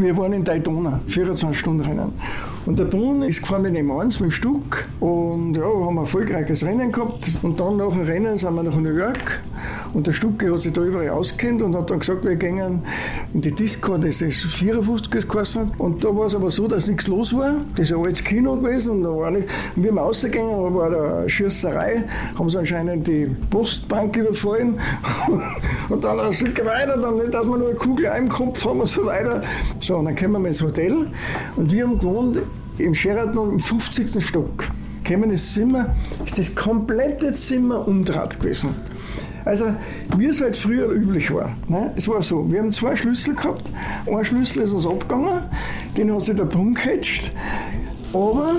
Wir waren in Daytona, 24 Stunden Rennen. Und der Brunn ist gefahren mit dem Eins, mit dem Stuck. Und ja, haben ein erfolgreiches Rennen gehabt. Und dann nach dem Rennen sind wir nach New York. Und der Stucke hat sich da überall auskennt und hat dann gesagt, wir gehen in die Disco, das ist 54 gekostet. Und da war es aber so, dass nichts los war. Das ist ein altes Kino gewesen. Und da war nicht, und wir sind rausgegangen, war da Schießerei, haben sie anscheinend die Postbank überfallen. und dann ein Stück weiter, dann nicht, dass wir nur eine Kugel im Kopf haben und so weiter. So, und dann kommen wir ins Hotel und wir haben gewohnt im Sheraton im 50. Stock. Kommen ins Zimmer, ist das komplette Zimmer umdraht gewesen. Also, wie es halt früher üblich war. Ne? Es war so, wir haben zwei Schlüssel gehabt. Ein Schlüssel ist uns abgegangen, den hat sich der Brunnen gehetscht. Aber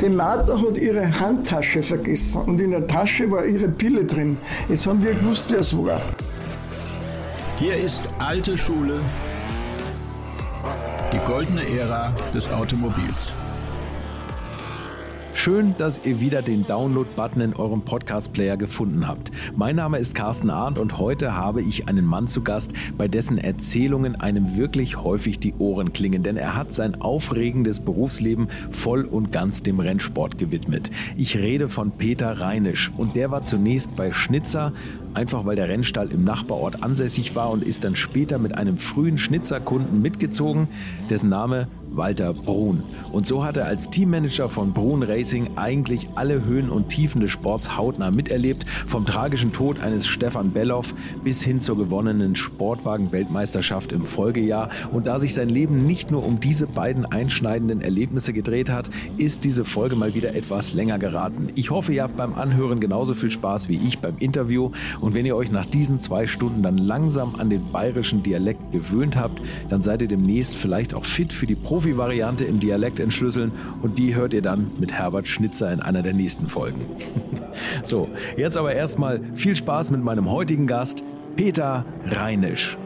die Martha hat ihre Handtasche vergessen und in der Tasche war ihre Pille drin. Jetzt haben wir gewusst, wer es war. Hier ist alte Schule, die goldene Ära des Automobils. Schön, dass ihr wieder den Download-Button in eurem Podcast-Player gefunden habt. Mein Name ist Carsten Arndt und heute habe ich einen Mann zu Gast, bei dessen Erzählungen einem wirklich häufig die Ohren klingen, denn er hat sein aufregendes Berufsleben voll und ganz dem Rennsport gewidmet. Ich rede von Peter Reinisch und der war zunächst bei Schnitzer, einfach weil der Rennstall im Nachbarort ansässig war und ist dann später mit einem frühen Schnitzerkunden mitgezogen, dessen Name Walter Brun. Und so hat er als Teammanager von Brun Racing eigentlich alle Höhen und Tiefen des Sports hautnah miterlebt, vom tragischen Tod eines Stefan Belloff bis hin zur gewonnenen Sportwagen-Weltmeisterschaft im Folgejahr. Und da sich sein Leben nicht nur um diese beiden einschneidenden Erlebnisse gedreht hat, ist diese Folge mal wieder etwas länger geraten. Ich hoffe, ihr habt beim Anhören genauso viel Spaß wie ich beim Interview. Und wenn ihr euch nach diesen zwei Stunden dann langsam an den bayerischen Dialekt gewöhnt habt, dann seid ihr demnächst vielleicht auch fit für die Profi Profi-Variante im Dialekt entschlüsseln und die hört ihr dann mit Herbert Schnitzer in einer der nächsten Folgen. so, jetzt aber erstmal viel Spaß mit meinem heutigen Gast, Peter Reinisch.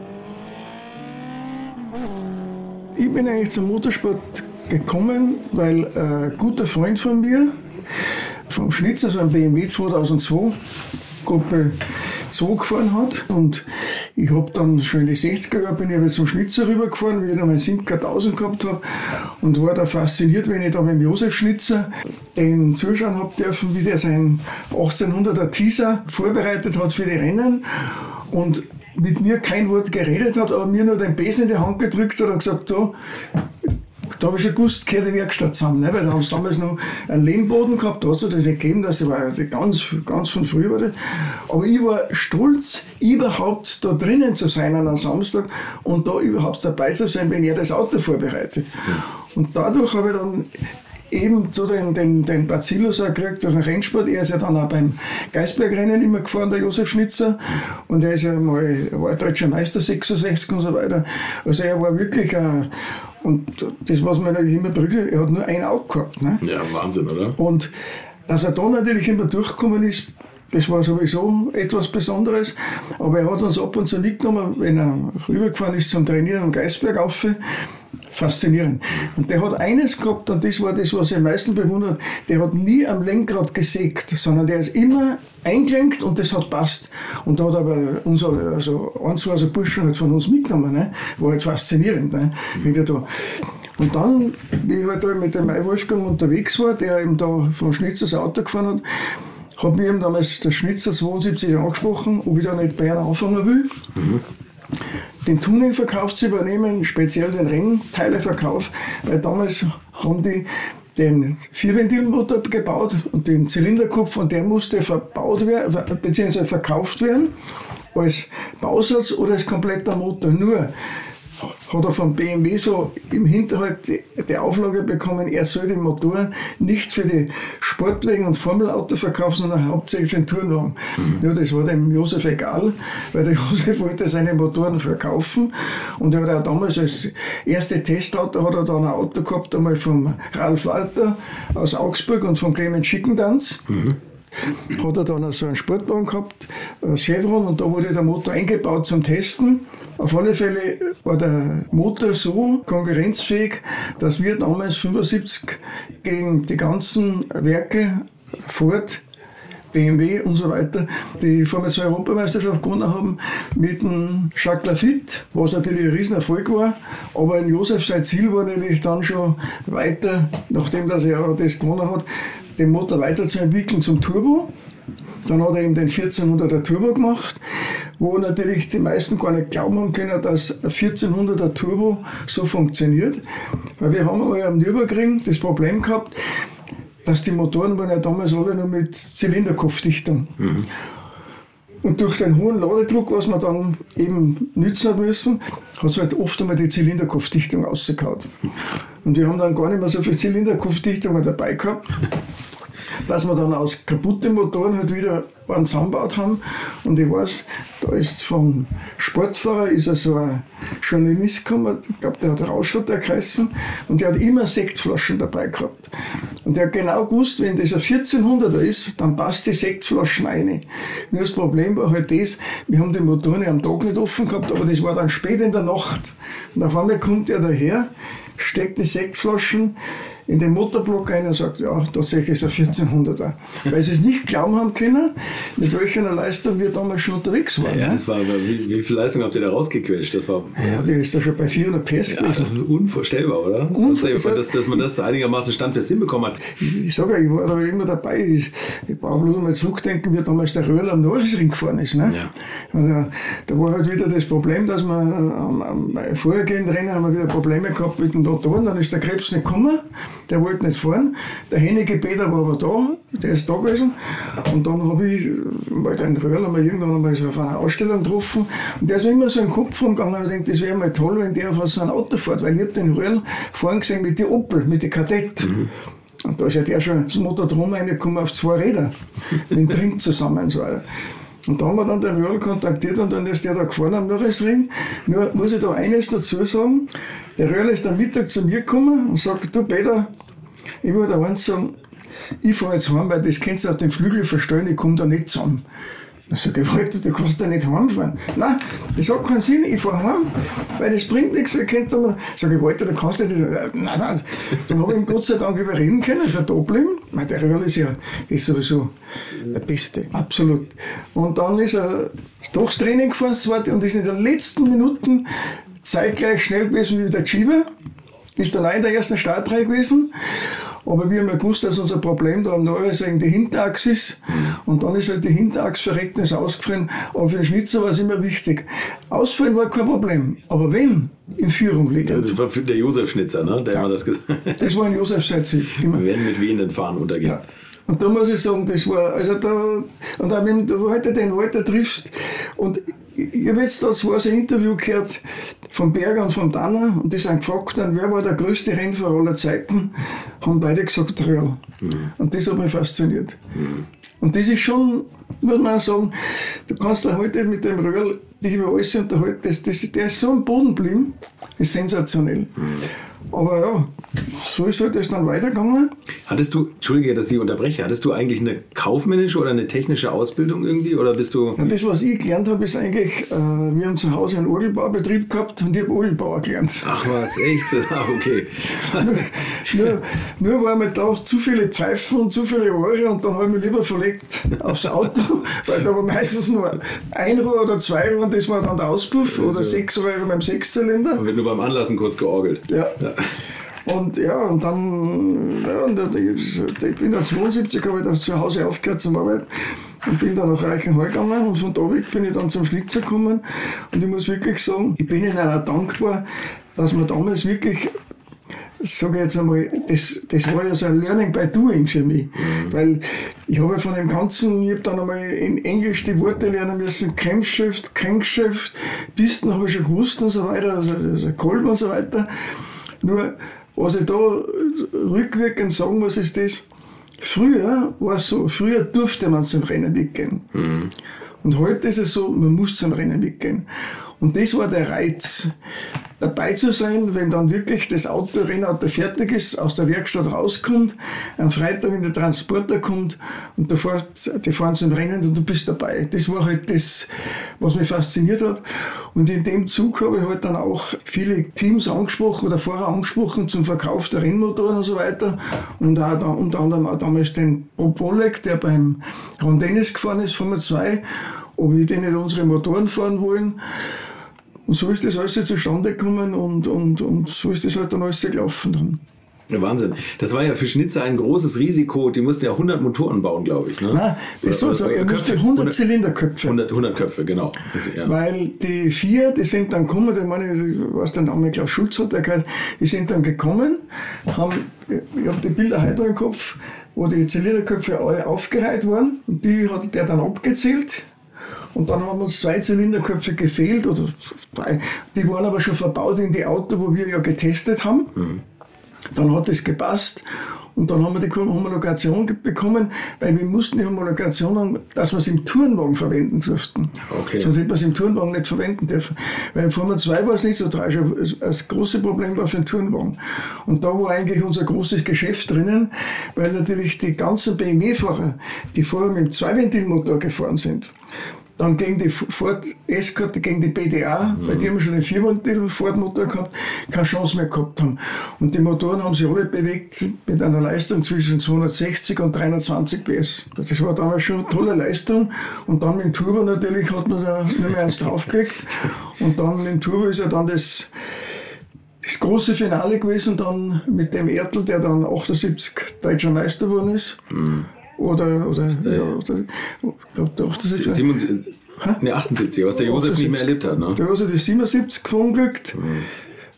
Ich bin eigentlich zum Motorsport gekommen, weil ein guter Freund von mir vom Schnitzer, so ein BMW 2002, Gruppe so gefahren hat. Und ich habe dann schon in die 60er Jahre bin ich zum Schnitzer rübergefahren, wie ich dann mein Simca 1000 gehabt habe und war da fasziniert, wenn ich da mit Josef Schnitzer den zuschauen habe dürfen, wie der sein 1800er Teaser vorbereitet hat für die Rennen. Und mit mir kein Wort geredet hat, aber mir nur den Besen in die Hand gedrückt hat und gesagt, da, da habe ich schon gewusst, gehört die Werkstatt zusammen, ne? weil da haben sie damals noch einen Lehmboden gehabt, da hat es das gegeben, das war ganz, ganz von früher. War das. Aber ich war stolz, überhaupt da drinnen zu sein an einem Samstag und da überhaupt dabei zu sein, wenn er das Auto vorbereitet. Und dadurch habe ich dann eben zu den, den, den Bacillus auch gekriegt durch den Rennsport. Er ist ja dann auch beim Geisbergrennen immer gefahren, der Josef Schnitzer. Und er ist ja mal, war deutscher Meister 66 und so weiter. Also er war wirklich ein, und das, was man natürlich immer berücksichtigt, er hat nur ein Auge gehabt. Ne? Ja, Wahnsinn, oder? Und dass er da natürlich immer durchgekommen ist, das war sowieso etwas Besonderes. Aber er hat uns ab und zu mitgenommen, wenn er rübergefahren ist zum Trainieren am Geisberg auf. Faszinierend. Und der hat eines gehabt, und das war das, was ich am meisten bewundert, der hat nie am Lenkrad gesägt, sondern der ist immer eingelenkt und das hat passt. Und da hat aber unser, also eins war so Burschen halt von uns mitgenommen, ne? war halt faszinierend. Ne? Wie der da und dann, wie ich halt da mit dem Mai Wolfgang unterwegs war, der eben da vom Schnitzer das Auto gefahren hat, hat mir eben damals der Schnitzer 72 angesprochen, ob ich da nicht einer anfangen will. Mhm. Den Tuningverkauf zu übernehmen, speziell den Rennteileverkauf, weil damals haben die den Vierventilmotor gebaut und den Zylinderkopf und der musste verbaut werden, beziehungsweise verkauft werden als Bausatz oder als kompletter Motor. Nur hat er von BMW so im Hinterhalt die, Auflage bekommen, er soll die Motoren nicht für die Sportwagen und Formelauto verkaufen, sondern hauptsächlich für den Turnwagen. Mhm. Ja, das war dem Josef egal, weil der Josef wollte seine Motoren verkaufen und er hat auch damals als erste Testauto hat er dann ein Auto gehabt, einmal vom Ralf Walter aus Augsburg und von Clemens Schickendanz. Mhm hat er dann so einen Sportwagen gehabt, ein Chevron, und da wurde der Motor eingebaut zum Testen. Auf alle Fälle war der Motor so konkurrenzfähig, dass wir damals 75 gegen die ganzen Werke Ford BMW und so weiter, die Formel 2 Europameisterschaft gewonnen haben mit dem Jacques Lafitte, was natürlich ein Riesenerfolg war. Aber in Josef sein Ziel war natürlich dann schon weiter, nachdem dass er das gewonnen hat, den Motor weiterzuentwickeln zum Turbo. Dann hat er eben den 1400er Turbo gemacht, wo natürlich die meisten gar nicht glauben haben können, dass ein 1400er Turbo so funktioniert. Weil wir haben am Nürburgring das Problem gehabt, dass die Motoren waren ja damals alle nur mit Zylinderkopfdichtung. Mhm. Und durch den hohen Ladedruck, was man dann eben nützen hat müssen, hat es halt oft einmal die Zylinderkopfdichtung rausgehauen. Und wir haben dann gar nicht mehr so viel Zylinderkopfdichtung dabei gehabt dass wir dann aus kaputten Motoren halt wieder einen zusammengebaut haben. Und ich weiß, da ist vom Sportfahrer ist er so ein Journalist gekommen, ich glaube, der hat Rauschrotter geheißen, und der hat immer Sektflaschen dabei gehabt. Und der hat genau gewusst, wenn das ein 1400er ist, dann passt die Sektflaschen rein. Nur das Problem war halt das, wir haben die Motoren am Tag nicht offen gehabt, aber das war dann spät in der Nacht. Und auf einmal kommt er daher, steckt die Sektflaschen in den Motorblock rein und sagt, ja, tatsächlich ist ein 1400er. Weil sie es nicht glauben haben können, mit welcher Leistung wir damals schon unterwegs waren. Ja, ne? das war, wie, wie viel Leistung habt ihr da rausgequetscht? Das war, ja, die ist da schon bei 400 PS ja, gewesen. unvorstellbar, oder? Unvorstellbar. Dass, dass, man das einigermaßen standfest hinbekommen hat. Ich sage ja, ich war da immer dabei. Ich, ich brauche bloß mal zurückdenken, wie damals der Röhrl am Norrisring gefahren ist. Ne? Ja. Also, da war halt wieder das Problem, dass man am, am vorhergehenden Rennen haben wir wieder Probleme gehabt mit den Motoren, dann ist der Krebs nicht gekommen der wollte nicht fahren. Der Hennige Peter war aber da, der ist da gewesen. Und dann habe ich mal den Röhrl einmal irgendwann einmal so auf einer Ausstellung getroffen. Und der ist immer so im Kopf rumgegangen und ich denke, das wäre mal toll, wenn der auf so ein Auto fährt, weil ich habe den Röhrl fahren gesehen mit der Opel, mit der Kadett. Mhm. Und da ist ja der schon das Motor drum reingekommen auf zwei Räder, mit dem Trink zusammen. So. Und da haben wir dann den Röhrl kontaktiert und dann ist der da gefahren am Norrisring. Nur muss ich da eines dazu sagen, der Röhrl ist am Mittag zu mir gekommen und sagt, du Peter, ich würde eins sagen, ich fahre jetzt heim, weil das kannst du auf den Flügel verstellen, ich komme da nicht zusammen. Dann sage ich, Walter, du kannst da nicht heimfahren. Nein, das hat keinen Sinn, ich fahre heim, weil das bringt nichts. Ich mal, sage ich, Walter, du kannst nicht. Nein, nein. Dann habe ich ihn Gott sei Dank überreden können, er da bleiben. Der Real ist ja ist sowieso der Beste, absolut. Und dann ist er doch Training gefahren, und ist in den letzten Minuten zeitgleich schnell gewesen wie der Chiva. Ist dann auch in der ersten Startreihe gewesen. Aber wir haben ja gewusst, dass unser Problem da am Neuresring die Hinterachse ist. Und dann ist halt die Hinterachse verreckt ausgefallen. Aber für den Schnitzer war es immer wichtig. Ausfallen war kein Problem. Aber wenn in Führung liegt. Ja, das war der Josef Schnitzer, ne? der ja, immer das gesagt hat. Das war ein Josef Schätze. Wenn mit wen den Fahren untergehen. Ja. Und da muss ich sagen, das war, also da, und auch wenn du heute den Walter triffst, und ich habe jetzt da zwei so ein Interview gehört von Berger und von Danner und die sind gefragt dann, wer war der größte Rennfahrer aller Zeiten, haben beide gesagt Röhrl. Mhm. Und das hat mich fasziniert. Mhm. Und das ist schon, muss man auch sagen, du kannst da heute mit dem Röhrl dich über alles unterhalten, das, das, der ist so am Boden geblieben, ist sensationell. Mhm. Aber ja, so ist halt das dann weitergegangen. Hattest du, Entschuldige, dass ich unterbreche, hattest du eigentlich eine kaufmännische oder eine technische Ausbildung irgendwie? Oder bist du. Ja, das, was ich gelernt habe, ist eigentlich, äh, wir haben zu Hause einen Orgelbaubetrieb gehabt und ich habe Orgelbauer gelernt. Ach was, echt? Ah, okay. nur, nur war mir da zu viele Pfeifen und zu viele Rohre und dann habe ich mich lieber verlegt aufs Auto, weil da war meistens nur ein Rohr oder zwei Rohr und das war dann der Auspuff oder sechs Rohre beim Sechszylinder. Und wenn du beim Anlassen kurz georgelt. Ja. ja. Und ja, und dann, ja, und ich, ich bin dann 72, habe ich dann zu Hause aufgehört zum Arbeiten und bin dann nach Reichenhall gegangen und von da weg bin ich dann zum Schnitzer gekommen und ich muss wirklich sagen, ich bin ihnen auch dankbar, dass man damals wirklich sage ich jetzt einmal, das, das war ja so ein Learning by Doing für mich. Mhm. Weil ich habe von dem Ganzen, ich habe dann einmal in Englisch die Worte lernen müssen, Camshift, Crankshift, Pisten habe ich schon gewusst und so weiter, also, also Kolben und so weiter. Nur was ich da rückwirkend sagen muss, ist das, früher war es so, früher durfte man zum Rennen mitgehen. Mhm. Und heute ist es so, man muss zum Rennen mitgehen. Und das war der Reiz, dabei zu sein, wenn dann wirklich das Auto, Rennauto fertig ist, aus der Werkstatt rauskommt, am Freitag in der Transporter kommt und du fährst, die fahren zum Rennen und du bist dabei. Das war halt das, was mich fasziniert hat. Und in dem Zug habe ich halt dann auch viele Teams angesprochen oder Fahrer angesprochen zum Verkauf der Rennmotoren und so weiter. Und auch da, unter anderem auch damals den Bob Bolek, der beim Ron Dennis gefahren ist, Formel 2, ob wir den nicht unsere Motoren fahren wollen. Und so ist das alles zustande gekommen und, und, und so ist das halt dann alles gelaufen dann. Ja, Wahnsinn. Das war ja für Schnitzer ein großes Risiko. Die mussten ja 100 Motoren bauen, glaube ich. Ne? Nein, war so. Er musste 100 Zylinderköpfe. 100, 100 Köpfe, genau. Ja. Weil die vier, die sind dann gekommen, ich meine, was der Name Klaus Schulz hat, der gehört, die sind dann gekommen, haben, ich habe die Bilder heute im Kopf, wo die Zylinderköpfe alle aufgereiht waren und die hat der dann abgezählt und dann haben uns zwei Zylinderköpfe gefehlt, oder drei. Die waren aber schon verbaut in die Auto, wo wir ja getestet haben. Mhm. Dann hat es gepasst. Und dann haben wir die Homologation bekommen, weil wir mussten die Homologation haben, dass wir es im Turnwagen verwenden durften. Okay. Sonst hätten wir es im Turnwagen nicht verwenden dürfen. Weil im Formel 2 war es nicht so tragisch. Das große Problem war für den Turnwagen. Und da war eigentlich unser großes Geschäft drinnen, weil natürlich die ganzen BMW-Fahrer, die vorher mit dem Zweiventilmotor gefahren sind, dann gegen die Ford S-Karte, gegen die BDA, mhm. weil die haben schon den Vierventil Ford-Motor gehabt, keine Chance mehr gehabt haben. Und die Motoren haben sich alle bewegt mit einer Leistung zwischen 260 und 320 PS. Das war damals schon eine tolle Leistung. Und dann mit dem Turbo natürlich hat man da nicht mehr eins draufgelegt. Und dann mit dem Turbo ist ja dann das, das große Finale gewesen, dann mit dem Ertl, der dann 78 deutscher Meister geworden ist. Mhm. Oder, oder, ja, oder doch, doch, das ist 77, ne, 78, was der Josef nicht mehr erlebt hat. Ne? Der Josef ist 77 verunglückt, mhm.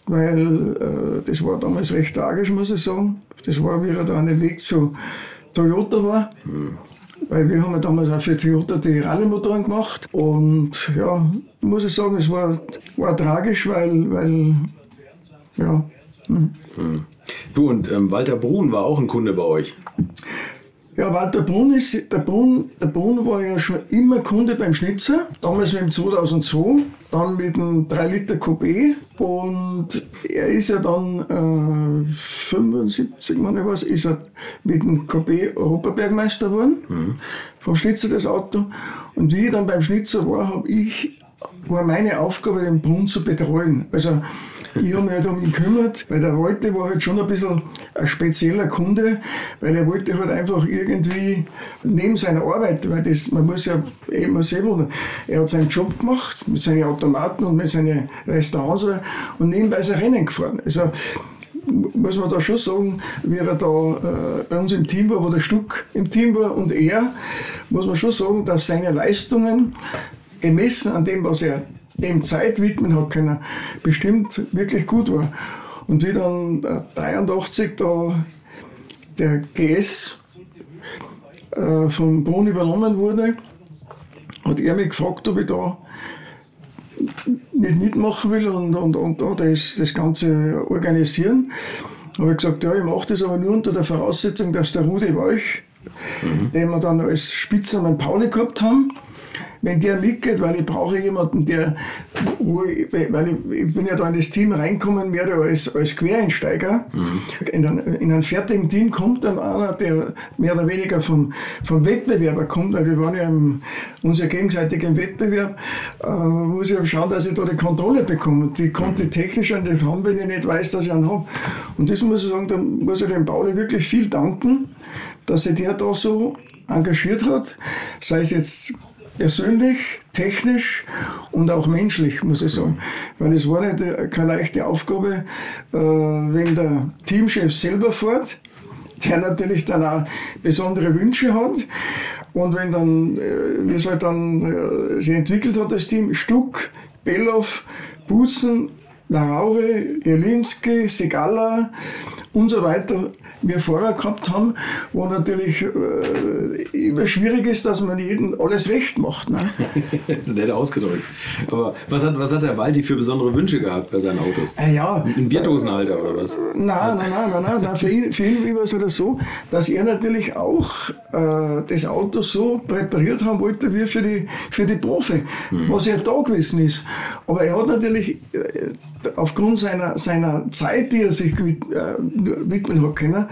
weil äh, das war damals recht tragisch, muss ich sagen. Das war, wie er da einen Weg zu Toyota war. Mhm. Weil wir haben ja damals auch für Toyota die Rallye-Motoren gemacht. Und ja, muss ich sagen, es war, war tragisch, weil, weil ja. Mhm. Du und ähm, Walter Brun war auch ein Kunde bei euch. Ja, Walter Brunn, ist, der, Brunn, der Brunn war ja schon immer Kunde beim Schnitzer, damals mit dem 2002, dann mit dem 3-Liter Coupé und er ist ja dann äh, 75, meine was, ist er mit dem Coupé Europabergmeister geworden, mhm. vom Schnitzer das Auto und wie ich dann beim Schnitzer war, habe ich war meine Aufgabe, den Brunnen zu betreuen. Also ich habe mich halt um ihn gekümmert, weil der Walter war halt schon ein bisschen ein spezieller Kunde, weil er wollte halt einfach irgendwie neben seiner Arbeit, weil das, man muss ja immer sehen, wundern, er hat seinen Job gemacht mit seinen Automaten und mit seinen Restaurants und nebenbei ist er Rennen gefahren. Also muss man da schon sagen, wie er da äh, bei uns im Team war, wo der Stuck im Team war und er, muss man schon sagen, dass seine Leistungen gemessen an dem, was er dem Zeit widmen hat können, bestimmt wirklich gut war. Und wie dann 1983 da der GS äh, von Brunn übernommen wurde, hat er mich gefragt, ob ich da nicht mitmachen will und, und, und, und das, das Ganze organisieren. Habe ich gesagt, ja, ich mache das aber nur unter der Voraussetzung, dass der Rudi Walch, mhm. den wir dann als Spitznamen Pauli gehabt haben, wenn der mitgeht, weil ich brauche jemanden, der, wo ich, weil ich, ich bin ja da in das Team reinkommen, mehr als, als Quereinsteiger. Mhm. In, einen, in einen fertigen Team kommt dann einer, der mehr oder weniger vom, vom Wettbewerber kommt, weil wir waren ja im, unser gegenseitigen Wettbewerb, äh, muss ich schauen, dass ich da die Kontrolle bekomme. Die konnte mhm. technisch an das haben, wenn ich nicht weiß, dass ich einen habe. Und das muss ich sagen, da muss ich dem Pauli wirklich viel danken, dass er der da so engagiert hat, sei es jetzt persönlich, technisch und auch menschlich, muss ich sagen. Weil es war nicht äh, keine leichte Aufgabe, äh, wenn der Teamchef selber fährt, der natürlich dann auch besondere Wünsche hat. Und wenn dann, äh, wie es halt dann sich entwickelt hat, das Team, Stuck, Bellow, Butzen, Laraure, Jelinski, Segala und so weiter, wir vorher gehabt haben, wo natürlich äh, immer schwierig ist, dass man jedem alles recht macht. Ne? das ist nett ausgedrückt. Aber was hat, was hat der Waldi für besondere Wünsche gehabt bei seinen Autos? Äh, ja, Ein Bierdosenhalter äh, oder was? Nein, nein, nein, nein, nein. Für, ihn, für ihn war es oder so, dass er natürlich auch äh, das Auto so präpariert haben wollte wie für die, für die Profi, mhm. was ja da gewesen ist. Aber er hat natürlich äh, aufgrund seiner, seiner Zeit, die er sich äh, widmen hat können,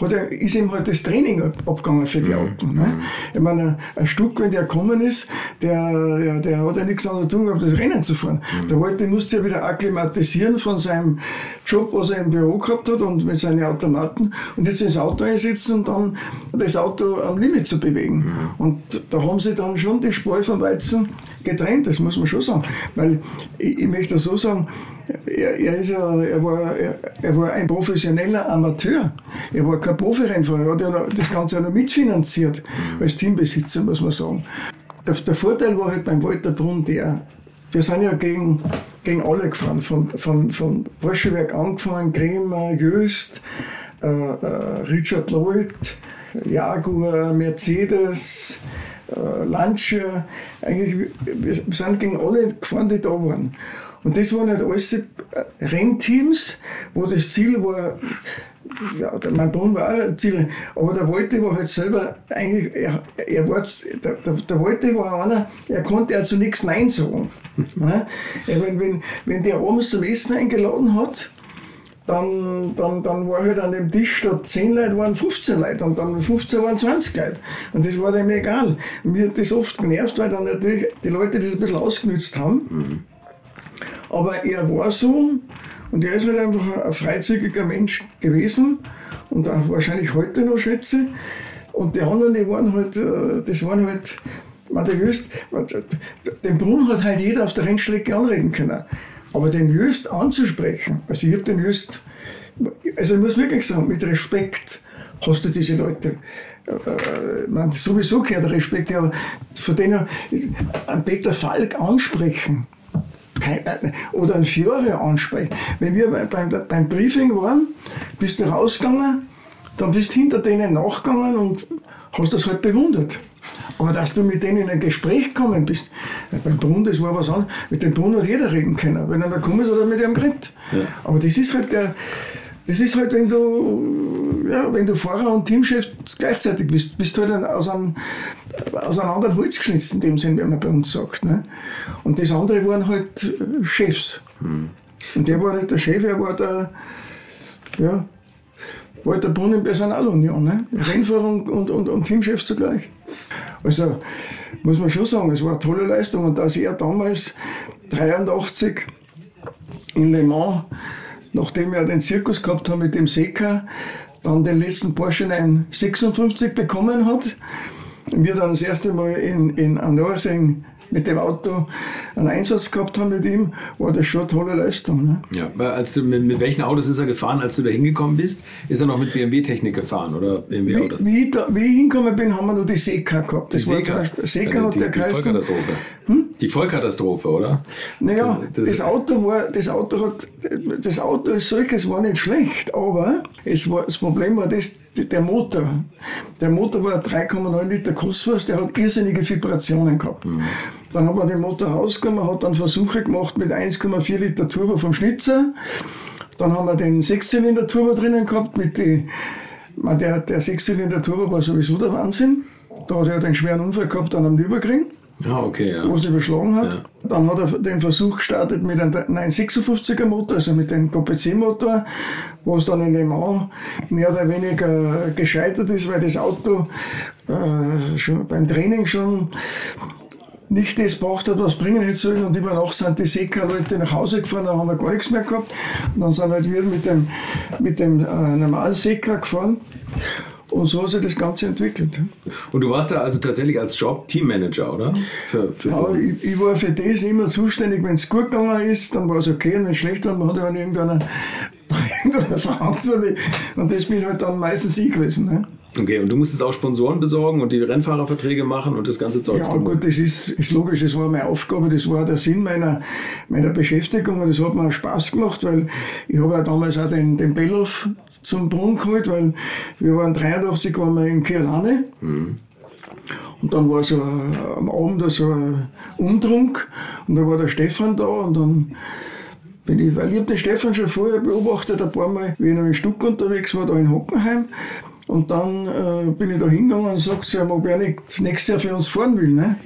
hat er, ist ihm halt das Training abgegangen für die Autos. Ne? Ich meine, ein Stück, wenn der gekommen ist, der, der, der hat ja nichts anderes zu tun gehabt, als Rennen zu fahren. Der wollte, musste ja wieder akklimatisieren von seinem Job, was er im Büro gehabt hat und mit seinen Automaten und jetzt ins Auto einsitzen und dann das Auto am Limit zu bewegen. Und da haben sie dann schon die Spreu vom Weizen getrennt, das muss man schon sagen. Weil ich, ich möchte so sagen, er, er, ist ja, er, war, er, er war ein professioneller Amateur. Er war kein Profirennfahrer, er hat ja noch, das Ganze ja noch mitfinanziert als Teambesitzer, muss man sagen. Der, der Vorteil war halt beim Walter Brunn der, wir sind ja gegen, gegen alle gefahren, von, von, von Porschewerk angefangen, Kremer, Jöst, äh, äh, Richard Lloyd, Jaguar, Mercedes, äh, Lancia. Eigentlich, wir sind gegen alle gefahren, die da waren. Und das waren halt alles äh, Rennteams, wo das Ziel war, ja, der, Brunnen war auch ein Ziel, aber der Walter war halt selber eigentlich, er, er war, der, der, der Walter war einer, er konnte ja zu nichts Nein sagen. Ne? wenn, wenn, wenn der abends zum Essen eingeladen hat, dann, dann, dann war halt an dem Tisch statt 10 Leute waren 15 Leute und dann 15 waren 20 Leute. Und das war dem egal. Mir hat das oft genervt, weil dann natürlich die Leute das ein bisschen ausgenutzt haben. Mhm. Aber er war so und er ist halt einfach ein freizügiger Mensch gewesen und auch wahrscheinlich heute noch schätze. Und die anderen, die waren halt, äh, das waren halt, man, der Just, den Brunnen hat halt jeder auf der Rennstrecke anreden können. Aber den Just anzusprechen, also ich habe den Just, also ich muss wirklich sagen, mit Respekt hast du diese Leute, äh, man, sowieso gehört Respekt, aber von denen, einen Peter Falk ansprechen, äh, oder einen Fiore ansprechen. Wenn wir beim, beim Briefing waren, bist du rausgegangen, dann bist du hinter denen nachgegangen und hast das halt bewundert. Aber dass du mit denen in ein Gespräch gekommen bist, beim Brunnen, das war was anderes, mit dem Brunnen hat jeder reden können. Wenn er da gekommen ist, oder mit ihm geredet. Ja. Aber das ist halt der, das ist halt, wenn du, ja, wenn du Fahrer und Teamchef gleichzeitig bist, bist du halt aus einem, aus einem anderen Holz geschnitzt, in dem Sinn, wie man bei uns sagt. Ne? Und das andere waren halt Chefs. Hm. Und der war nicht der Chef, er war der, ja, war der Brunnen Personalunion. Ne? Rennfahrer und, und, und, und Teamchef zugleich. Also muss man schon sagen, es war eine tolle Leistung. Und dass er damals 83 in Le Mans, nachdem er den Zirkus gehabt hat mit dem Seca, dann den letzten Porsche 956 bekommen hat, wir dann das erste Mal in, in Nordsee mit dem Auto einen Einsatz gehabt haben mit ihm, war das schon eine tolle Leistung. Ne? Ja, als du, mit, mit, welchen Autos ist er gefahren, als du da hingekommen bist? Ist er noch mit BMW-Technik gefahren oder BMW wie, wie, ich da, wie ich hingekommen bin, haben wir nur die Seca gehabt. Das die Seca? Seca hat die, der die Vollkatastrophe. Hm? Die Vollkatastrophe, oder? Naja, das, das, Auto war, das Auto hat, das Auto als solches war nicht schlecht, aber es war, das Problem war das, der Motor. Der Motor war 3,9 Liter Kussfass, der hat irrsinnige Vibrationen gehabt. Mhm. Dann hat man den Motor rausgenommen, hat dann Versuche gemacht mit 1,4 Liter Turbo vom Schnitzer. Dann haben wir den 6-Zylinder Turbo drinnen gehabt mit die, der, der 6-Zylinder Turbo war sowieso der Wahnsinn. Da hat er den schweren Unfall gehabt an einem Nürburgring. Ah, okay, ja. Wo es überschlagen hat. Ja. Dann hat er den Versuch gestartet mit einem 956er Motor, also mit dem KPC-Motor, wo es dann in Le Mans mehr oder weniger gescheitert ist, weil das Auto äh, schon beim Training schon nicht das gebracht hat, was bringen hätte sollen. Und immer noch sind die Seka-Leute nach Hause gefahren, da haben wir gar nichts mehr gehabt. Und dann sind halt wir mit dem, mit dem äh, normalen Seka gefahren. Und so hat sich das Ganze entwickelt. Und du warst da also tatsächlich als Job Teammanager, oder? Für, für ja, ich, ich, war für das immer zuständig. Wenn es gut gegangen ist, dann war es okay. Und wenn es schlecht war, dann hat er irgendeiner, irgendeiner verantwortlich. Und das bin halt dann meistens ich gewesen. Ne? Okay, und du musstest auch Sponsoren besorgen und die Rennfahrerverträge machen und das ganze Zeug. Ja, gut, das ist, ist logisch, das war meine Aufgabe, das war der Sinn meiner, meiner Beschäftigung und das hat mir auch Spaß gemacht, weil ich habe ja damals auch den, den Belloff zum Brunnen geholt, weil wir waren 83, waren wir in Kirlane. Mhm. Und dann war so am Abend so ein Umtrunk und da war der Stefan da und dann bin ich, weil ich habe den Stefan schon vorher beobachtet, ein paar Mal, wie ich noch in Stuck unterwegs war, da in Hockenheim. Und dann äh, bin ich da hingegangen und sagte sie, ob er nicht nächstes Jahr für uns fahren will. Ne?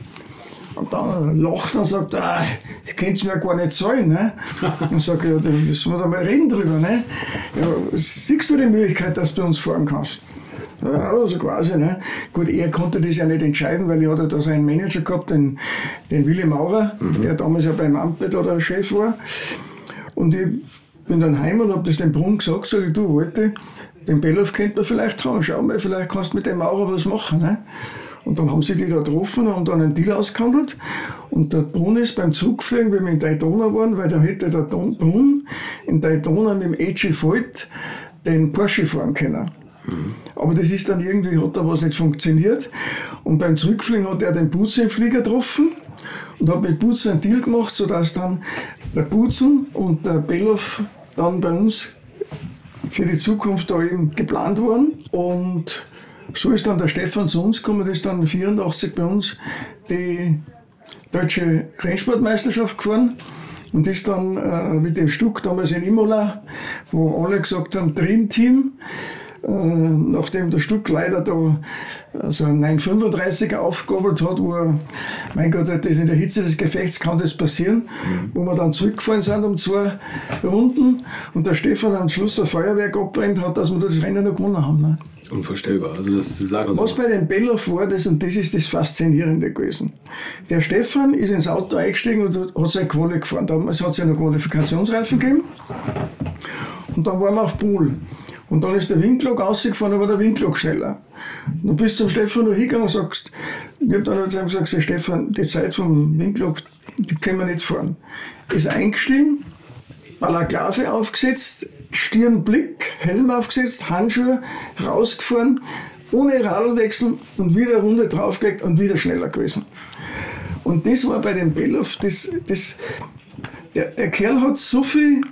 Und dann lacht er und sagt, ah, ich könnte es mir gar nicht zahlen. Ne? Dann sage ich, ja, dann müssen wir da mal reden drüber. Ne? Ja, siehst du die Möglichkeit, dass du uns fahren kannst? Ja, also quasi. Ne? Gut, er konnte das ja nicht entscheiden, weil er hat ja da seinen Manager gehabt, den, den Willi Maurer, der damals ja beim Amt da der Chef war. Und ich bin dann heim und habe das dem Brunn gesagt, sag ich, du Alte, den Bellof könnte man vielleicht trauen, schau mal, vielleicht kannst du mit dem Maurer was machen. Ne? Und dann haben sie die da getroffen und haben dann einen Deal ausgehandelt. Und der Brunn ist beim Zugfliegen, wie wir in Daytona waren, weil da hätte der Don- Brunn in Daytona mit dem AG Volt den Porsche fahren können. Aber das ist dann irgendwie, hat da was nicht funktioniert. Und beim Zurückfliegen hat er den Butzen im Flieger getroffen und hat mit Butzen einen Deal gemacht, sodass dann der Butzen und der Bellof dann bei uns für die Zukunft da eben geplant waren. Und so ist dann der Stefan zu uns gekommen, das ist dann 84 bei uns die deutsche Rennsportmeisterschaft gefahren und ist dann äh, mit dem Stück damals in Imola, wo alle gesagt haben, Dreamteam, äh, nachdem der Stück leider da also ein 935er aufgegabelt hat, wo er, mein Gott, das in der Hitze des Gefechts kann das passieren, wo wir dann zurückgefallen sind um zwei Runden und der Stefan am Schluss ein Feuerwerk abbrennt hat, dass wir das Rennen noch gewonnen haben. Ne? Unvorstellbar. Also das ist Sache. Was bei dem Bellof war, das, und das ist das Faszinierende gewesen. Der Stefan ist ins Auto eingestiegen und hat seine Quali gefahren. Damals hat es ja noch Qualifikationsreifen gegeben. Und dann waren wir auf Pool. Und dann ist der Windlock rausgefahren, aber der Windlock schneller. Du bist zum Stefan noch hingegangen und sagst, ich habe dann ihm gesagt, "Sag, Stefan, die Zeit vom Windlock, die können wir nicht fahren. Ist eingestiegen, Balaklave aufgesetzt, Stirnblick, Helm aufgesetzt, Handschuhe, rausgefahren, ohne Radlwechsel und wieder Runde draufgelegt und wieder schneller gewesen. Und das war bei dem Bellof, das, das, der, der Kerl hat so viel,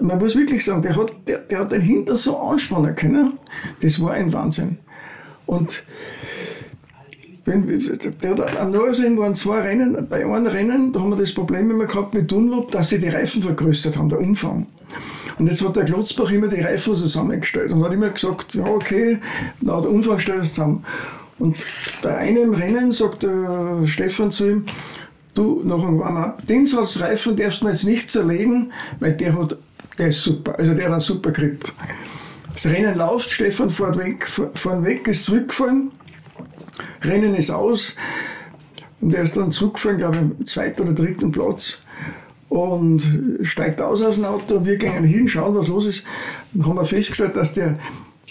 man muss wirklich sagen, der hat, der, der hat den Hinter so anspannen können, das war ein Wahnsinn. Und wenn, der hat, am Nürburgring waren zwei Rennen, bei einem Rennen, da haben wir das Problem immer gehabt mit Dunlop, dass sie die Reifen vergrößert haben, der Umfang. Und jetzt hat der Klotzbach immer die Reifen zusammengestellt und hat immer gesagt, ja okay, na, der Umfang stellt es zusammen. Und bei einem Rennen sagt der Stefan zu ihm, du, nach einem Warm-up, den Satz Reifen darfst du jetzt nicht zerlegen, weil der hat, der ist super, also der hat einen super Grip. Das Rennen läuft, Stefan fährt weg, fahren weg, ist zurückgefahren, Rennen ist aus und er ist dann zurückgefahren, glaube ich, im zweiten oder dritten Platz und steigt aus aus dem Auto. Wir gehen hin, schauen, was los ist. Dann haben wir festgestellt, dass der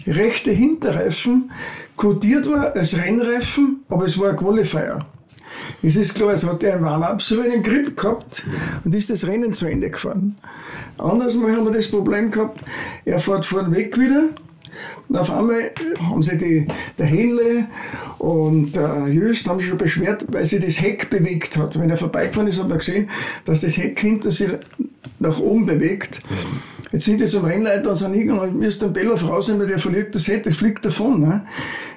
rechte Hinterreifen kodiert war als Rennreifen, aber es war ein Qualifier. Es ist klar, es hat einen Warm-up so einen Grip gehabt und ist das Rennen zu Ende gefahren. Anders mal haben wir das Problem gehabt, er fährt vorne weg wieder und auf einmal haben sie die, der Henle und der Just haben sich schon beschwert, weil sich das Heck bewegt hat. Wenn er vorbeigefahren ist, hat man gesehen, dass das Heck hinter sich nach oben bewegt. Jetzt sind die zum Rennleiter und sind hingegangen, müsst den Bellof rausnehmen, der verliert das Heck, das fliegt davon. Ne?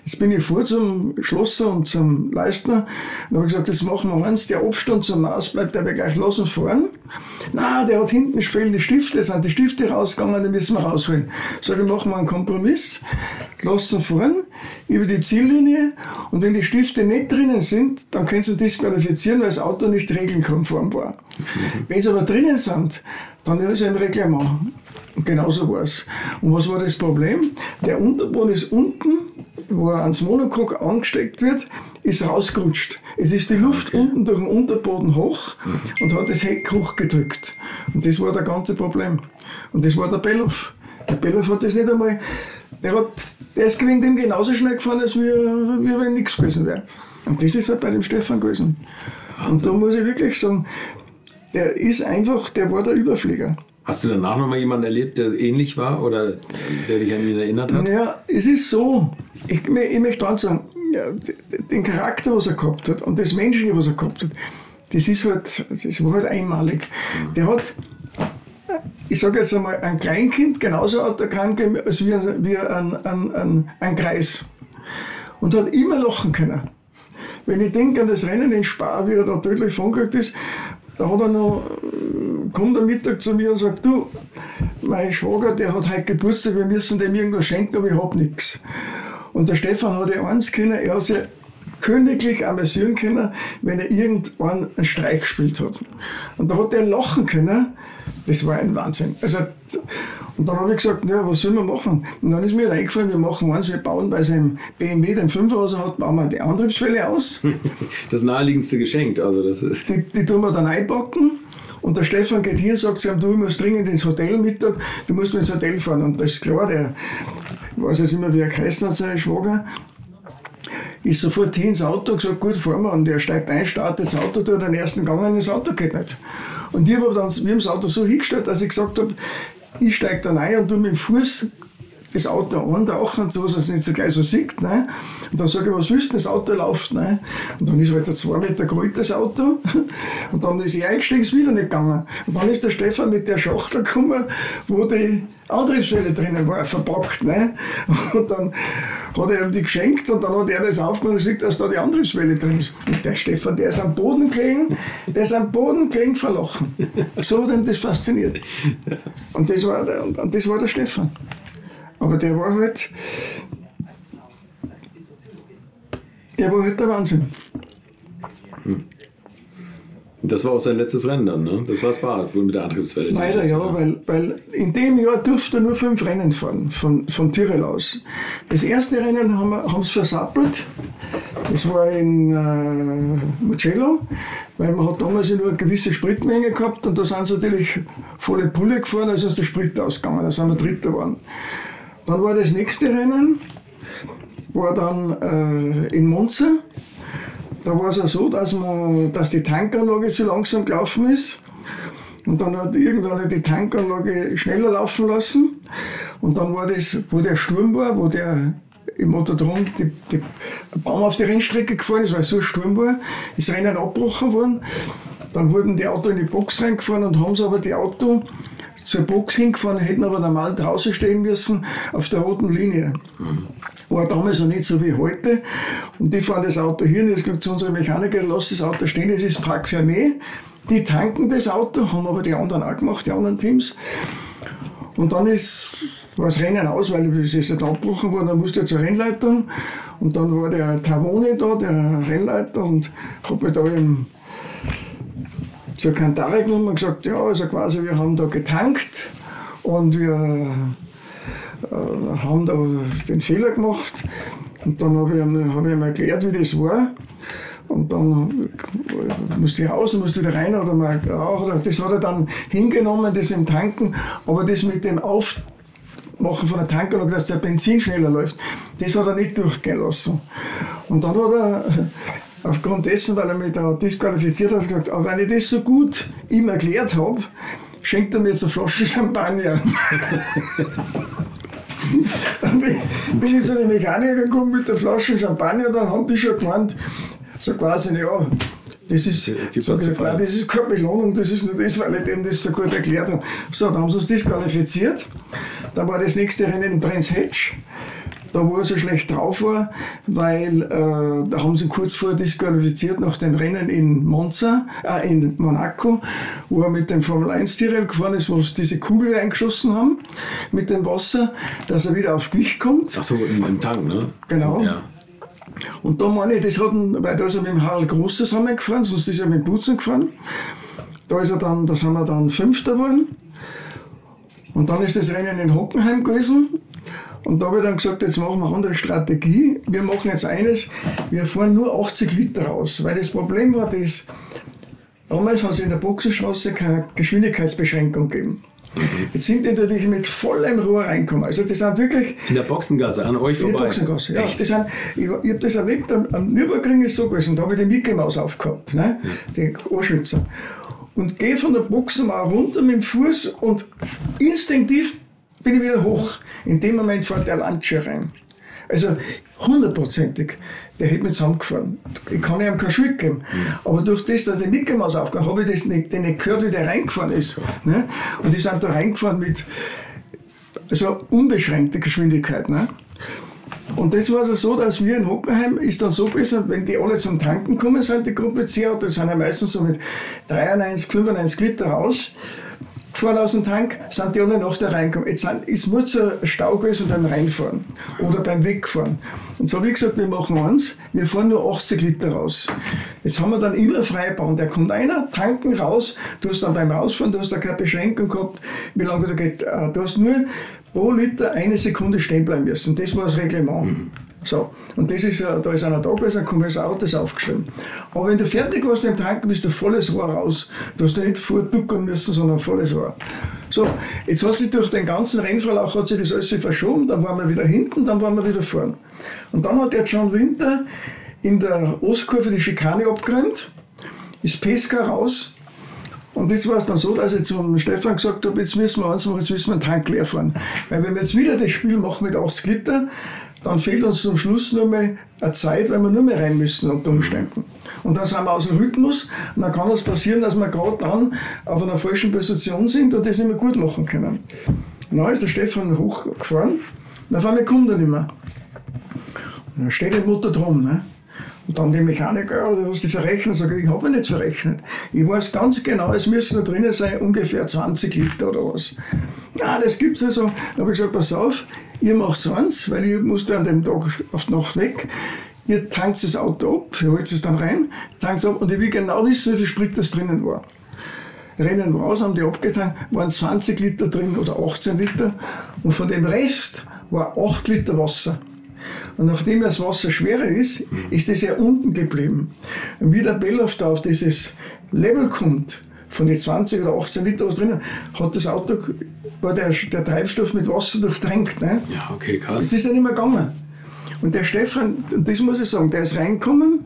Jetzt bin ich vor zum Schlosser und zum Leistner und habe gesagt, das machen wir eins, der Abstand zum Maß bleibt, wir gleich lassen fahren. Na, der hat hinten fehlende Stifte, sind die Stifte rausgegangen, die müssen wir rausholen. Sag ich, machen wir einen Kompromiss, lassen fahren über die Ziellinie und wenn die Stifte nicht drinnen sind, dann können sie disqualifizieren, weil das Auto nicht regelkonform war. Wenn sie aber drinnen sind, dann ist er im Reglement. Und genauso war es. Und was war das Problem? Der Unterboden ist unten, wo er ans Monocoque angesteckt wird, ist rausgerutscht. Es ist die Luft unten durch den Unterboden hoch und hat das Heck hochgedrückt. Und das war das ganze Problem. Und das war der Bellof. Der Bellof hat das nicht einmal, der, hat, der ist gewinnt ihm genauso schnell gefahren, als wie, wie wenn nichts gewesen wäre. Und das ist halt bei dem Stefan gewesen. Und da muss ich wirklich sagen, der ist einfach, der war der Überflieger. Hast du danach noch mal jemanden erlebt, der ähnlich war oder der dich an ihn erinnert hat? Ja, es ist so, ich, ich möchte dann sagen, den Charakter, was er gehabt hat und das Menschliche, was er gehabt hat, das ist halt, das war halt einmalig. Der hat, ich sage jetzt einmal, ein Kleinkind genauso hat er krank als wie, wie ein, ein, ein, ein Kreis. Und hat immer lachen können. Wenn ich denke an das Rennen in Spa, wie er da tödlich verunglückt ist, da hat er noch, kommt am Mittag zu mir und sagt, du, mein Schwager, der hat heute Geburtstag, wir müssen dem irgendwas schenken, aber ich hab nichts. Und der Stefan hat ja eins können, er hat sich königlich amüsieren können, wenn er irgendwann einen Streich gespielt hat. Und da hat er lachen können. Das war ein Wahnsinn. Also, und dann habe ich gesagt, ja, was sollen wir machen? Und dann ist mir eingefallen, wir machen eins, wir bauen bei seinem BMW, den 5 er hat, bauen wir die Antriebswelle aus. Das naheliegendste Geschenk. Also das ist die, die tun wir dann einpacken. Und der Stefan geht hier und sagt, du musst dringend ins Hotel Mittag, du musst ins Hotel fahren. Und das ist klar, der weiß jetzt immer, wie er geheißen hat, sein Schwager, ist sofort hier ins Auto, gesagt, gut, fahren wir. Und er steigt ein, startet das Auto, tut den ersten Gang an, das Auto geht nicht. Und ich habe dann, wir haben das Auto so hingestellt, dass ich gesagt habe, ich steige dann ein und tu mit dem Fuß das Auto antauchen, so dass es nicht so gleich so sieht. Ne? Und dann sage ich, was willst du, das Auto läuft. Ne? Und dann ist halt ein zwei Meter groß das Auto. Und dann ist ich eingestiegen, ist wieder nicht gegangen. Und dann ist der Stefan mit der Schachtel gekommen, wo die Antriebswelle drinnen war, verpackt. Ne? Und dann hat er ihm die geschenkt und dann hat er das aufgemacht und sieht, dass da die Antriebswelle drin ist. Und der Stefan, der ist am Boden gelegen, der ist am Boden gelegen verlachen. So hat ihm das fasziniert. Und das war der, und das war der Stefan. Aber der war halt. Der war halt der Wahnsinn. Hm. Das war auch sein letztes Rennen dann, ne? Das war das Bad, mit der Antriebswelle. Leider ja, weil, weil in dem Jahr durfte er nur fünf Rennen fahren, von, von Tirol aus. Das erste Rennen haben, wir, haben sie versappelt. Das war in äh, Mugello, weil man hat damals nur eine gewisse Spritmenge gehabt und da sind sie natürlich volle Pulle gefahren, also ist der Sprit ausgegangen, da sind wir Dritter geworden. Dann war das nächste Rennen, war dann äh, in Monza. Da war es ja so, dass, man, dass die Tankanlage zu langsam gelaufen ist. Und dann hat irgendwann die Tankanlage schneller laufen lassen. Und dann war das, wo der Sturm war, wo der im Motodrom die, die Baum auf die Rennstrecke gefahren ist, weil so ein Sturm war, ist Rennen abgebrochen worden. Dann wurden die Autos in die Box reingefahren und haben sie aber die Auto zur Box hingefahren, hätten aber normal draußen stehen müssen auf der roten Linie. War damals noch nicht so wie heute. Und die fahren das Auto hier und jetzt gesagt zu unserem Mechaniker, lass das Auto stehen, das ist Park für. Die tanken das Auto, haben aber die anderen auch gemacht, die anderen Teams. Und dann ist, war das Rennen aus, weil es ist nicht abgebrochen worden, dann musste er zur Rennleitung. Und dann war der Tavone da, der Rennleiter, und hat mich da im zur genommen und gesagt, ja, also quasi wir haben da getankt und wir äh, haben da den Fehler gemacht. Und dann habe ich, ihm, hab ich ihm erklärt, wie das war. Und dann musste ich raus musste wieder rein. Oder mal, ja, das hat er dann hingenommen, das im Tanken. Aber das mit dem Aufmachen von der Tankanlage, dass der Benzin schneller läuft, das hat er nicht durchgehen lassen. Und dann hat er aufgrund dessen, weil er mich da disqualifiziert hat, gesagt, aber wenn ich das so gut ihm erklärt habe, schenkt er mir jetzt eine Flasche Champagner. dann bin, bin ich zu den Mechanikern gekommen mit der Flasche Champagner, dann haben die schon gemeint, so quasi, ja, das ist, so gesagt, nein, das ist keine Belohnung, das ist nur das, weil ich dem das so gut erklärt habe. So, dann haben sie uns disqualifiziert. Dann war das nächste Rennen in Prince Hedge da wo er so schlecht drauf war, weil äh, da haben sie kurz vorher disqualifiziert nach dem Rennen in Monza, äh, in Monaco, wo er mit dem Formel 1 Tyrrell gefahren ist, wo sie diese Kugel reingeschossen haben mit dem Wasser, dass er wieder auf Gewicht kommt. Ach so, im Tank, ne? Genau. Ja. Und da meine ich, das hatten, weil da ist er mit dem Harald Groß zusammengefahren, sonst ist er mit Butzen gefahren. Da ist er dann, da sind wir dann Fünfter geworden. Und dann ist das Rennen in Hockenheim gewesen. Und da habe ich dann gesagt, jetzt machen wir eine andere Strategie. Wir machen jetzt eines, wir fahren nur 80 Liter raus. Weil das Problem war, dass damals hat es in der Boxenstraße keine Geschwindigkeitsbeschränkung gegeben. Mhm. Jetzt sind die natürlich mit vollem Rohr reingekommen. Also das sind wirklich... In der Boxengasse, an euch vorbei? In der Boxengasse, ja. Das sind, ich, ich habe das erlebt, am, am Nürburgring ist so gewesen, da habe ich die Mickey Maus aufgehabt, ne? Mhm. die Ohrschützer. Und gehe von der Boxenmauer runter mit dem Fuß und instinktiv bin ich wieder hoch. In dem Moment fährt der Lancia rein. Also hundertprozentig, der hätte mich zusammengefahren. Ich kann ihm keine Schuld geben. Mhm. Aber durch das, dass ich Mickey Maus aufgegangen habe ich das nicht, nicht gehört, wie der reingefahren ist. Ne? Und die sind da reingefahren mit also unbeschränkter Geschwindigkeit. Ne? Und das war also so, dass wir in Hockenheim ist dann so gewesen, wenn die alle zum Tanken kommen sind, die Gruppe C, das sind ja meistens so mit 93, 95 Liter raus weggefahren aus dem Tank, sind die alle nach da reingekommen. Jetzt sind, es muss ein Stau gewesen beim Reinfahren oder beim Wegfahren. Und so habe ich gesagt, wir machen eins, wir fahren nur 80 Liter raus. Jetzt haben wir dann immer Freibahn. Der kommt einer, tanken raus, du hast dann beim Rausfahren, du hast da keine Beschränkung gehabt, wie lange du geht. Äh, du hast nur pro Liter eine Sekunde stehen bleiben müssen. Das war das Reglement. So, und das ist, da ist einer da gewesen, ein kommt das Auto ist aufgeschrieben. Aber wenn du fertig warst im Tanken, bist du volles Rohr raus. Du hast nicht vorducken müssen, sondern volles Rohr. So, jetzt hat sich durch den ganzen Rennverlauf hat sich das alles verschoben, dann waren wir wieder hinten, dann waren wir wieder vorn. Und dann hat der John Winter in der Ostkurve die Schikane abgeräumt, ist Pesca raus, und jetzt war es dann so, dass ich zum Stefan gesagt habe, jetzt müssen wir eins machen, jetzt müssen wir einen Tank leer fahren. Weil wenn wir jetzt wieder das Spiel machen mit 80 Liter, dann fehlt uns zum Schluss nur mehr eine Zeit, weil wir nur mehr rein müssen unter Umständen. Und dann sind wir aus dem Rhythmus und dann kann es passieren, dass wir gerade dann auf einer falschen Position sind und das nicht mehr gut machen können. Und dann ist der Stefan hochgefahren und auf einmal kommt er nicht mehr. Und dann steht der Motor drum. Ne? Und dann die Mechaniker, oder was die verrechnen, sage ich, ich habe nicht verrechnet. Ich weiß ganz genau, es müssen da drinnen sein ungefähr 20 Liter oder was. Na, das gibt es also. Dann habe ich gesagt, pass auf, ihr macht eins, weil ich musste an dem Tag auf die Nacht weg. Ihr tankt das Auto ab, ihr holt es dann rein, tankt es ab und ich will genau wissen, wie viel Sprit das drinnen war. Rennen raus, haben die abgetankt, waren 20 Liter drin oder 18 Liter und von dem Rest war 8 Liter Wasser. Und nachdem das Wasser schwerer ist, ist es ja unten geblieben. Und wie der Belloff da auf dieses Level kommt, von den 20 oder 18 Liter was drinnen, hat das Auto, war der, der Treibstoff mit Wasser durchtränkt. Ne? Ja, okay, krass. Das ist ja nicht mehr gegangen. Und der Stefan, das muss ich sagen, der ist reingekommen,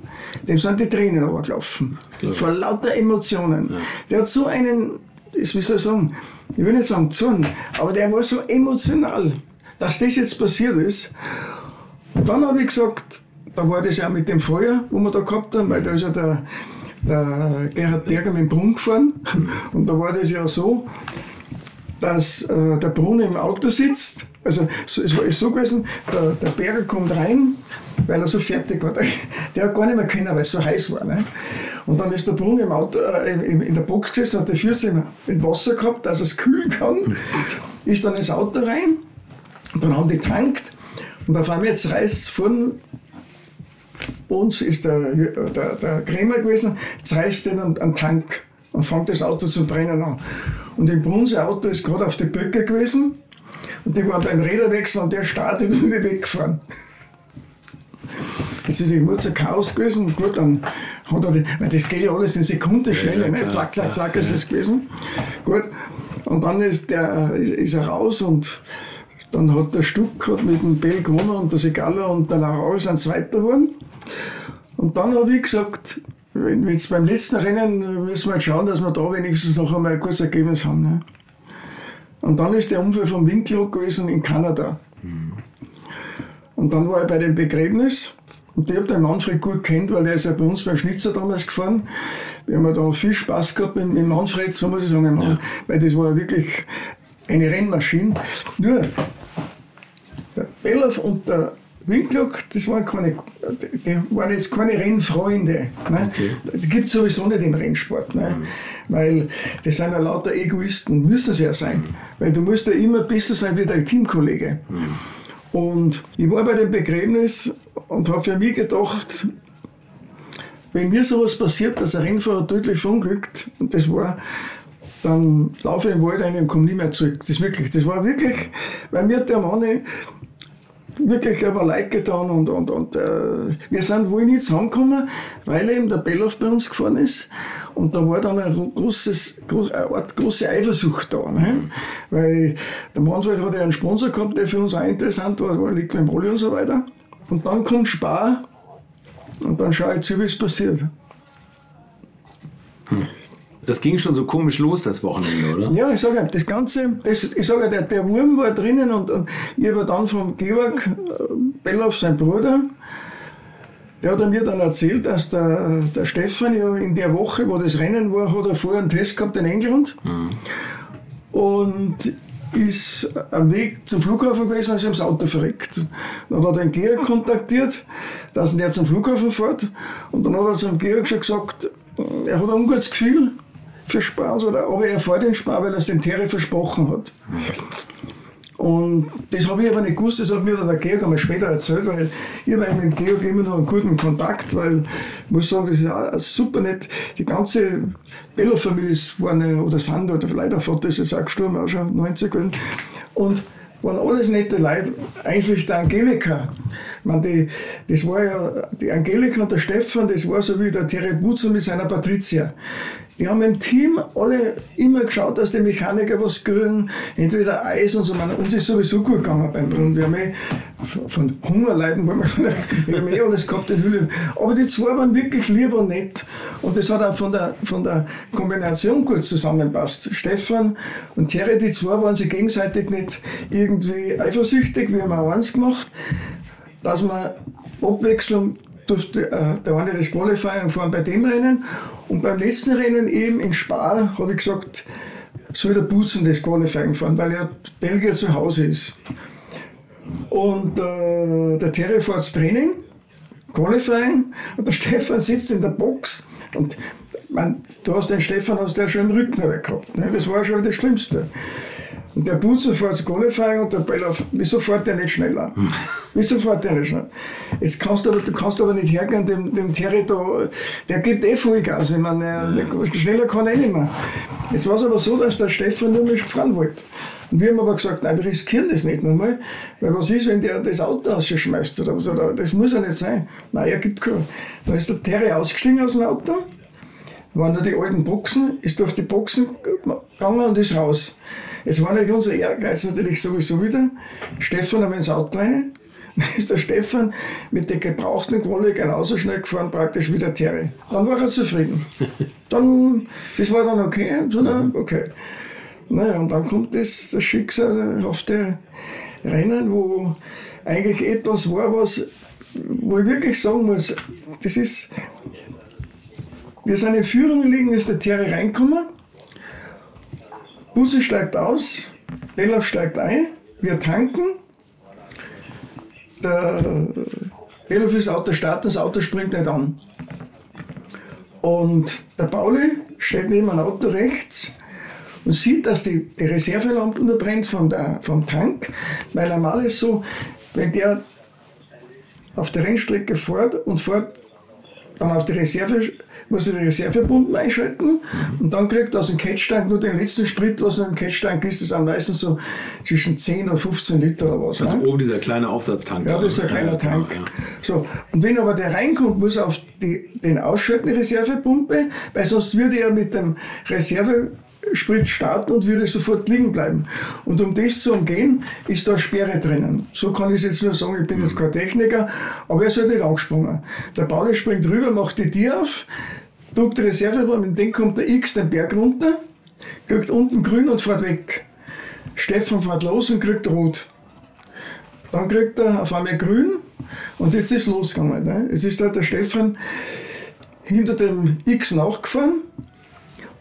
dem sind die Tränen runtergelaufen. Vor lauter Emotionen. Ja. Der hat so einen, wie soll ich sagen, ich will nicht sagen Zorn, aber der war so emotional, dass das jetzt passiert ist. Und dann habe ich gesagt, da war das ja mit dem Feuer, wo wir da gehabt haben, weil da ist ja der, der Gerhard Berger mit dem Brunnen gefahren. Und da war das ja so, dass äh, der Brunnen im Auto sitzt. Also es war so gewesen, der, der Berger kommt rein, weil er so fertig war. Der, der hat gar nicht mehr können, weil es so heiß war. Ne? Und dann ist der Brunnen im Auto, äh, in, der Box gesessen, hat die Füße mit Wasser gehabt, dass er es kühlen kann. Ist dann ins Auto rein. Dann haben die tankt. Und auf einmal jetzt reißt von uns ist der, der, der Krämer gewesen, jetzt reißt den einen Tank und fängt das Auto zu brennen an. Und im Bronzeauto ist gerade auf die Böcke gewesen und die waren beim Räderwechsel und der startet und ist weggefahren. Es ist immer so Chaos gewesen. Und gut, dann hat er die, weil das geht ja alles in Sekundenschnelle, ja, ne? zack, zack, zack, ist es gewesen. Gut, und dann ist, der, ist er raus und dann hat der Stuck mit dem Bell gewonnen und der Segala und der Larau sind Zweiter geworden. Und dann habe ich gesagt, wenn jetzt beim letzten Rennen müssen wir jetzt schauen, dass wir da wenigstens noch einmal ein gutes Ergebnis haben. Ne? Und dann ist der Unfall vom Winkler gewesen in Kanada. Mhm. Und dann war ich bei dem Begräbnis und ich habe den Manfred gut kennt, weil er ist ja bei uns beim Schnitzer damals gefahren. Wir haben da viel Spaß gehabt mit, mit Manfred, so muss ich sagen, ja. weil das war wirklich eine Rennmaschine. Nur, der Belloff und der Winklock, das waren keine, die waren jetzt keine Rennfreunde. Ne? Okay. Das gibt es sowieso nicht im Rennsport. Ne? Mhm. Weil das sind ja lauter Egoisten, müssen sie ja sein. Mhm. Weil du musst ja immer besser sein wie dein Teamkollege. Mhm. Und ich war bei dem Begräbnis und habe für mich gedacht, wenn mir sowas passiert, dass ein Rennfahrer tödlich verunglückt, und das war, dann laufe ich im Wald ein und komme nie mehr zurück. Das, wirklich, das war wirklich, weil mir der Mann wirklich aber leid getan und, und, und äh, wir sind wohl nicht zusammengekommen, weil eben der Belloff bei uns gefahren ist und da war dann ein großes, eine Art große Eifersucht da. Ne? Weil der Manfred hat ja einen Sponsor gehabt, der für uns auch interessant war, war Liquid Rolli und so weiter. Und dann kommt Spar und dann schau ich zu, wie es passiert. Hm. Das ging schon so komisch los, das Wochenende, oder? Ja, ich sage ja, das Ganze, das, ich sage ja, der, der Wurm war drinnen und, und ich habe dann vom Georg äh, Belloff, sein Bruder, der hat mir dann erzählt, dass der, der Stefan ja in der Woche, wo das Rennen war, hat er vorher einen Test gehabt in England. Mhm. Und ist am Weg zum Flughafen gewesen und ist das Auto verreckt. Dann hat er den Georg kontaktiert, dass er zum Flughafen fährt. Und dann hat er zum Georg schon gesagt, er hat ein ungutes Gefühl, für Spaß, oder aber er fährt den Spar, weil er es dem Terry versprochen hat. Und das habe ich aber nicht gewusst, das hat mir der Georg einmal später erzählt, weil ich habe mit dem Georg immer noch einen guten Kontakt, weil ich muss sagen, das ist auch super nett. Die ganze Bello-Familie waren oder sind, oder der Vater ist jetzt auch gestorben, auch schon 90 gewesen. Und waren alles nette Leute, einschließlich der Angelika. Meine, die, das war ja, die Angelika und der Stefan, das war so wie der Terry Butzer mit seiner Patricia. Die haben im Team alle immer geschaut, dass die Mechaniker was kriegen, entweder Eis und so. Man, uns ist sowieso gut gegangen beim Brunnen. Wir haben eh von Hunger leiden, weil wir, haben eh alles gehabt in Hülle. Aber die zwei waren wirklich lieb und nett. Und das hat auch von der, von der Kombination gut zusammenpasst. Stefan und Terry, die zwei waren sich gegenseitig nicht irgendwie eifersüchtig. Wir haben auch eins gemacht, dass wir Abwechslung durfte äh, der eine das Qualifying fahren bei dem Rennen. Und beim letzten Rennen eben in Spa habe ich gesagt, soll der Butzen das Qualifying fahren, weil er Belgier zu Hause ist. Und äh, der Terry fährt das Training, Qualifying, und der Stefan sitzt in der Box. Und man, du hast den Stefan ja schon im Rücken weg gehabt. Ne? Das war schon das Schlimmste. Und der Butzer fährt das Qualifying und der Beller, wieso fährt der nicht schneller? wieso fährt der nicht schneller? Jetzt kannst du, aber, du kannst aber nicht hergehen, dem, dem Terry da, der gibt eh Vollgas. Ich meine, der, schneller kann er nicht mehr. Jetzt war es aber so, dass der Stefan nur mich fahren wollte. Und wir haben aber gesagt, nein, wir riskieren das nicht nochmal, weil was ist, wenn der das Auto ausschmeißt oder so, das muss ja nicht sein. Nein, er gibt keinen. Dann ist der Terry ausgestiegen aus dem Auto, waren nur die alten Boxen, ist durch die Boxen gegangen und ist raus. Es war nicht unser Ehrgeiz natürlich sowieso wieder. Stefan haben ins Auto rein. Dann ist der Stefan mit der gebrauchten Quali genauso schnell gefahren, praktisch wie der Terry. Dann war er zufrieden. Dann, das war dann okay. So, na, okay. Naja, und dann kommt das, das Schicksal auf der Rennen, wo eigentlich etwas war, was, wo ich wirklich sagen muss, das ist, wir sind in Führung liegen, ist der Terry reingekommen Busse steigt aus, Belaf steigt ein, wir tanken. Der Belaf ist Auto starten, das Auto springt nicht an. Und der Pauli steht neben dem Auto rechts und sieht, dass die, die Reservelampe nur brennt vom, der, vom Tank. Weil normal ist so, wenn der auf der Rennstrecke fährt und fährt dann auf die Reserve muss ich die Reservepumpen einschalten und dann kriegt er aus dem Catchtank nur den letzten Sprit, was noch im Catchtank ist, das sind meistens so zwischen 10 und 15 Liter oder was. Also ne? oben dieser kleine Aufsatztank. Ja, das ist ein kleiner ja, Tank. Ja. So, und wenn aber der reinkommt, muss er auf die, den ausschalten, die Reservepumpe, weil sonst würde er mit dem Reserve Sprit starten und würde sofort liegen bleiben. Und um das zu umgehen, ist da Sperre drinnen. So kann ich es jetzt nur sagen, ich bin jetzt kein Techniker, aber er ist halt nicht angesprungen. Der Pauli springt rüber, macht die Tür auf, drückt die Reserve, mit dem kommt der X den Berg runter, kriegt unten grün und fährt weg. Stefan fährt los und kriegt rot. Dann kriegt er auf einmal grün und jetzt ist es losgegangen. Ne? Es ist halt der Stefan hinter dem X nachgefahren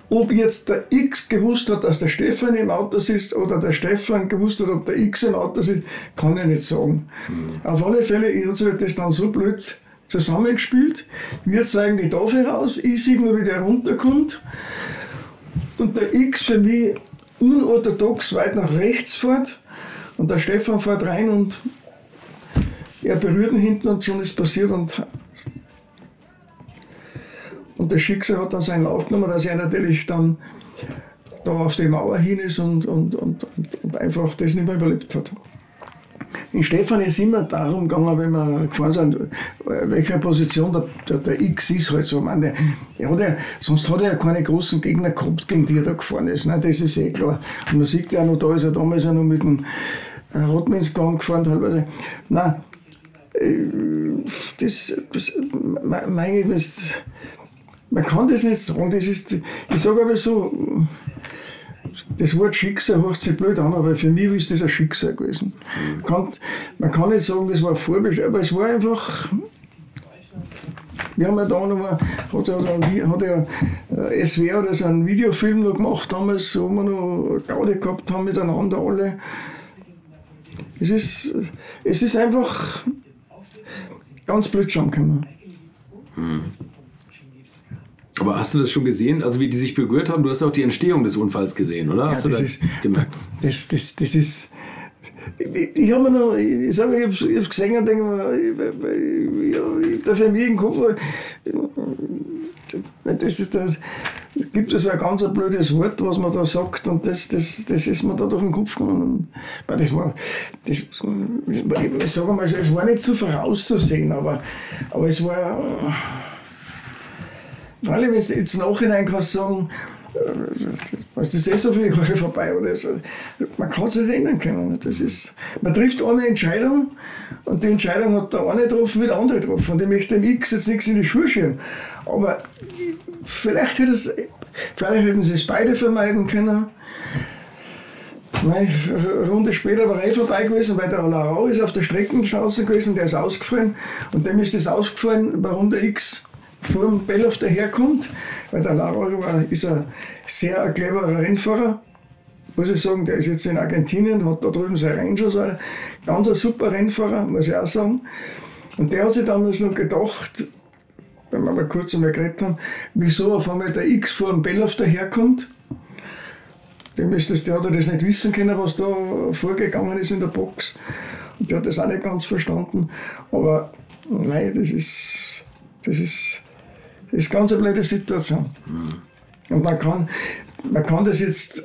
ob jetzt der X gewusst hat, dass der Stefan im Auto sitzt oder der Stefan gewusst hat, ob der X im Auto sitzt, kann ich nicht sagen. Mhm. Auf alle Fälle, ich habe das dann so blöd zusammengespielt. Wir zeigen die Tafel raus, ich sehe nur, wie der runterkommt. Und der X für mich unorthodox weit nach rechts fährt. Und der Stefan fährt rein und er berührt ihn hinten und schon ist passiert und und das Schicksal hat dann seinen Lauf genommen, dass er natürlich dann da auf die Mauer hin ist und, und, und, und einfach das nicht mehr überlebt hat. In Stefan ist immer darum gegangen, wenn wir gefahren sind, welcher Position der, der, der, X ist halt so. Man, der, ja, sonst hat er ja keine großen Gegner gehabt, gegen die er da gefahren ist. Ne? Das ist eh klar. Und man sieht ja noch, da ist er damals ja noch mit dem äh, Rotminsgang gefahren teilweise. Nein, äh, das, das, mein, das, man kann das nicht sagen. Das ist, ich sage aber so, das Wort Schicksal hört sich blöd an, aber für mich ist das ein Schicksal gewesen. Man kann, man kann nicht sagen, das war vorbestimmt, aber es war einfach. Wir haben ja da noch mal, hat ja, hat ja äh, SWR oder so einen Videofilm noch gemacht damals, wo wir noch Gaudi gehabt haben miteinander alle. Es ist, es ist einfach ganz blöd zusammengekommen. Mhm. Aber hast du das schon gesehen, also wie die sich berührt haben? Du hast auch die Entstehung des Unfalls gesehen, oder? Hast ja, du das ist, gemerkt? Das, das, das ist. Ich, ich habe mir noch, ich sage, ich habe es gesehen und denke mir, ich, ich, ich, habe für mich im Kopf, das ist das, es gibt so ein ganz blödes Wort, was man da sagt, und das, das, das ist mir da durch den Kopf gegangen. Das war, das, ich sage mal, es war nicht so vorauszusehen, aber, aber es war, vor allem wenn du jetzt nachhinein kannst sagen, das ist eh so viele Jahre vorbei. Oder so. Man kann es nicht ändern können. Das ist, man trifft eine Entscheidung und die Entscheidung hat der eine getroffen wie der andere getroffen. Und ich möchte dem X jetzt nichts in die Schuhe schieben. Aber vielleicht, hätte es, vielleicht hätten sie es beide vermeiden können. Eine Runde später war er vorbei gewesen, weil der Larau ist auf der Streckenstraße gewesen, der ist ausgefallen und dem ist das ausgefallen bei Runde X vor dem Bellof daherkommt, weil der Lara war, ist ein sehr cleverer Rennfahrer. Muss ich sagen, der ist jetzt in Argentinien, hat da drüben sein Ranger, so ein ganz ein super Rennfahrer, muss ich auch sagen. Und der hat sich damals noch gedacht, wenn wir mal kurz einmal geredet haben, wieso auf einmal der X vor dem Bellof daherkommt. Dem ist das, der hat das nicht wissen können, was da vorgegangen ist in der Box. Und der hat das auch nicht ganz verstanden. Aber nein, das ist, das ist das ist ganz eine blöde Situation. Und man kann, man kann das jetzt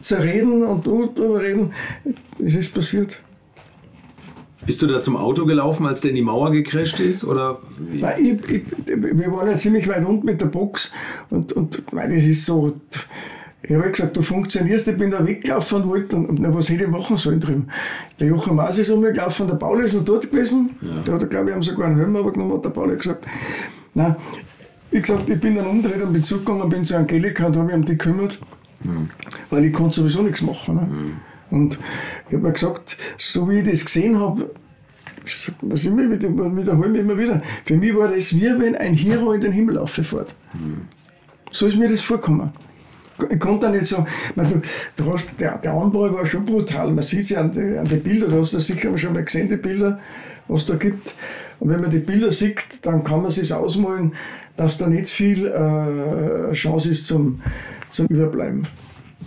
zerreden und darüber reden, es ist passiert. Bist du da zum Auto gelaufen, als der in die Mauer gecrasht ist? Oder Nein, ich, ich, wir waren ja ziemlich weit unten mit der Box und, und das ist so. Ich habe gesagt, du funktionierst, ich bin da weggelaufen und wollte, und, und was hätte ich machen sollen drüben? Der Jochen Maas ist umgelaufen, der Paul ist noch dort gewesen. Ja. Der hat, glaube ich, haben sogar einen Helm genommen, hat der Paul gesagt. Nein, wie gesagt, ich bin dann umgedreht und bin zurückgegangen, bin zu Angelika und habe mich um die gekümmert, mhm. weil ich konnte sowieso nichts machen. Ne? Mhm. Und ich habe gesagt, so wie ich das gesehen habe, was immer wieder, wiederhole mich immer wieder, für mich war das wie wenn ein Hero in den Himmel auffährt. Mhm. So ist mir das vorgekommen. Ich konnte da nicht so, meine, du, du hast, der, der Anbau war schon brutal, man sieht es ja an den Bildern, du hast das sicher schon mal gesehen, die Bilder, was da gibt. Und wenn man die Bilder sieht, dann kann man sich ausmalen, dass da nicht viel äh, Chance ist zum, zum Überbleiben.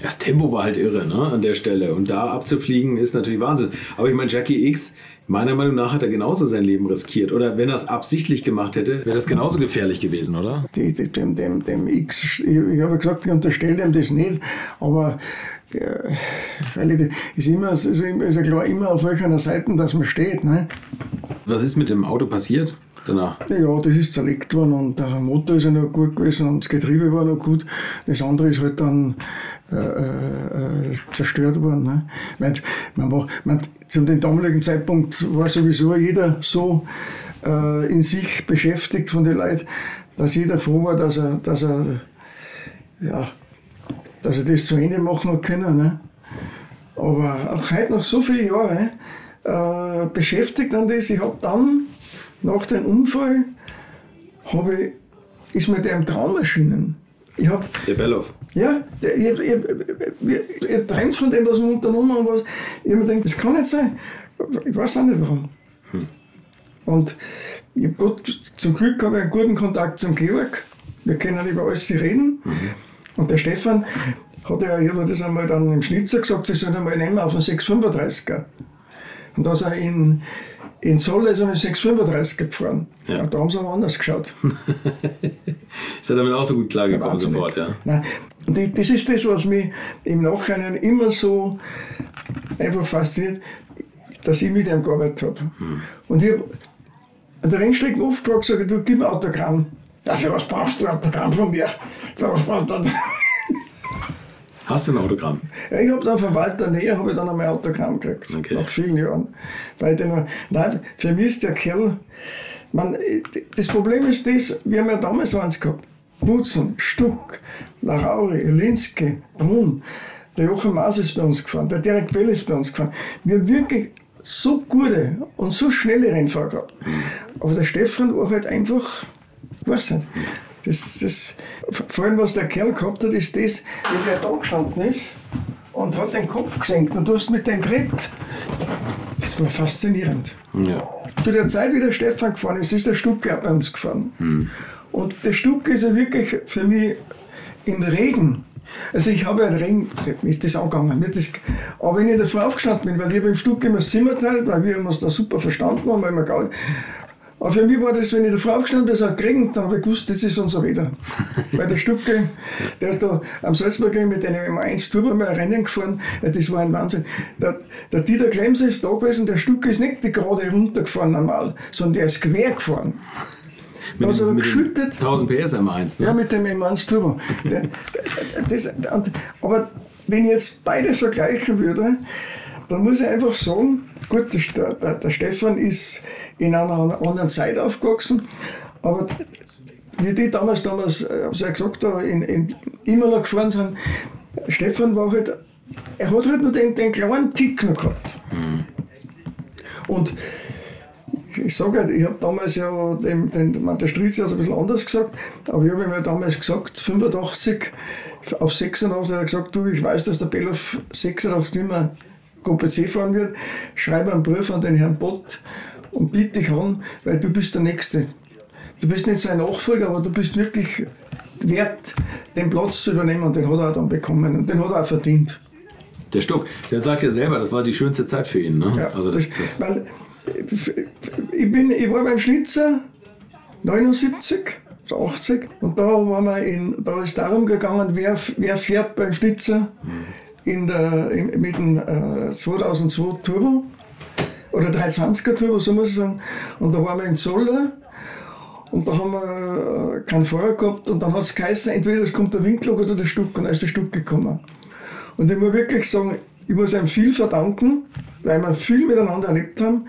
Das Tempo war halt irre ne, an der Stelle. Und da abzufliegen ist natürlich Wahnsinn. Aber ich meine, Jackie X, meiner Meinung nach hat er genauso sein Leben riskiert. Oder wenn er es absichtlich gemacht hätte, wäre das genauso gefährlich gewesen, oder? Dem, dem, dem X, ich, ich habe gesagt, ich unterstelle ihm das nicht. Aber ja, weil ich, ist, immer, ist, ist ja klar immer auf welcher Seite, dass man steht. Ne? Was ist mit dem Auto passiert? danach? Ja, das ist zerlegt worden und der Motor ist ja noch gut gewesen und das Getriebe war noch gut. Das andere ist halt dann äh, äh, zerstört worden. Ne? Man, man war, man, zu dem damaligen Zeitpunkt war sowieso jeder so äh, in sich beschäftigt von den Leuten, dass jeder froh war, dass er, dass er, ja, dass er das zu Ende machen hat können. Ne? Aber auch heute nach so vielen Jahren äh, beschäftigt an das. Ich habe dann nach dem Unfall ich, ist mir der im Traum erschienen. Ich hab, der Belloff? Ja, der, ich, ich, ich, ich, träumt von dem, was wir unternommen haben. Was, ich habe mir gedacht, das kann nicht sein. Ich weiß auch nicht warum. Hm. Und ich hab Gott, zum Glück habe ich einen guten Kontakt zum Georg. Wir können über alles reden. Mhm. Und der Stefan hat ja, ich habe das einmal dann im Schnitzer gesagt, sie sollen einmal nehmen auf einen 635er. Und da ist er in, in Zoll ist er mit 635 gefahren. Ja. Da haben sie aber anders geschaut. ist er damit auch so gut klargekommen sofort, ja? Nein. Und das ist das, was mich im Nachhinein immer so einfach fasziniert, dass ich mit ihm gearbeitet habe. Hm. Und ich habe an der Rennstrecke oft gefragt, sage, du gib mir Autogramm. Ja, für was brauchst du ein Autogramm von mir? Für was brauchst du Hast du ein Autogramm? Ja, ich habe dann von Walter Näher habe ich dann einmal ein Autogramm gekriegt. Okay. Nach vielen Jahren. Weil den, nein, für mich ist der Kerl. Man, das Problem ist das, wir haben ja damals eins gehabt. Butzen, Stuck, Larauri, Linske, Brunn. Der Jochen Maas ist bei uns gefahren, der Derek Bell ist bei uns gefahren. Wir haben wirklich so gute und so schnelle Rennfahrer gehabt. Aber der Stefan war halt einfach, weiß nicht, das, das, vor allem, was der Kerl gehabt hat, ist das, wie der da gestanden ist und hat den Kopf gesenkt und du hast mit dem geredet. Das war faszinierend. Ja. Zu der Zeit, wie der Stefan gefahren ist, ist der Stuttgart bei uns gefahren. Mhm. Und das Stück ist ja wirklich für mich im Regen. Also ich habe ja Regen, mir ist das angegangen. Mir das, aber wenn ich davor aufgestanden bin, weil ich habe im Stück immer das Zimmer teilt, weil wir uns da super verstanden haben, weil wir gar aber für mich war das, wenn ich davor aufgestanden bin, es hat geregnet, dann habe ich gewusst, das ist unser Wetter. Weil der Stucke, der ist da am Salzburger mit dem M1 Turbo mal Rennen gefahren, das war ein Wahnsinn. Der, der Dieter Klemser ist da gewesen, der Stucke ist nicht die gerade runtergefahren normal, sondern der ist quer gefahren. Mit, Da dem- mit geschüttet. dem 1000 PS M1, ne? Ja, mit dem M1 Turbo. Das, und, aber wenn ich jetzt beide vergleichen würde, dann muss ich einfach sagen, gut, der, der, der Stefan ist in einer anderen Zeit aufgewachsen, aber wie die damals, damals, äh, habe ich ja gesagt, da in, in, immer noch gefahren sind, Stefan war halt, er hat halt nur den, den kleinen Tick noch gehabt. Und ich sage halt, ich habe damals ja dem, den, man, der Stries ja so ein bisschen anders gesagt, aber ich habe ihm ja damals gesagt, 85 auf 86 hat er gesagt, du, ich weiß, dass der Bell auf 86 nicht mehr Gruppe C fahren wird, schreibe einen Brief an den Herrn Bott und bitte dich an, weil du bist der Nächste. Du bist nicht sein Nachfolger, aber du bist wirklich wert, den Platz zu übernehmen und den hat er dann bekommen und den hat er auch verdient. Der Stuck, der sagt ja selber, das war die schönste Zeit für ihn, ne? Ja, also das, das, Weil, ich, bin, ich war beim Schnitzer 79, so 80 und da, waren wir in, da ist darum gegangen, wer, wer fährt beim Schnitzer in der, in, mit dem äh, 2002 Turbo oder 320er Turbo, so muss ich sagen. Und da waren wir in Zoller und da haben wir äh, keinen Fahrer gehabt und dann hat es geheißen, entweder es kommt der Winkler oder der Stuck und dann ist der Stuck gekommen. Und ich muss wirklich sagen, ich muss ihm viel verdanken, weil wir viel miteinander erlebt haben.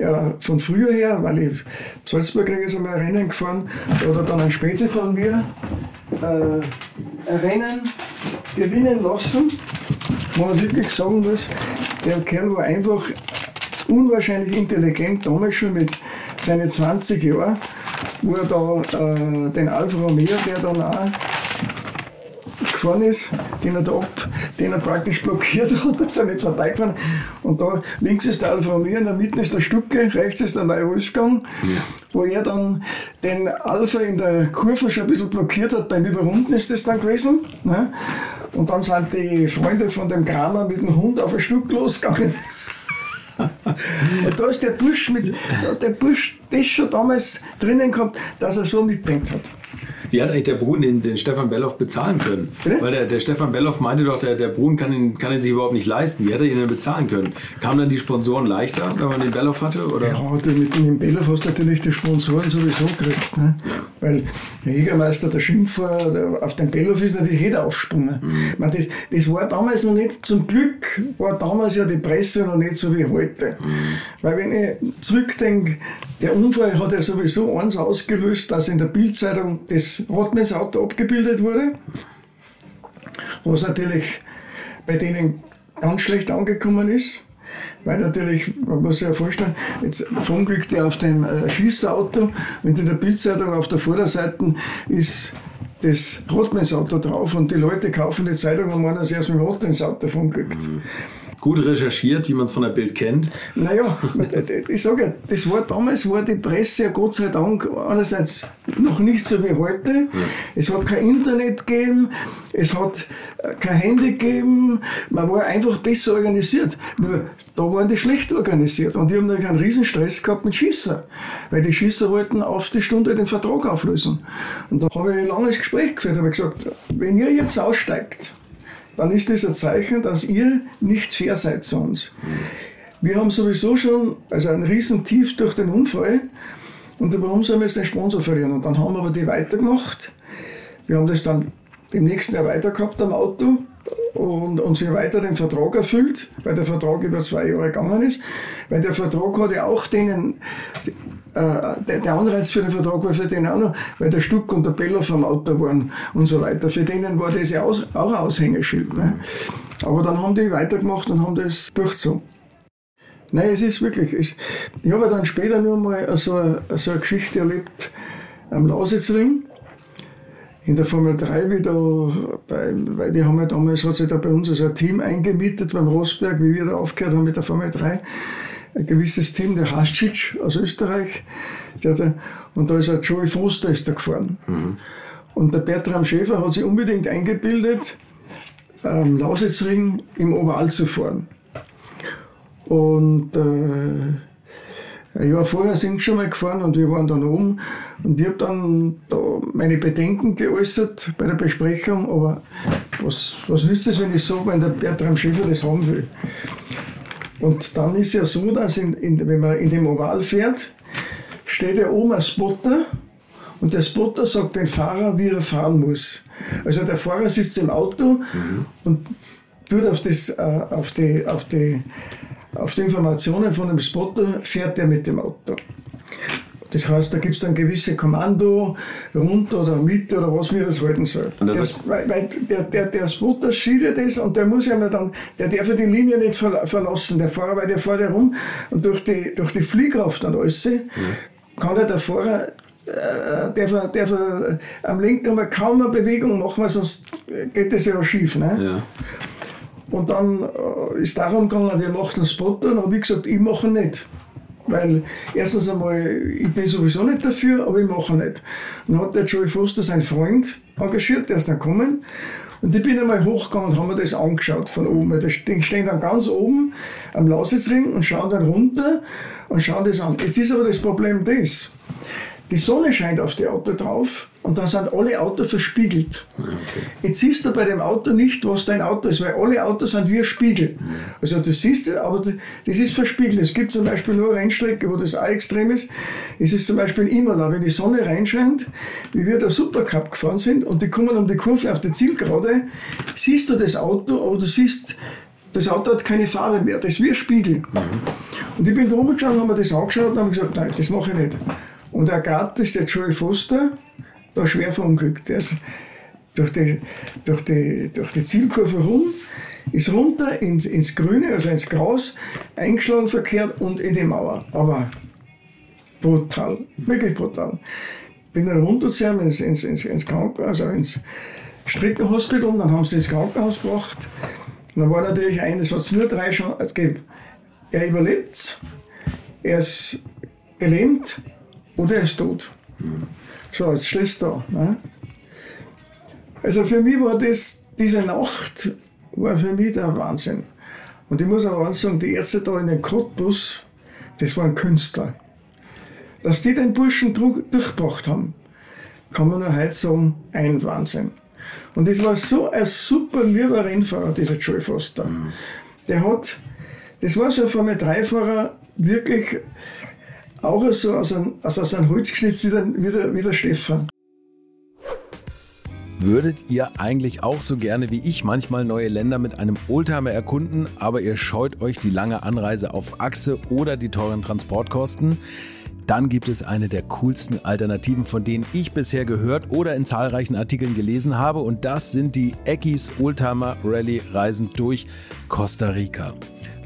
Ja, von früher her, weil ich Salzburg ist einmal ein Rennen gefahren, da hat er dann ein Spezi von mir äh, ein Rennen gewinnen lassen, wo man wirklich sagen muss, der Kerl war einfach unwahrscheinlich intelligent, damals schon mit seinen 20 Jahren, wo er da äh, den Alfa Romeo, der dann auch gefahren ist, den er da ab, den er praktisch blockiert hat, dass er nicht vorbeigefahren Und da links ist der Alfa Romeo, in der Mitte ist der Stucke, rechts ist der neue Wolfgang, wo er dann den Alpha in der Kurve schon ein bisschen blockiert hat, beim Überrunden ist das dann gewesen. Ne? Und dann sind die Freunde von dem Kramer mit dem Hund auf ein Stück losgegangen. Und da ist der Bursch mit, der Bursch das schon damals drinnen gehabt, dass er so mitdenkt hat. Wie hat eigentlich der Brun den, den Stefan Belloff bezahlen können? Bitte? Weil der, der Stefan Belloff meinte doch, der, der Brun kann ihn, kann ihn sich überhaupt nicht leisten. Wie hat er ihn denn bezahlen können? Kamen dann die Sponsoren leichter, wenn man den Belloff hatte? Oder? Ja, mit dem Bellof hast du natürlich die Sponsoren sowieso gekriegt. Ne? Weil der Jägermeister, der Schimpfer, der, auf den Bellof ist natürlich jeder aufgesprungen. Ich meine, das, das war damals noch nicht, zum Glück war damals ja die Presse noch nicht so wie heute. Weil wenn ich zurückdenke, der Unfall hat ja sowieso eins ausgelöst, dass in der Bildzeitung das Rottmans Auto abgebildet wurde. Was natürlich bei denen ganz schlecht angekommen ist. Weil natürlich, man muss sich ja vorstellen, jetzt verunglückt er auf dem äh, Schießauto und in der Bildzeitung auf der Vorderseite ist das Rottmans Auto drauf und die Leute kaufen die Zeitung und meinen, sie ist mit dem Rottmans Auto verunglückt. Gut recherchiert, wie man es von der Bild kennt. Naja, ich sage ja, das war damals war die Presse ja Gott sei Dank einerseits noch nicht so wie heute. Es hat kein Internet gegeben, es hat äh, kein Handy gegeben, man war einfach besser organisiert. Nur da waren die schlecht organisiert und die haben natürlich einen riesen Stress gehabt mit Schießer, weil die Schießer wollten auf die Stunde den Vertrag auflösen. Und da habe ich ein langes Gespräch geführt, habe gesagt, wenn ihr jetzt aussteigt, dann ist das ein Zeichen, dass ihr nicht fair seid zu uns. Wir haben sowieso schon also ein riesen Tief durch den Unfall und warum sollen wir jetzt den Sponsor verlieren? Und dann haben wir aber die weitergemacht. Wir haben das dann im nächsten Jahr weiter gehabt am Auto und, und sie weiter den Vertrag erfüllt, weil der Vertrag über zwei Jahre gegangen ist. Weil der Vertrag hat ja auch denen, äh, der, der Anreiz für den Vertrag war für den auch noch, weil der Stuck und der Bello vom Auto waren und so weiter. Für denen war das ja aus, auch ein Aushängeschild. Ne? Aber dann haben die weitergemacht und haben das durchgezogen. Nein, es ist wirklich. Es, ich habe dann später nur mal so eine, so eine Geschichte erlebt am Lausitzring. In der Formel 3 wieder, bei, weil wir haben ja damals, hat sich da bei uns so ein Team eingemietet beim Rosberg, wie wir da aufgehört haben mit der Formel 3. ein gewisses Team, der Hascic aus Österreich, der da, und da ist auch Joey Foster ist da gefahren. Mhm. Und der Bertram Schäfer hat sich unbedingt eingebildet, am Lausitzring im Oberall zu fahren. Und äh, ein Jahr vorher sind wir schon mal gefahren und wir waren dann oben. Und ich habe dann da meine Bedenken geäußert bei der Besprechung, aber was, was nützt es, wenn ich sage, wenn der Bertram Schäfer das haben will? Und dann ist ja so, dass in, in, wenn man in dem Oval fährt, steht ja oben ein Spotter und der Spotter sagt den Fahrer, wie er fahren muss. Also der Fahrer sitzt im Auto mhm. und tut auf, das, äh, auf, die, auf, die, auf die Informationen von dem Spotter, fährt er mit dem Auto. Das heißt, da gibt es dann gewisse Kommando, runter oder mit oder was wir das halten soll. Das, weil, der, der, der Spotter schiedet das und der muss ja dann, der darf ja die Linie nicht verlassen, der Fahrer, weil der fährt ja rum und durch die, durch die Fliehkraft und alles mhm. kann ja der Fahrer äh, darf, darf am linken mal kaum eine Bewegung machen, weil sonst geht das ja schief. Ne? Ja. Und dann äh, ist darum gegangen, wir machen einen Spotter und habe ich gesagt, ich mache nicht. Weil erstens einmal, ich bin sowieso nicht dafür, aber ich mache nicht. dann hat der Joey Foster seinen Freund engagiert, der ist dann gekommen. Und ich bin einmal hochgegangen und haben mir das angeschaut von oben. Die stehen dann ganz oben am Lausitzring und schauen dann runter und schauen das an. Jetzt ist aber das Problem das. Die Sonne scheint auf die Auto drauf und dann sind alle Autos verspiegelt. Ah, okay. Jetzt siehst du bei dem Auto nicht, was dein Auto ist, weil alle Autos sind wie ein Spiegel. Mhm. Also du siehst, aber das ist verspiegelt. Es gibt zum Beispiel nur Rennstrecke, wo das auch extrem ist. Es ist zum Beispiel in Imola, wenn die Sonne reinscheint, wie wir der Supercup gefahren sind und die kommen um die Kurve auf die Zielgerade, siehst du das Auto, aber du siehst das Auto hat keine Farbe mehr, das ist wie ein Spiegel. Mhm. Und ich bin da rumgeschaut, haben mir das angeschaut und haben gesagt, nein, das mache ich nicht. Und der Gatt ist der Joey Foster, da schwer verunglückt. Der ist durch die, durch die, durch die Zielkurve rum, ist runter ins, ins Grüne, also ins Gras, eingeschlagen verkehrt und in die Mauer. Aber brutal, wirklich brutal. Bin dann runter zu ihm ins, ins, ins, ins Krankenhaus, also ins Streckenhospital dann haben sie ins Krankenhaus gebracht. Und dann war natürlich ein, es hat nur drei Chancen gegeben. Er überlebt, er ist gelähmt und er ist tot. So, jetzt schließt da. Ne? Also für mich war das, diese Nacht war für mich der Wahnsinn. Und ich muss auch eins sagen, die Ärzte da in dem Cottbus, das waren Künstler. Dass die den Burschen durchgebracht haben, kann man nur heute sagen, ein Wahnsinn. Und das war so ein super lieber Rennfahrer, dieser Joey Foster. Der hat, das war so ein Formel-3-Fahrer, wirklich auch so aus einem, also aus einem Holz geschnitzt wie der, wie, der, wie der Stefan. Würdet ihr eigentlich auch so gerne wie ich manchmal neue Länder mit einem Oldtimer erkunden, aber ihr scheut euch die lange Anreise auf Achse oder die teuren Transportkosten? Dann gibt es eine der coolsten Alternativen, von denen ich bisher gehört oder in zahlreichen Artikeln gelesen habe und das sind die Eckis Oldtimer Rally Reisen durch Costa Rica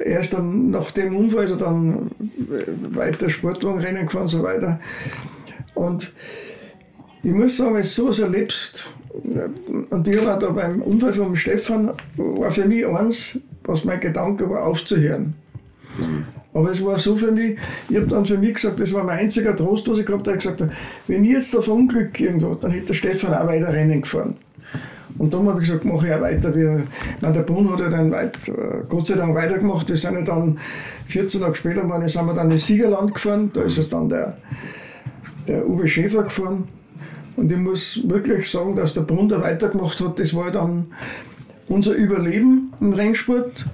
erst dann nach dem Unfall ist er dann weiter Sportwagenrennen gefahren und so weiter. Und ich muss sagen, wenn du sowas erlebst, und ich habe da beim Unfall von Stefan, war für mich eins, was mein Gedanke war, aufzuhören. Aber es war so für mich, ich habe dann für mich gesagt, das war mein einziger Trost, was ich gehabt habe, gesagt, wenn ich jetzt da verunglückt irgendwo, dann hätte der Stefan auch weiter Rennen gefahren. Und dann habe ich gesagt, mache ich auch weiter. Wir, nein, der Brunn hat ja dann weit, Gott sei Dank weitergemacht. Wir sind ja dann 14 Tage später waren, sind wir dann ins Siegerland gefahren. Da ist es dann der, der Uwe Schäfer gefahren. Und ich muss wirklich sagen, dass der Brunn da weitergemacht hat. Das war dann unser Überleben im Rennsport.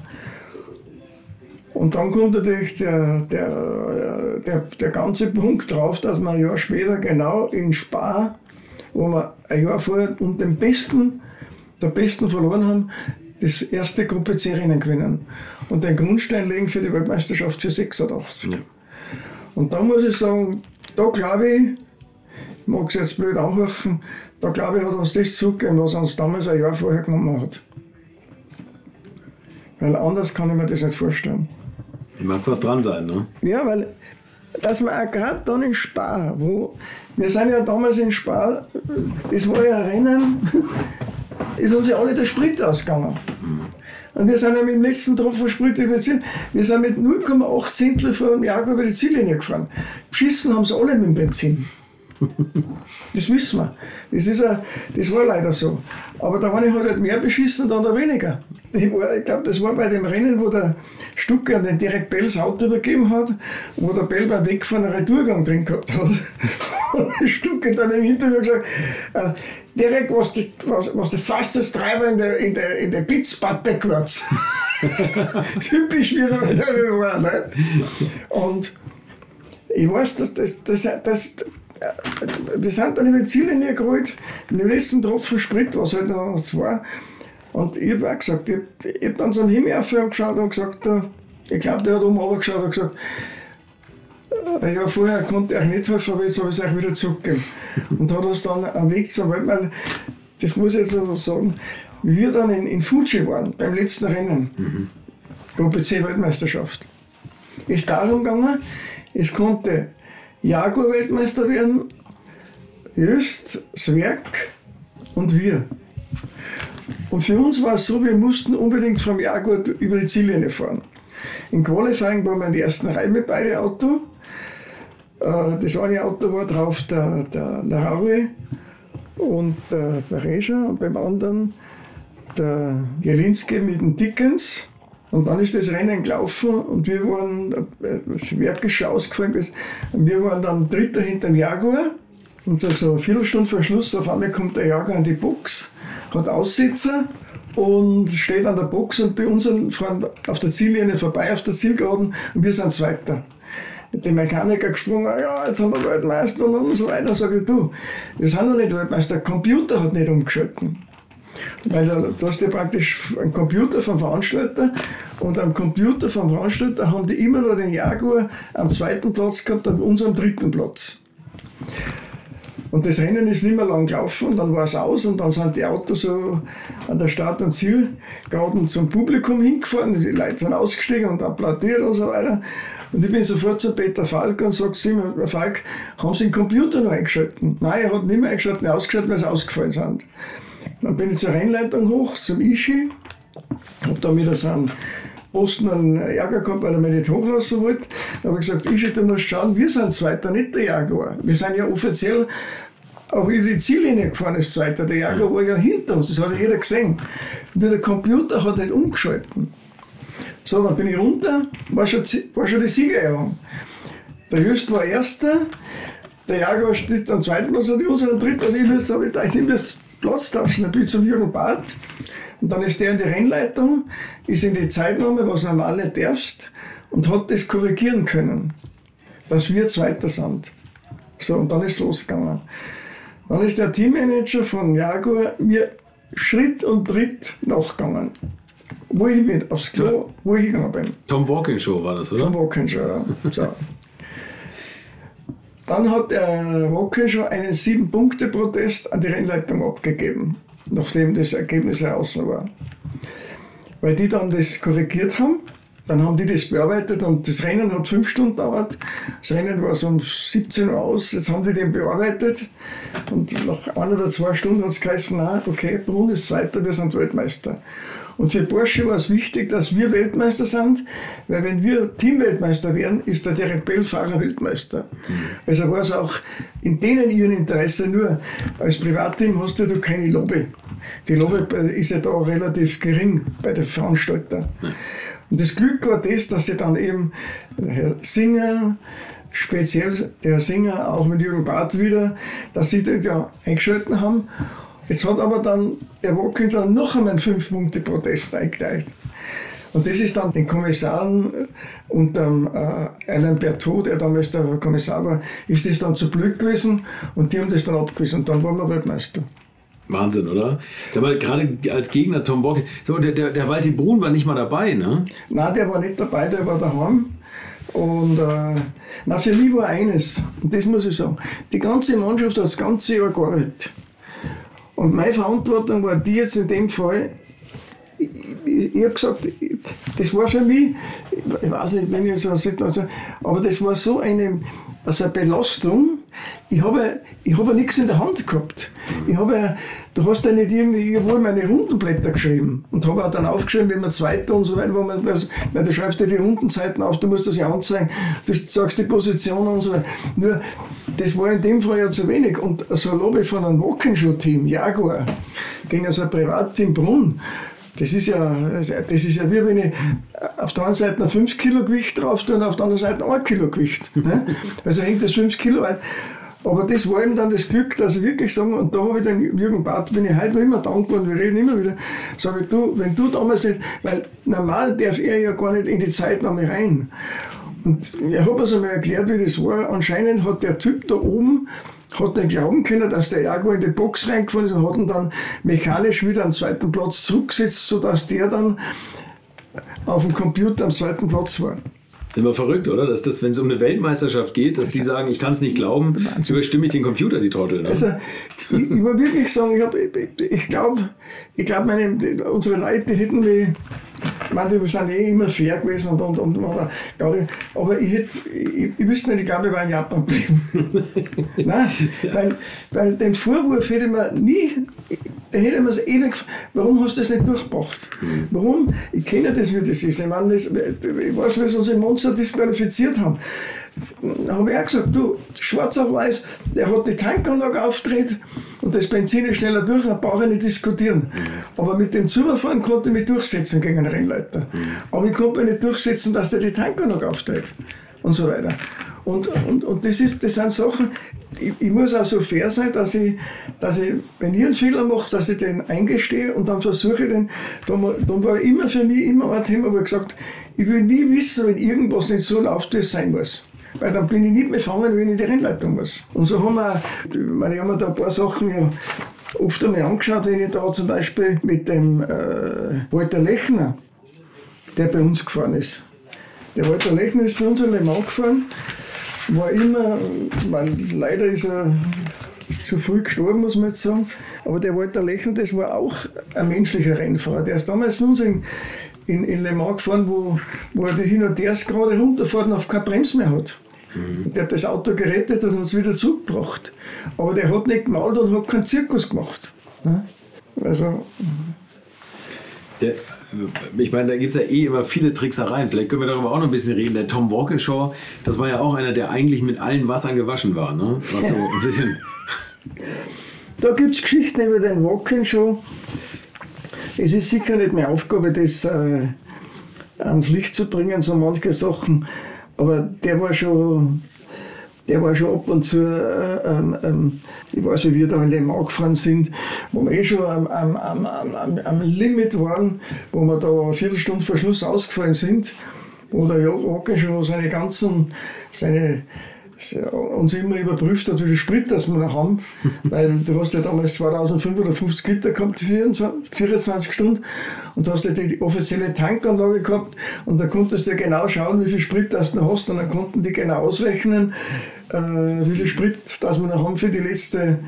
Und dann kommt natürlich der, der, der, der ganze Punkt drauf, dass wir ein Jahr später genau in Spa, wo wir ein Jahr vorher und den besten der Besten verloren haben, das erste Gruppe C-Rennen gewinnen und den Grundstein legen für die Weltmeisterschaft für 86. Ja. Und da muss ich sagen, da glaube ich, ich mag es jetzt blöd anrufen, da glaube ich, hat uns das zugegeben, was uns damals ein Jahr vorher genommen hat. Weil anders kann ich mir das nicht vorstellen. Mag was dran sein, ne? Ja, weil, dass man auch gerade dann in Spa, wo, wir sind ja damals in Spa, das war ja ein Rennen, ist uns ja alle der Sprit ausgegangen. Und wir sind ja mit dem letzten Tropfen Sprit Ziel. Wir sind mit 0,8 Zehntel vom Jahr über die Ziellinie gefahren. Beschissen haben sie alle mit dem Benzin. Das wissen wir. Das, ist a, das war leider so. Aber da war ich halt mehr beschissen, dann da weniger. Ich, ich glaube, das war bei dem Rennen, wo der Stucker den Derek Bells Auto übergeben hat, wo der Bell beim Wegfahren einen Retourgang drin gehabt hat. Und der Stucker dann im Interview gesagt, äh, Derek was die, was, was the fastest driver in the, in the, in the pits, but backwards. Typisch wie er war. Ne? Und ich weiß, dass das, das, das, wir sind dann über die Ziellinie gerollt, mit dem letzten Tropfen Sprit, was halt noch was war. Und ich habe auch gesagt, ich, ich habe dann so einen Himmel geschaut und gesagt, ich glaube, der hat oben runtergeschaut und gesagt, äh, ja, vorher konnte ich euch nicht helfen, aber jetzt habe ich es euch wieder zurückgegeben. und hat uns dann am Weg zur Weltmeile, das muss ich jetzt so sagen, wie wir dann in, in Fuji waren, beim letzten Rennen, mhm. Gruppe C Weltmeisterschaft, ist darum gegangen, es konnte Jaguar Weltmeister werden, Just, Zwerg und wir. Und für uns war es so, wir mussten unbedingt vom Jaguar über die Ziellinie fahren. Im Qualifying waren wir in der ersten Reihe mit beiden Auto. Äh, das eine Auto war drauf der, der Laraui und der Bereja und beim anderen der Jelinski mit dem Dickens. Und dann ist das Rennen gelaufen und wir waren, das Werk ist schon ausgefallen, und wir waren dann Dritter hinter dem Jaguar. Und so eine Viertelstunde vor Schluss, auf einmal kommt der Jaguar in die Box, hat Aussitzer und steht an der Box und die unseren fahren auf der Ziellinie vorbei, auf der Zielgeraden und wir sind Zweiter. Dem Mechaniker gesprungen, ja, jetzt haben wir Weltmeister und so weiter. Sag ich, du, wir sind noch nicht Weltmeister, der Computer hat nicht umgeschalten. Weil du hast ja praktisch einen Computer vom Veranstalter und am Computer vom Veranstalter haben die immer noch den Jaguar am zweiten Platz gehabt, an unserem dritten Platz. Und das Rennen ist nicht mehr lang gelaufen und dann war es aus und dann sind die Autos so an der Start- und Zielgarten zum Publikum hingefahren. Die Leute sind ausgestiegen und applaudiert und so weiter. Und ich bin sofort zu Peter Falk und sage zu ihm, Falk, haben Sie den Computer noch eingeschaltet? Nein, er hat nicht mehr eingeschaltet, nur ausgeschaltet, weil sie ausgefallen sind. Dann bin ich zur Rennleitung hoch, zum Ischi, habe da wieder so einen Posten einen Ärger gehabt, weil er mich nicht hochlassen wollte. Dann habe ich gesagt, Ischi, du musst schauen, wir sind Zweiter, nicht der Jaguar. Wir sind ja offiziell auch über die Ziellinie gefahren als Zweiter. Der Jaguar war ja hinter uns, das hat ja jeder gesehen. Nur der Computer hat nicht umgeschalten. So, dann bin ich runter, war schon, war schon die Siegerehrung. Der Just war Erster, der Jaguar steht am zweiten Platz und die unseren dritten. Also ich müsste, ich dachte, ich müsste Platz dann bin ich zum Jürgen Barth. Und dann ist der in die dass wir Zweiter sind. So, und dann ist es losgegangen. Dann ist der Teammanager von Jaguar mir Schritt und Tritt nachgegangen. Wo ich bin, aufs Klo, wo ich gegangen bin. Tom Walking Show war das, oder? Tom Walkinshaw, ja. So. Dann hat der Walkinshaw einen Sieben-Punkte-Protest an die Rennleitung abgegeben, nachdem das Ergebnis heraus war. Weil die dann das korrigiert haben, dann haben die das bearbeitet und das Rennen hat fünf Stunden gedauert. Das Rennen war so um 17 Uhr aus, jetzt haben die den bearbeitet und nach ein oder zwei Stunden hat es geheißen, okay, Brunn ist Zweiter, wir sind Weltmeister. Und für Porsche war es wichtig, dass wir Weltmeister sind, weil wenn wir Teamweltmeister wären, ist der Derek Bell Fahrer Weltmeister. Also war es auch in denen ihren Interesse nur. Als Privatteam hast du da keine Lobby. Die Lobby ist ja da relativ gering bei den Veranstaltern. Und das Glück war das, dass sie dann eben Herr Singer, speziell der Singer, auch mit Jürgen Barth wieder, dass sie das ja eingeschalten haben. Jetzt hat aber dann der dann noch einmal einen 5-Punkte-Protest eingereicht. Und das ist dann den Kommissaren und dem äh, Alain Berthaud, der damals der Kommissar war, ist das dann zu blöd gewesen und die haben das dann abgewiesen und dann waren wir Weltmeister. Wahnsinn, oder? Sag mal, gerade als Gegner Tom Walking. So, der, der, der Walti Brun war nicht mal dabei, ne? Nein, der war nicht dabei, der war daheim. Und äh, na, für mich war eines, und das muss ich sagen, die ganze Mannschaft hat das ganze Jahr gearbeitet. Und meine Verantwortung war die jetzt in dem Fall, ich, ich, ich habe gesagt, das war für mich, ich weiß nicht, wenn ich so eine Situation, aber das war so eine, also eine Belastung. Ich habe, ich habe nichts in der Hand gehabt. Ich habe, du hast ja nicht irgendwie, ich habe wohl meine Rundenblätter geschrieben und habe auch dann aufgeschrieben, wenn man Zweiter und so weiter, wo man, weil du schreibst ja die Rundenzeiten auf, du musst das ja anzeigen, du sagst die Position und so weiter. Nur, das war in dem Fall ja zu wenig. Und so ein Lobby von einem Walking-Show-Team, Jaguar, gegen so ein Privatteam Brunn, das ist ja, das ist ja wie wenn ich auf der einen Seite ein 5 Kilo Gewicht drauf tue und auf der anderen Seite ein 1 Kilo Gewicht. Ne? Also hängt das 5 Kilo weit. Aber das war eben dann das Glück, dass ich wirklich sagen, und da habe ich den Jürgen Barth, bin ich heute noch immer dankbar und wir reden immer wieder, sage ich, du, wenn du damals nicht, weil normal darf er ja gar nicht in die Zeitnahme rein. Und ich habe also mal erklärt, wie das war. Anscheinend hat der Typ da oben hat dann glauben können, dass der Jaguar in die Box reingefahren ist und hat ihn dann mechanisch wieder am zweiten Platz zurückgesetzt, sodass der dann auf dem Computer am zweiten Platz war. Immer verrückt, oder? Dass das, wenn es um eine Weltmeisterschaft geht, dass die sagen, ich kann es nicht glauben, überstimme ich den Computer, die Trottel. Ne? Also, ich, ich muss wirklich sagen, ich, hab- ich, ich glaube, ich glaub, meine, unsere Leute hätten mich, ich meine, die sind eh immer fair gewesen und, und, und, und aber ich hätte, ich, ich wüsste nicht, ich glaube, ich war in Japan geblieben. Nein, weil, weil den Vorwurf hätte man nie, den hätte man ewig, gef- warum hast du das nicht durchgebracht? Warum? Ich kenne das, wie das ist. Ich meine, das, ich weiß, wie sie uns im Monster disqualifiziert haben. Habe ich auch gesagt, du, schwarz auf weiß, der hat die Tankanlage aufgedreht und das Benzin ist schneller durch, da brauche ich nicht diskutieren. Aber mit dem Zuberfahren konnte ich mich durchsetzen gegen einen Rennleiter. Aber ich konnte mich nicht durchsetzen, dass der die Tankanlage aufdreht und so weiter. Und, und, und das, ist, das sind Sachen, ich, ich muss auch so fair sein, dass ich, dass ich, wenn ich einen Fehler mache, dass ich den eingestehe und dann versuche ich den, dann, war- dann war immer für mich immer ein Thema, wo ich gesagt ich will nie wissen, wenn irgendwas nicht so läuft, wie es sein muss. Weil dann bin ich nicht mehr gefangen, wenn ich die Rennleitung muss. Und so haben wir, ich meine, ich habe da ein paar Sachen ja oft einmal angeschaut, wenn ich da zum Beispiel mit dem äh, Walter Lechner, der bei uns gefahren ist. Der Walter Lechner ist bei uns Mans gefahren, war immer, meine, leider ist er zu früh gestorben, muss man jetzt sagen. Aber der Walter Lechner, das war auch ein menschlicher Rennfahrer. Der ist damals mit uns in, in, in Le Mans gefahren, wo, wo er die Hin und Hers gerade runterfährt und auf keine Bremse mehr hat. Und Der hat das Auto gerettet und hat es wieder zurückgebracht. Aber der hat nicht gemault und hat keinen Zirkus gemacht. Ne? Also, Der, ich meine, da gibt es ja eh immer viele Tricksereien. Vielleicht können wir darüber auch noch ein bisschen reden. Der Tom Walkinshaw, das war ja auch einer, der eigentlich mit allen Wassern gewaschen war. Ne? Was so ein bisschen. Da gibt es Geschichten über den Walking Show. Es ist sicher nicht meine Aufgabe, das äh, ans Licht zu bringen, so manche Sachen. Aber der war schon, der war schon ab und zu, äh, ähm, ähm, ich weiß nicht, wie wir da in Le Mans gefahren sind, wo wir eh schon am, am, am, am, am- Limit waren, wo wir da eine Viertelstunde vor Schluss ausgefallen sind. wo der Jochen schon seine ganzen, seine, uns immer überprüft hat, wie viel Sprit das wir noch haben, weil du hast ja damals 2550 Liter gehabt, 24, 24 Stunden, und du hast ja die offizielle Tankanlage gehabt, und da konntest du ja genau schauen, wie viel Sprit das du noch hast, und dann konnten die genau ausrechnen, äh, wie viel Sprit das wir noch haben für die letzte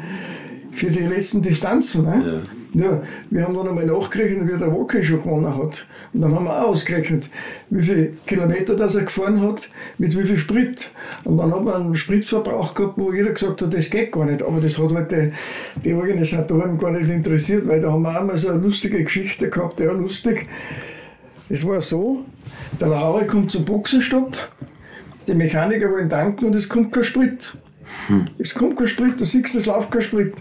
für die letzten Distanzen. Ne? Ja. Ja. wir haben dann einmal nachgerechnet, wie der Wacker schon gewonnen hat. Und dann haben wir auch ausgerechnet, wie viele Kilometer das er gefahren hat, mit wie viel Sprit. Und dann hat man einen Spritverbrauch gehabt, wo jeder gesagt hat, das geht gar nicht. Aber das hat halt die, die Organisatoren gar nicht interessiert, weil da haben wir auch mal so eine lustige Geschichte gehabt, ja lustig. Es war so, der Laure kommt zum Boxenstopp, die Mechaniker wollen tanken und es kommt kein Sprit. Hm. Es kommt kein Sprit, du siehst, es läuft kein Sprit.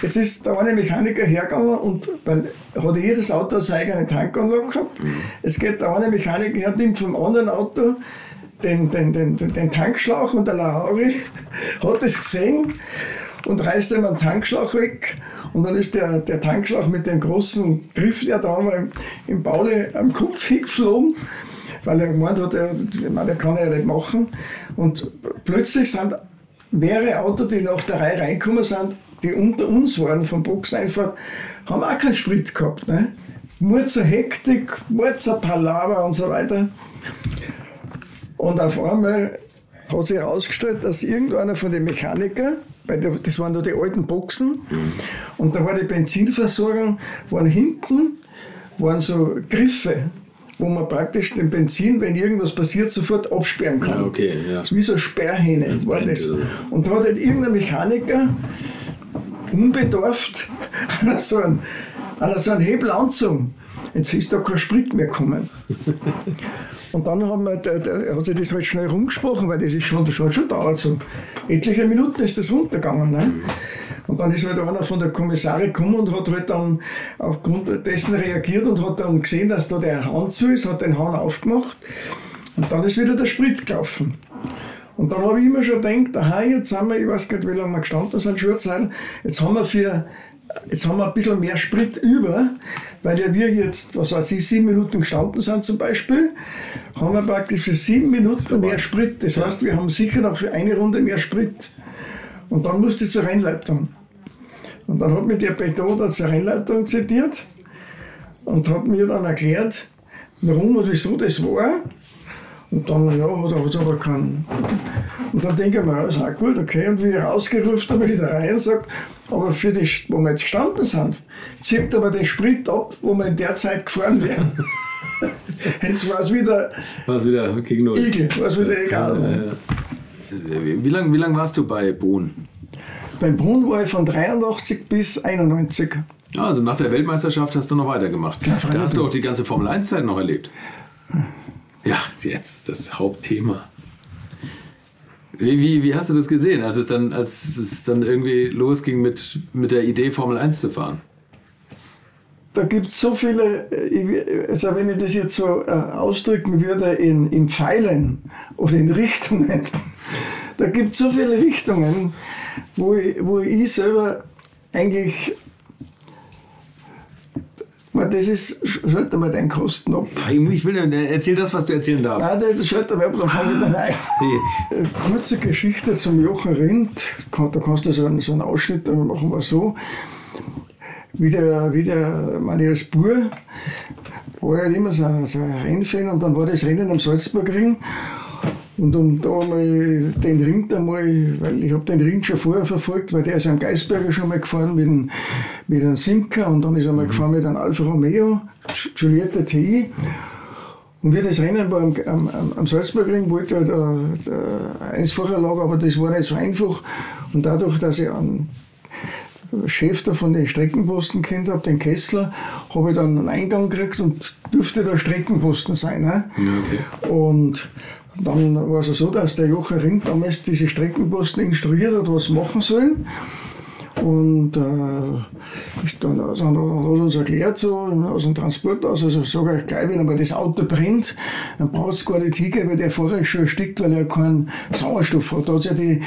Jetzt ist der eine Mechaniker hergegangen und weil hat jedes Auto seine eigene Tankanlage gehabt. Mhm. Es geht der eine Mechaniker her, nimmt vom anderen Auto den, den, den, den Tankschlauch und der Lauri hat es gesehen und reißt ihm einen Tankschlauch weg. Und dann ist der, der Tankschlauch mit dem großen Griff, der da einmal im Baule am Kopf hingeflogen, weil er gemeint hat, er, der kann er ja nicht machen. Und plötzlich sind mehrere Autos, die nach der Reihe reinkommen sind, die unter uns waren vom Boxeinfahrt, haben auch keinen Sprit gehabt. Ne? Murzer Hektik, Murzer Palaver und so weiter. Und auf einmal hat sich herausgestellt, dass irgendeiner von den Mechanikern, weil das waren nur die alten Boxen, und da war die Benzinversorgung, waren hinten waren so Griffe, wo man praktisch den Benzin, wenn irgendwas passiert, sofort absperren kann. Ja, okay, ja. Das ist wie so Sperrhähne. War das. Und da hat halt irgendein Mechaniker unbedarft an so einen, an so Hebel anzogen. Jetzt ist da kein Sprit mehr gekommen. Und dann haben wir, der, der, hat sich das halt schnell rumgesprochen, weil das ist schon, das hat schon dauert so. Etliche Minuten ist das runtergegangen. Ne? Und dann ist halt einer von der Kommissare gekommen und hat halt dann aufgrund dessen reagiert und hat dann gesehen, dass da der Hahn zu ist, hat den Hahn aufgemacht und dann ist wieder der Sprit gelaufen. Und dann habe ich immer schon gedacht, aha, jetzt haben wir, ich weiß gar nicht, wie lange wir gestanden sind, schon sein, jetzt haben wir für jetzt haben wir ein bisschen mehr Sprit über, weil ja wir jetzt, was weiß ich, sieben Minuten gestanden sind zum Beispiel, haben wir praktisch für sieben Minuten mehr Sprit. Das heißt, wir haben sicher noch für eine Runde mehr Sprit. Und dann musste ich zur Rennleitung. Und dann hat mir der Beton zur Rennleitung zitiert und hat mir dann erklärt, warum und wieso das war. Und dann, ja, hat er, hat aber keinen. Und dann denke ich mir, ja, ist auch gut, okay. Und wie ich rausgerufen habe, wieder rein sagt, aber für die, wo wir jetzt gestanden sind, zieht aber den Sprit ab, wo wir in der Zeit gefahren wären. jetzt war es wieder. War es wieder gegen Null. Igel, war es wieder egal. Ja, ja. Wie lange wie lang warst du bei Brunn? Beim Brunn war ich von 83 bis 91. Also nach der Weltmeisterschaft hast du noch weitergemacht. Ja, da hast du auch die ganze Formel 1-Zeit noch erlebt. Ja, jetzt das Hauptthema. Wie, wie, wie hast du das gesehen, als es dann, als es dann irgendwie losging mit, mit der Idee, Formel 1 zu fahren? Da gibt es so viele, also wenn ich das jetzt so äh, ausdrücken würde, in, in Pfeilen oder in Richtungen, da gibt es so viele Richtungen, wo ich, wo ich selber eigentlich das ist, schalt mal deinen Kosten ab. Ich will, erzähl das, was du erzählen darfst. Nein, das schalt mal ab, dann fange ich dann an. Kurze Geschichte zum Jochen Rindt. Da kannst du so einen, so einen Ausschnitt, dann machen wir so. Wie der, wie der meine als Bur war ja immer so, so ein Rennfan und dann war das Rennen am Salzburgring. Und um da mal den Ring einmal, weil ich habe den Ring schon vorher verfolgt, weil der ist am Geisberger schon mal gefahren mit einem, mit einem Simca und dann ist er mal mhm. gefahren mit einem Alfa Romeo, Giulietta TI. Und wie das Rennen war am, am, am Salzburgring, wollte halt vorher lag, aber das war nicht so einfach. Und dadurch, dass ich einen Chef da von den Streckenposten kennt habe, den Kessler, habe ich dann einen Eingang gekriegt und dürfte da Streckenposten sein. Ne? Ja, okay. Und dann war es so, dass der Jochen Ring damals diese Streckenposten instruiert hat, was machen sollen. Und äh, ist dann, also, hat uns erklärt, so aus dem Transport aus, also sage ich gleich, wenn aber das Auto brennt, dann braucht es gar nicht hingehen, weil der vorher schon erstickt, weil er keinen Sauerstoff hat. Da hat ja die,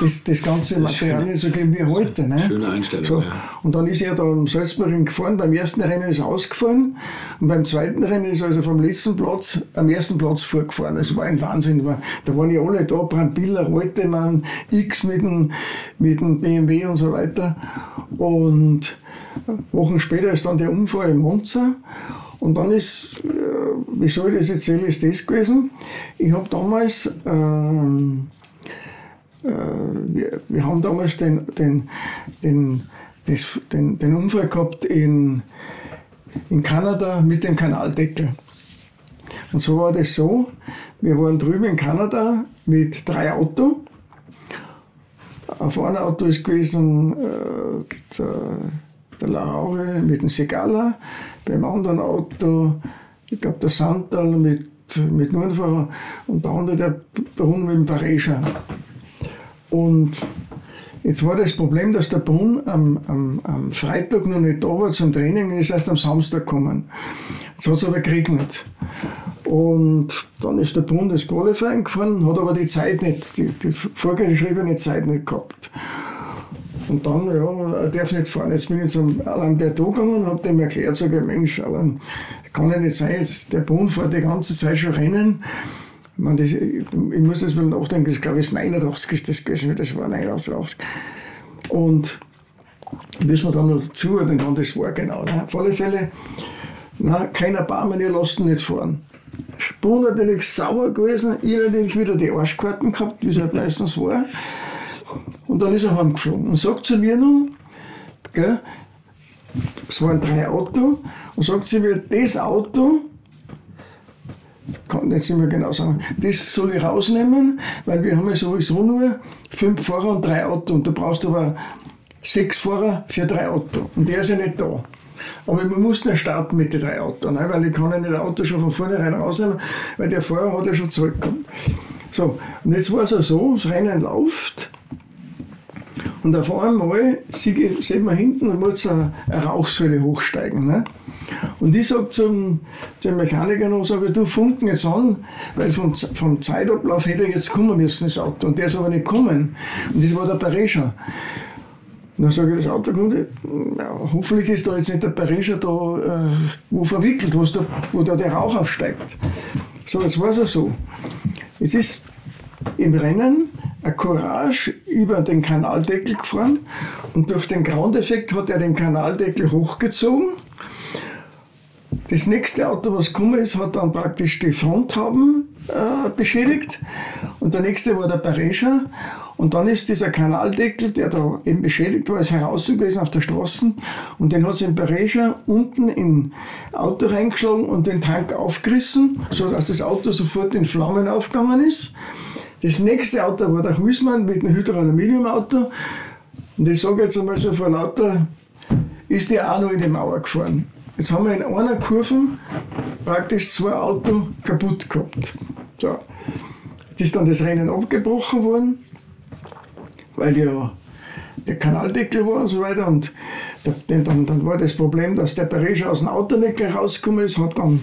das, das ganze das Material nicht so gegeben wie heute. Ne? Schöne Einstellung. So. Ja. Und dann ist er da am Salzburg gefahren, beim ersten Rennen ist er ausgefahren und beim zweiten Rennen ist er also vom letzten Platz am ersten Platz vorgefahren. Das war ein Wahnsinn. Da waren ja alle da, Brambilla, Reutemann, X mit dem, mit dem BMW und so weiter. Und Wochen später ist dann der Unfall in Monza. Und dann ist, äh, wieso ich das erzähle, ist das gewesen. Ich habe damals, ähm, äh, wir, wir haben damals den, den, den, das, den, den Unfall gehabt in, in Kanada mit dem Kanaldeckel. Und so war das so, wir waren drüben in Kanada mit drei Autos. Auf einem Auto ist gewesen äh, der, der Laure mit dem Segala, beim anderen Auto, ich glaube, der Santal mit, mit Nurnfahrer und der andere der Brunn mit dem Pareja. Und jetzt war das Problem, dass der Brunn am, am, am Freitag noch nicht da war zum Training, ist erst am Samstag gekommen. Jetzt hat es aber geregnet. Und dann ist der Brunn das Qualifying gefahren, hat aber die Zeit nicht, die, die vorgeschriebene Zeit nicht gehabt. Und dann, ja, er darf nicht fahren. Jetzt bin ich zum Alain Bertot gegangen und habe dem erklärt, sage Mensch, Alain, kann ja nicht sein, der Brunn fährt die ganze Zeit schon Rennen. Ich, meine, das, ich, ich muss das mal nachdenken, das glaube ich 89 ist das gewesen, das war 89. Und müssen wir dann noch dazu, dann kann das war genau. Ne? Auf alle Fälle, na, keiner Barmann, ihr lasst ihn nicht fahren. Spur natürlich sauer gewesen, ich natürlich wieder die Arschkarten gehabt, wie es halt meistens war. Und dann ist er heimgeflogen und sagt zu mir nun, es waren drei Autos, und sagt zu mir, das Auto, das kann nicht mehr genau sagen, das soll ich rausnehmen, weil wir haben ja sowieso nur fünf Fahrer und drei Autos und du brauchst aber sechs Fahrer für drei Autos und der ist ja nicht da. Aber wir mussten ja starten mit den drei Autos, ne? weil ich kann ja nicht ein Auto schon von vornherein rausnehmen, weil der Fahrer hat ja schon zurückgekommen. So, und jetzt war es ja so, das Rennen läuft und auf einmal sehen wir hinten, da muss eine, eine Rauchsäule hochsteigen. Ne? Und ich sage zum, zum Mechaniker noch, sage, du funken jetzt an, weil vom, vom Zeitablauf hätte er jetzt kommen müssen, das Auto. Und der ist aber nicht gekommen. Und das war der Parischer. Dann sage ich, das Auto kommt, ja, hoffentlich ist da jetzt nicht der Parischer da äh, wo verwickelt, da, wo da der Rauch aufsteigt. So, jetzt war es ja so. Es ist im Rennen ein Courage über den Kanaldeckel gefahren und durch den Groundeffekt hat er den Kanaldeckel hochgezogen. Das nächste Auto, was gekommen ist, hat dann praktisch die Fronthauben äh, beschädigt und der nächste war der Parischer und dann ist dieser Kanaldeckel, der da eben beschädigt war, ist heraus gewesen auf der Straße und den hat sie in Parischer unten in Auto reingeschlagen und den Tank aufgerissen, sodass das Auto sofort in Flammen aufgegangen ist. Das nächste Auto war der Husmann mit einem Hydroaluminium-Auto. Und ich sage jetzt einmal so vor lauter, ist der auch noch in die Mauer gefahren. Jetzt haben wir in einer Kurve praktisch zwei Autos kaputt gehabt. So. Jetzt ist dann das Rennen abgebrochen worden, weil ja der Kanaldeckel war und so weiter. Und dann, dann, dann war das Problem, dass der Paris aus dem Auto nicht gleich rausgekommen ist, hat dann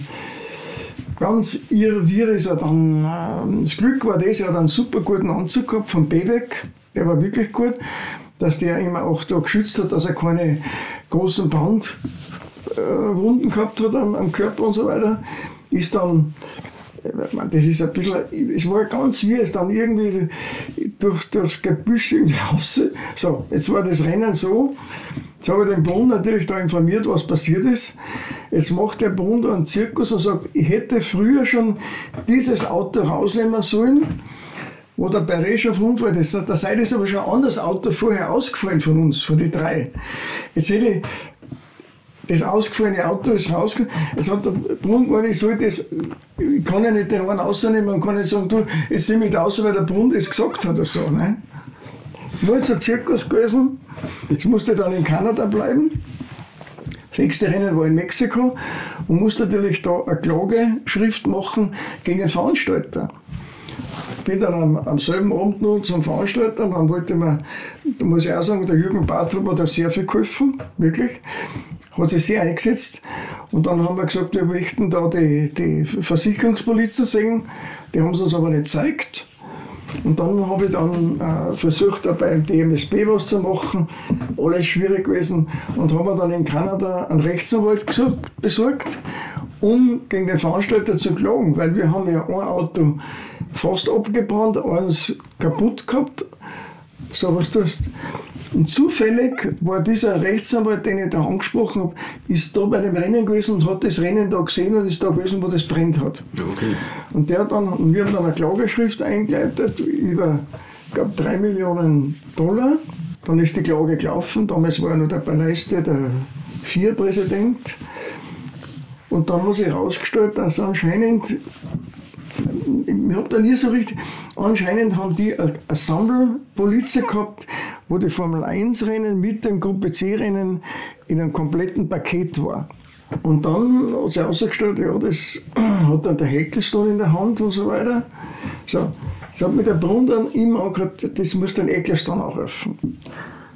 ganz irr ist er dann, äh, das Glück war das, er hat einen super guten Anzug gehabt von Bebeck, der war wirklich gut, dass der immer auch da geschützt hat, dass er keine großen Brandwunden äh, gehabt hat am, am, Körper und so weiter. Ist dann, das ist ein bisschen, es war ganz es dann irgendwie durch, durchs Gebüsch irgendwie raus. So, jetzt war das Rennen so, Jetzt habe ich den Bund natürlich da informiert, was passiert ist. Jetzt macht der Bund einen Zirkus und sagt, ich hätte früher schon dieses Auto rausnehmen sollen, wo der Perret auf Unfall ist. Da sei das aber schon ein anderes Auto vorher ausgefallen von uns, von den drei. Jetzt hätte ich das ausgefallene Auto ist rausgekommen. Es hat der Brunnen gar nicht so, das, ich kann ja nicht den einen rausnehmen und kann nicht sagen, du, jetzt sieh mich aus, weil der Brunnen das gesagt hat oder so. Ne? Nur ein Zirkus gewesen. Jetzt musste dann in Kanada bleiben. Das nächste Rennen war in Mexiko und musste natürlich da eine Klageschrift machen gegen den Veranstalter. Bin dann am, am selben Abend noch zum Veranstalter und dann wollte man, da muss ich auch sagen, der Jürgen Bartrup hat da sehr viel geholfen, wirklich. Hat sich sehr eingesetzt. Und dann haben wir gesagt, wir möchten da die, die Versicherungspolizei sehen. Die haben sie uns aber nicht gezeigt. Und dann habe ich dann äh, versucht, da beim DMSB was zu machen. Alles schwierig gewesen. Und haben wir dann in Kanada einen Rechtsanwalt gesucht, besorgt, um gegen den Veranstalter zu klagen. Weil wir haben ja ein Auto fast abgebrannt, eins kaputt gehabt. So was tust. Und zufällig war dieser Rechtsanwalt, den ich da angesprochen habe, ist da bei dem Rennen gewesen und hat das Rennen da gesehen und ist da gewesen, wo das brennt hat. Okay. Und der hat dann, und wir haben dann eine Klageschrift eingeleitet über, ich glaube, 3 Millionen Dollar. Dann ist die Klage gelaufen. Damals war noch der Baleiste, der Vier-Präsident. Und dann hat sich herausgestellt, dass anscheinend, ich habe da nie so richtig, anscheinend haben die eine Sammelpolizei gehabt, wo die Formel 1 Rennen mit dem Gruppe C Rennen in einem kompletten Paket war. Und dann hat sich herausgestellt, ja, das hat dann der Heckelstone in der Hand und so weiter. So, jetzt hat mir der Brunn dann immer angerufen, das muss den Ecclestone anrufen.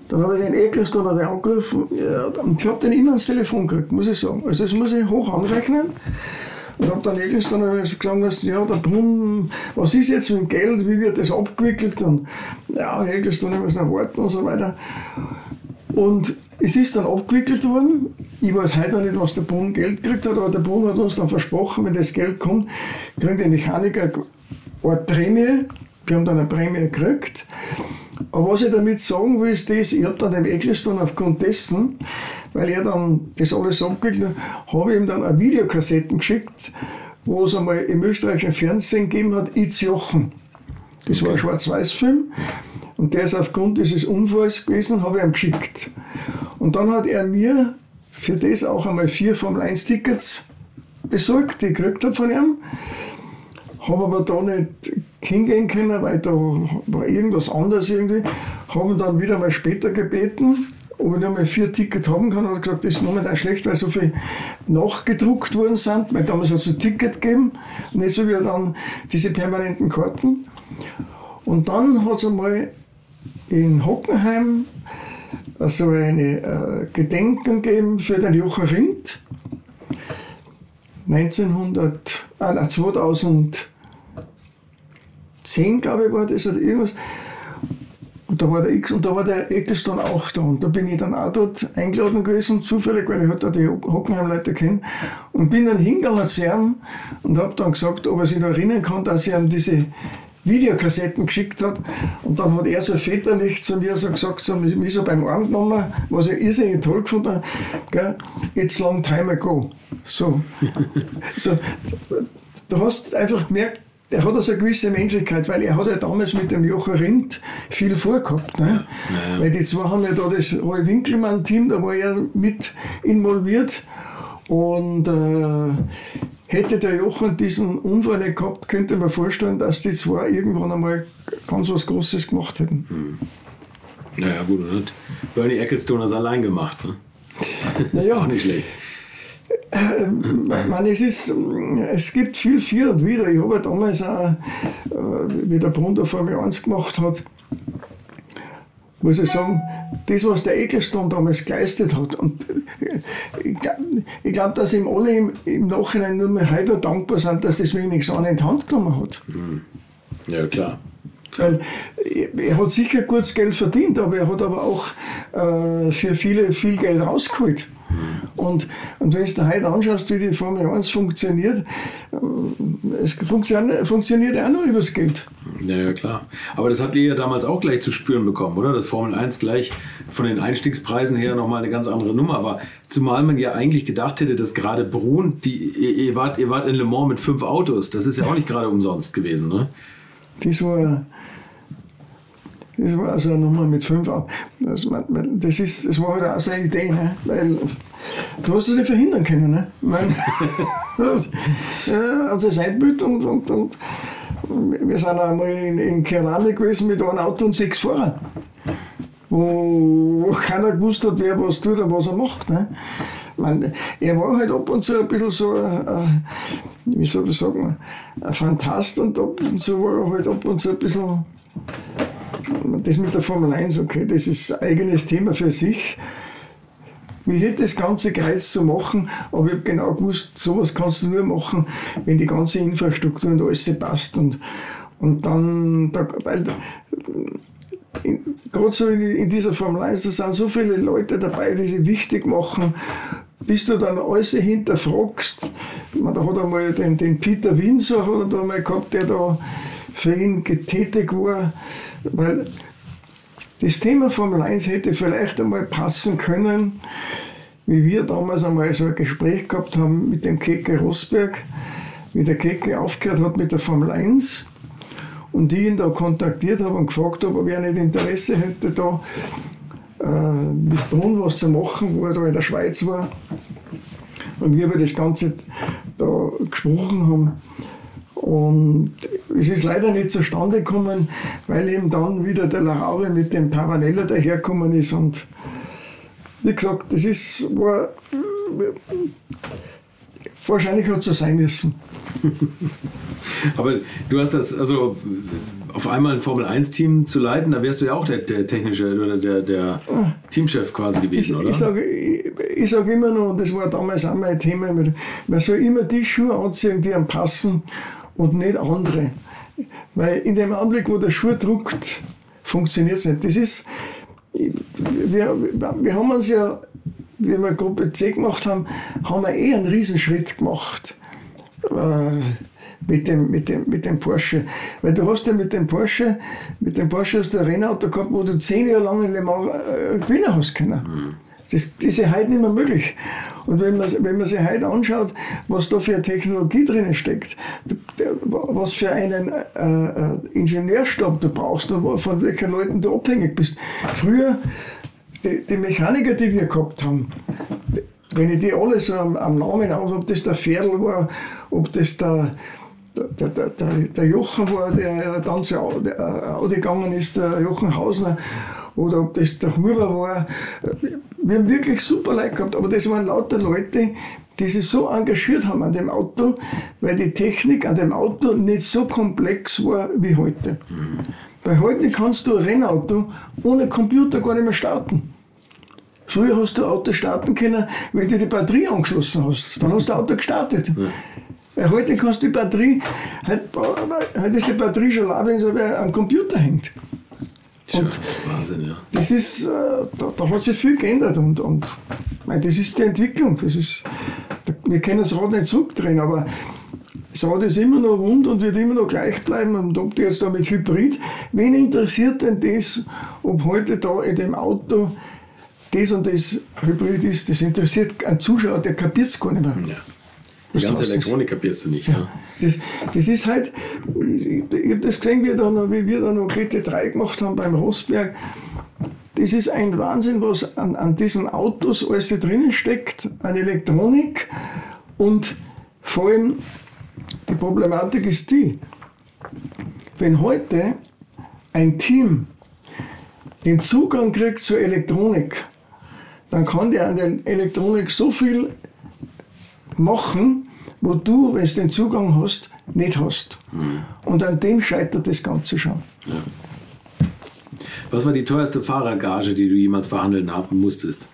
Dann habe ich den ich angerufen ja, und ich habe den immer ans Telefon gekriegt, muss ich sagen. Also das muss ich hoch anrechnen. Und habe dann Ecclestone gesagt, dass, ja, der Brunnen, was ist jetzt mit dem Geld, wie wird das abgewickelt? Und ja, Ecclestone müssen noch warten und so weiter. Und es ist dann abgewickelt worden. Ich weiß heute auch nicht, was der Brunnen Geld gekriegt hat, aber der Brunnen hat uns dann versprochen, wenn das Geld kommt, kriegen die Mechaniker eine Art Prämie. Wir haben dann eine Prämie gekriegt. Aber was ich damit sagen will, ist das, ich habe dann dem Ecclestone aufgrund dessen, weil er dann das alles abgewickelt hat, habe ich ihm dann eine Videokassetten geschickt, wo es einmal im österreichischen Fernsehen gegeben hat, Itz Jochen. Das war ein Schwarz-Weiß-Film. Und der ist aufgrund dieses Unfalls gewesen, habe ich ihm geschickt. Und dann hat er mir für das auch einmal vier Formel 1 Tickets besorgt, die ich gekriegt habe von ihm. Habe aber da nicht hingehen können, weil da war irgendwas anders irgendwie. Haben dann wieder mal später gebeten, ob ich nochmal vier Tickets haben kann. Hat gesagt, das ist momentan schlecht, weil so viel nachgedruckt worden sind. Weil damals hat es ein Ticket gegeben, nicht so wie dann diese permanenten Karten. Und dann hat es einmal in Hockenheim so eine äh, Gedenken gegeben für den Jochen Rindt. 1900, ah, 2000 10, glaube ich, war das oder irgendwas. Und da war der X und da war der Eccleston auch da. Und da bin ich dann auch dort eingeladen gewesen, zufällig, weil ich halt da die Hockenheim-Leute kenne. Und bin dann hingegangen zu ihm und habe dann gesagt, ob er sich noch erinnern kann, dass er ihm diese Videokassetten geschickt hat. Und dann hat er so väterlich zu mir so gesagt, so, mich so beim Arm genommen, was ich irrsinnig toll gefunden habe, gell, it's long time ago. So. so da hast du einfach gemerkt, der hat also eine gewisse Menschlichkeit, weil er hat ja damals mit dem Jochen Rindt viel vorgehabt. Ne? Ja, ja. Weil die zwei haben ja da das Roy Winkelmann-Team, da war er mit involviert. Und äh, hätte der Jochen diesen Unfall nicht gehabt, könnte man vorstellen, dass die zwei irgendwann einmal ganz was Großes gemacht hätten. Naja, gut, und hat Bernie Ecclestone das allein gemacht. Ne? Das ist Ja. auch nicht schlecht. Ich meine, es, ist, es gibt viel für und wieder. Ich habe damals auch, äh, wie der Brunner Formel 1 gemacht hat, muss ich sagen, das, was der Ecclestone damals geleistet hat, und äh, ich glaube, glaub, dass ihm alle im, im Nachhinein nur mehr heute dankbar sind, dass das wenigstens einer in die Hand genommen hat. Ja, klar. Weil er hat sicher gutes Geld verdient, aber er hat aber auch äh, für viele viel Geld rausgeholt. Und, und wenn du dir heute anschaust, wie die Formel 1 funktioniert, äh, es funktioniert, funktioniert auch nur übers Geld. Ja, ja, klar. Aber das habt ihr ja damals auch gleich zu spüren bekommen, oder? Das Formel 1 gleich von den Einstiegspreisen her nochmal eine ganz andere Nummer war. Zumal man ja eigentlich gedacht hätte, dass gerade Brun, die, ihr, ihr, wart, ihr wart in Le Mans mit fünf Autos, das ist ja auch nicht gerade umsonst gewesen, ne? Das war, das war also nochmal mit fünf Augen. Das, das, ist, das war halt auch so eine Idee, ne? weil du hast es nicht verhindern können. Ne? Meine, das, ja, also Seitbild und, und, und wir sind einmal in, in Keramik gewesen mit einem Auto und sechs Fahrern. Wo, wo keiner gewusst hat, wer was tut und was er macht. Ne? Man, er war halt ab und zu ein bisschen so, äh, wie soll ich sagen, ein Fantast und ab und zu war er halt ab und zu ein bisschen, das mit der Formel 1, okay, das ist ein eigenes Thema für sich. Mich hätte das Ganze gereizt zu machen, aber ich habe genau gewusst, sowas kannst du nur machen, wenn die ganze Infrastruktur und alles passt. Und, und dann, da, weil gerade so in, in, dieser Formel 1, da sind so viele Leute dabei, die sich wichtig machen, bis du dann alles hinterfragst. Man, da hat einmal den, den Peter Windsor oder da mal gehabt, der da für ihn getätigt war, weil das Thema Formel 1 hätte vielleicht einmal passen können, wie wir damals einmal so ein Gespräch gehabt haben mit dem Keke Rosberg, wie der Keke aufgehört hat mit der Formel 1 und die ihn da kontaktiert habe und gefragt habe, ob er nicht Interesse hätte, da äh, mit Brunn was zu machen, wo er da in der Schweiz war. Und wir über das Ganze da gesprochen haben. Und es ist leider nicht zustande gekommen, weil eben dann wieder der Laraure mit dem Pavanella dahergekommen ist. Und wie gesagt, das ist, war, wahrscheinlich hat es so sein müssen. Aber du hast das, also auf einmal ein Formel-1-Team zu leiten, da wärst du ja auch der, der technische oder der, der Teamchef quasi gewesen, ich, oder? Ich sage ich, ich sag immer noch, und das war damals auch mein Thema, man soll immer die Schuhe anziehen, die einem passen und nicht andere. Weil in dem Augenblick, wo der Schuh druckt, funktioniert es nicht. Das ist, wir, wir haben uns ja, wie wir Gruppe C gemacht haben, haben wir eh einen Riesenschritt gemacht. Äh, mit dem, mit, dem, mit dem Porsche. Weil du hast ja mit dem Porsche, mit dem Porsche du ein Rennauto gehabt, wo du zehn Jahre lang in Le Mans äh, gewinnen hast können. Mhm. Das, das ist heute nicht mehr möglich. Und wenn man, wenn man sich heute anschaut, was da für eine Technologie drin steckt, was für einen äh, äh, Ingenieurstab du brauchst und von welchen Leuten du abhängig bist. Früher, die, die Mechaniker, die wir gehabt haben, wenn ich die alle so am, am Namen aus, ob das der Pferdl war, ob das der, der, der, der, der Jochen war, der dann zu Audi gegangen ist, der Jochen Hausner, oder ob das der Huber war. Wir haben wirklich super Leute gehabt, aber das waren lauter Leute, die sich so engagiert haben an dem Auto, weil die Technik an dem Auto nicht so komplex war wie heute. Weil heute kannst du ein Rennauto ohne Computer gar nicht mehr starten. Früher hast du Auto starten können, wenn du die Batterie angeschlossen hast. Dann hast du das Auto gestartet. Ja. Heute kannst du die Batterie, heute, ist die Batterie schon laut, wenn sie am Computer hängt. Und Wahnsinn, ja. Das ist, äh, da, da, hat sich viel geändert und, und das ist die Entwicklung. Das ist, wir können das Rad nicht zurückdrehen, aber das Rad ist immer noch rund und wird immer noch gleich bleiben. Und ob die jetzt da mit Hybrid, wen interessiert denn das, ob heute da in dem Auto das und das Hybrid ist, das interessiert einen Zuschauer, der kapiert es gar nicht mehr. Ja. Die ganze Elektronik kapierst du nicht. Ja. Das, das ist halt, ich, ich habe das gesehen, wie, da noch, wie wir da noch GT3 gemacht haben beim Rosberg. Das ist ein Wahnsinn, was an, an diesen Autos alles drinnen steckt, an Elektronik. Und vor allem, die Problematik ist die, wenn heute ein Team den Zugang kriegt zur Elektronik, dann kann der an der Elektronik so viel machen, wo du, wenn du den Zugang hast, nicht hast. Mhm. Und an dem scheitert das Ganze schon. Ja. Was war die teuerste Fahrergage, die du jemals verhandeln haben musstest?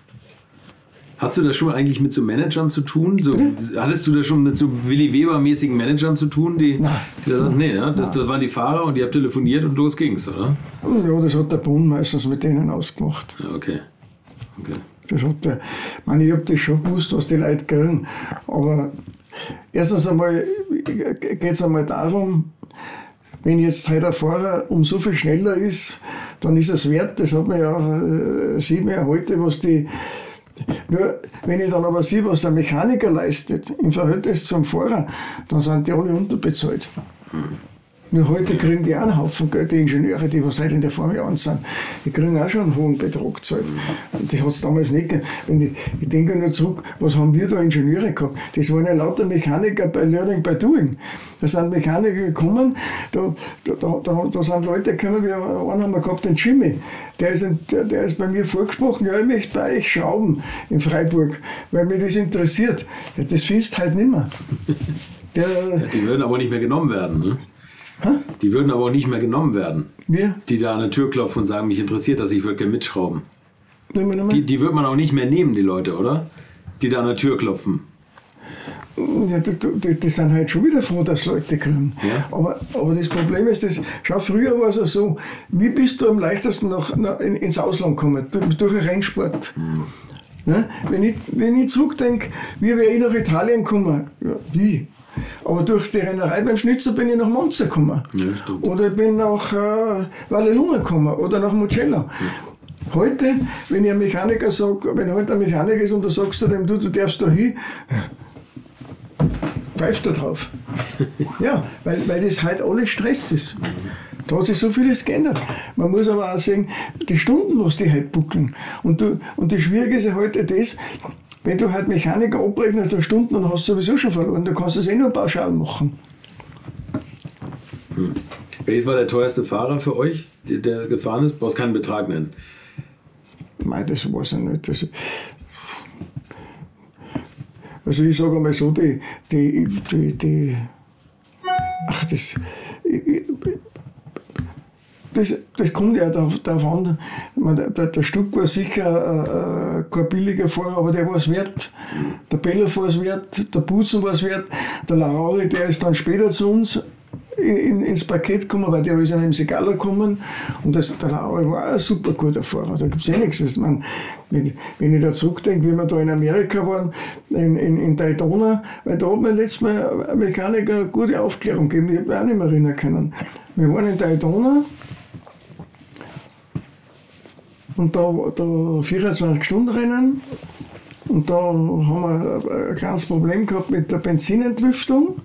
Hast du das schon eigentlich mit so Managern zu tun? So, hattest du das schon mit so Willy Weber-mäßigen Managern zu tun? Die, Nein. Die das, nee, ne? das, das waren die Fahrer und die habt telefoniert und los ging's, oder? Ja, das hat der Bund meistens mit denen ausgemacht. Ja, okay. okay. Das hat der, ich meine, ich habe das schon gewusst, was die Leute kriegen. Aber erstens einmal geht es einmal darum, wenn jetzt heute ein Fahrer um so viel schneller ist, dann ist es wert, das hat man ja, äh, sieht man ja heute, was die, nur wenn ich dann aber sehe, was der Mechaniker leistet im Verhältnis zum Fahrer, dann sind die alle unterbezahlt. Nur heute kriegen die auch einen Haufen Geld, die Ingenieure, die was heute in der Formel 1 sind. Die kriegen auch schon einen hohen Betrag gezahlt. Das hat es damals nicht gegeben. Wenn ich, denke nur zurück, was haben wir da Ingenieure gehabt? Das waren ja lauter Mechaniker bei Learning by Doing. Da sind Mechaniker gekommen, da, da, da, da sind Leute gekommen, wie einen haben wir gehabt, den Jimmy. Der ist, der, der ist bei mir vorgesprochen, ja, ich möchte bei euch schrauben in Freiburg, weil mich das interessiert. Ja, das findest du halt nicht mehr. Der, die würden aber nicht mehr genommen werden. Ne? Die würden aber auch nicht mehr genommen werden. Wir? Die da an der Tür klopfen und sagen, mich interessiert das, ich würde gerne mitschrauben. Die, die wird man auch nicht mehr nehmen, die Leute, oder? Die da an der Tür klopfen. Ja, die, die, die, sind halt schon wieder froh, dass Leute kriegen. Ja. Aber, aber das Problem ist, das, schau, früher war es ja so, wie bist du am leichtesten nach, nach in, ins Ausland gekommen? Durch, durch einen Rennsport. Mhm. Ja? Wenn, ich, wenn ich zurückdenke, wie wäre ich nach Italien gekommen? Ja, wie? Aber durch die Rennerei beim Schnitzer bin ich nach Monza gekommen. Ja. Oder ich bin nach äh, Vallelunga gekommen oder nach Mugello. Ja. Heute, wenn ich einem Mechaniker sage, wenn heute ein Mechaniker ist und du sagst du dem, du, du darfst da hin, pfeift er drauf. ja, weil, weil das halt alles Stress ist. Da hat sich so vieles geändert. Man muss aber auch sehen, die Stunden, was die halt buckeln. Und, du, und das Schwierige ist ja heute das, wenn du halt Mechaniker abrechnest auf Stunden, dann hast du sowieso schon verloren. Da kannst du es eh nur pauschal machen. Hm. Welches war der teuerste Fahrer für euch, der, der gefahren ist? Du brauchst keinen Betrag nennen. Nein, das weiß ich nicht. Das, also ich sage einmal so, die, die, die, die ach das, das, das kommt ja darauf an. Der, der, Stuck war sicher äh, äh, kein billiger Fahrer, aber der war es wert. Der Beller war es wert, der Butzen war es wert, der Lauri, der ist dann später zu uns in, ins Paket gekommen, weil der ist ja im Segala gekommen und das, der Lauri war ein super guter Fahrer. Da gibt es eh nichts. Man, wenn ich da zurückdenke, wie wir da in Amerika waren, in, in, in Daytona, weil da hat mir letztes Mal ein Mechaniker eine gute Aufklärung gegeben, ich habe mich auch nicht mehr erinnern können. Wir waren in Daytona und da, da 24-Stunden-Rennen. Und da haben wir ein kleines Problem gehabt mit der Benzinentlüftung.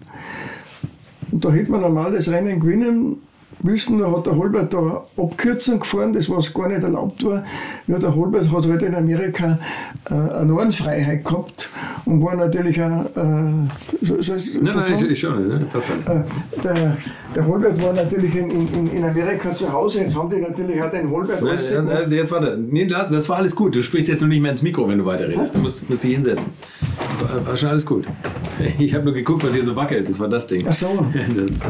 Und da hätte man normal das Rennen gewinnen müssen. Da hat der Holbert da Abkürzung gefahren, das was gar nicht erlaubt war. Ja, der Holbert hat halt in Amerika äh, eine Ohrenfreiheit gehabt und war natürlich auch. Äh, so, so ist, nein, nein, ich, ich schon, ne? Passt. Äh, der, der Holbert war natürlich in, in, in Amerika zu Hause, jetzt haben die natürlich auch den Holbert nein, also jetzt warte, nee, das war alles gut. Du sprichst jetzt noch nicht mehr ins Mikro, wenn du weiterredest. Du musst, musst dich hinsetzen. War, war schon alles gut. Ich habe nur geguckt, was hier so wackelt. Das war das Ding. Ach so. das,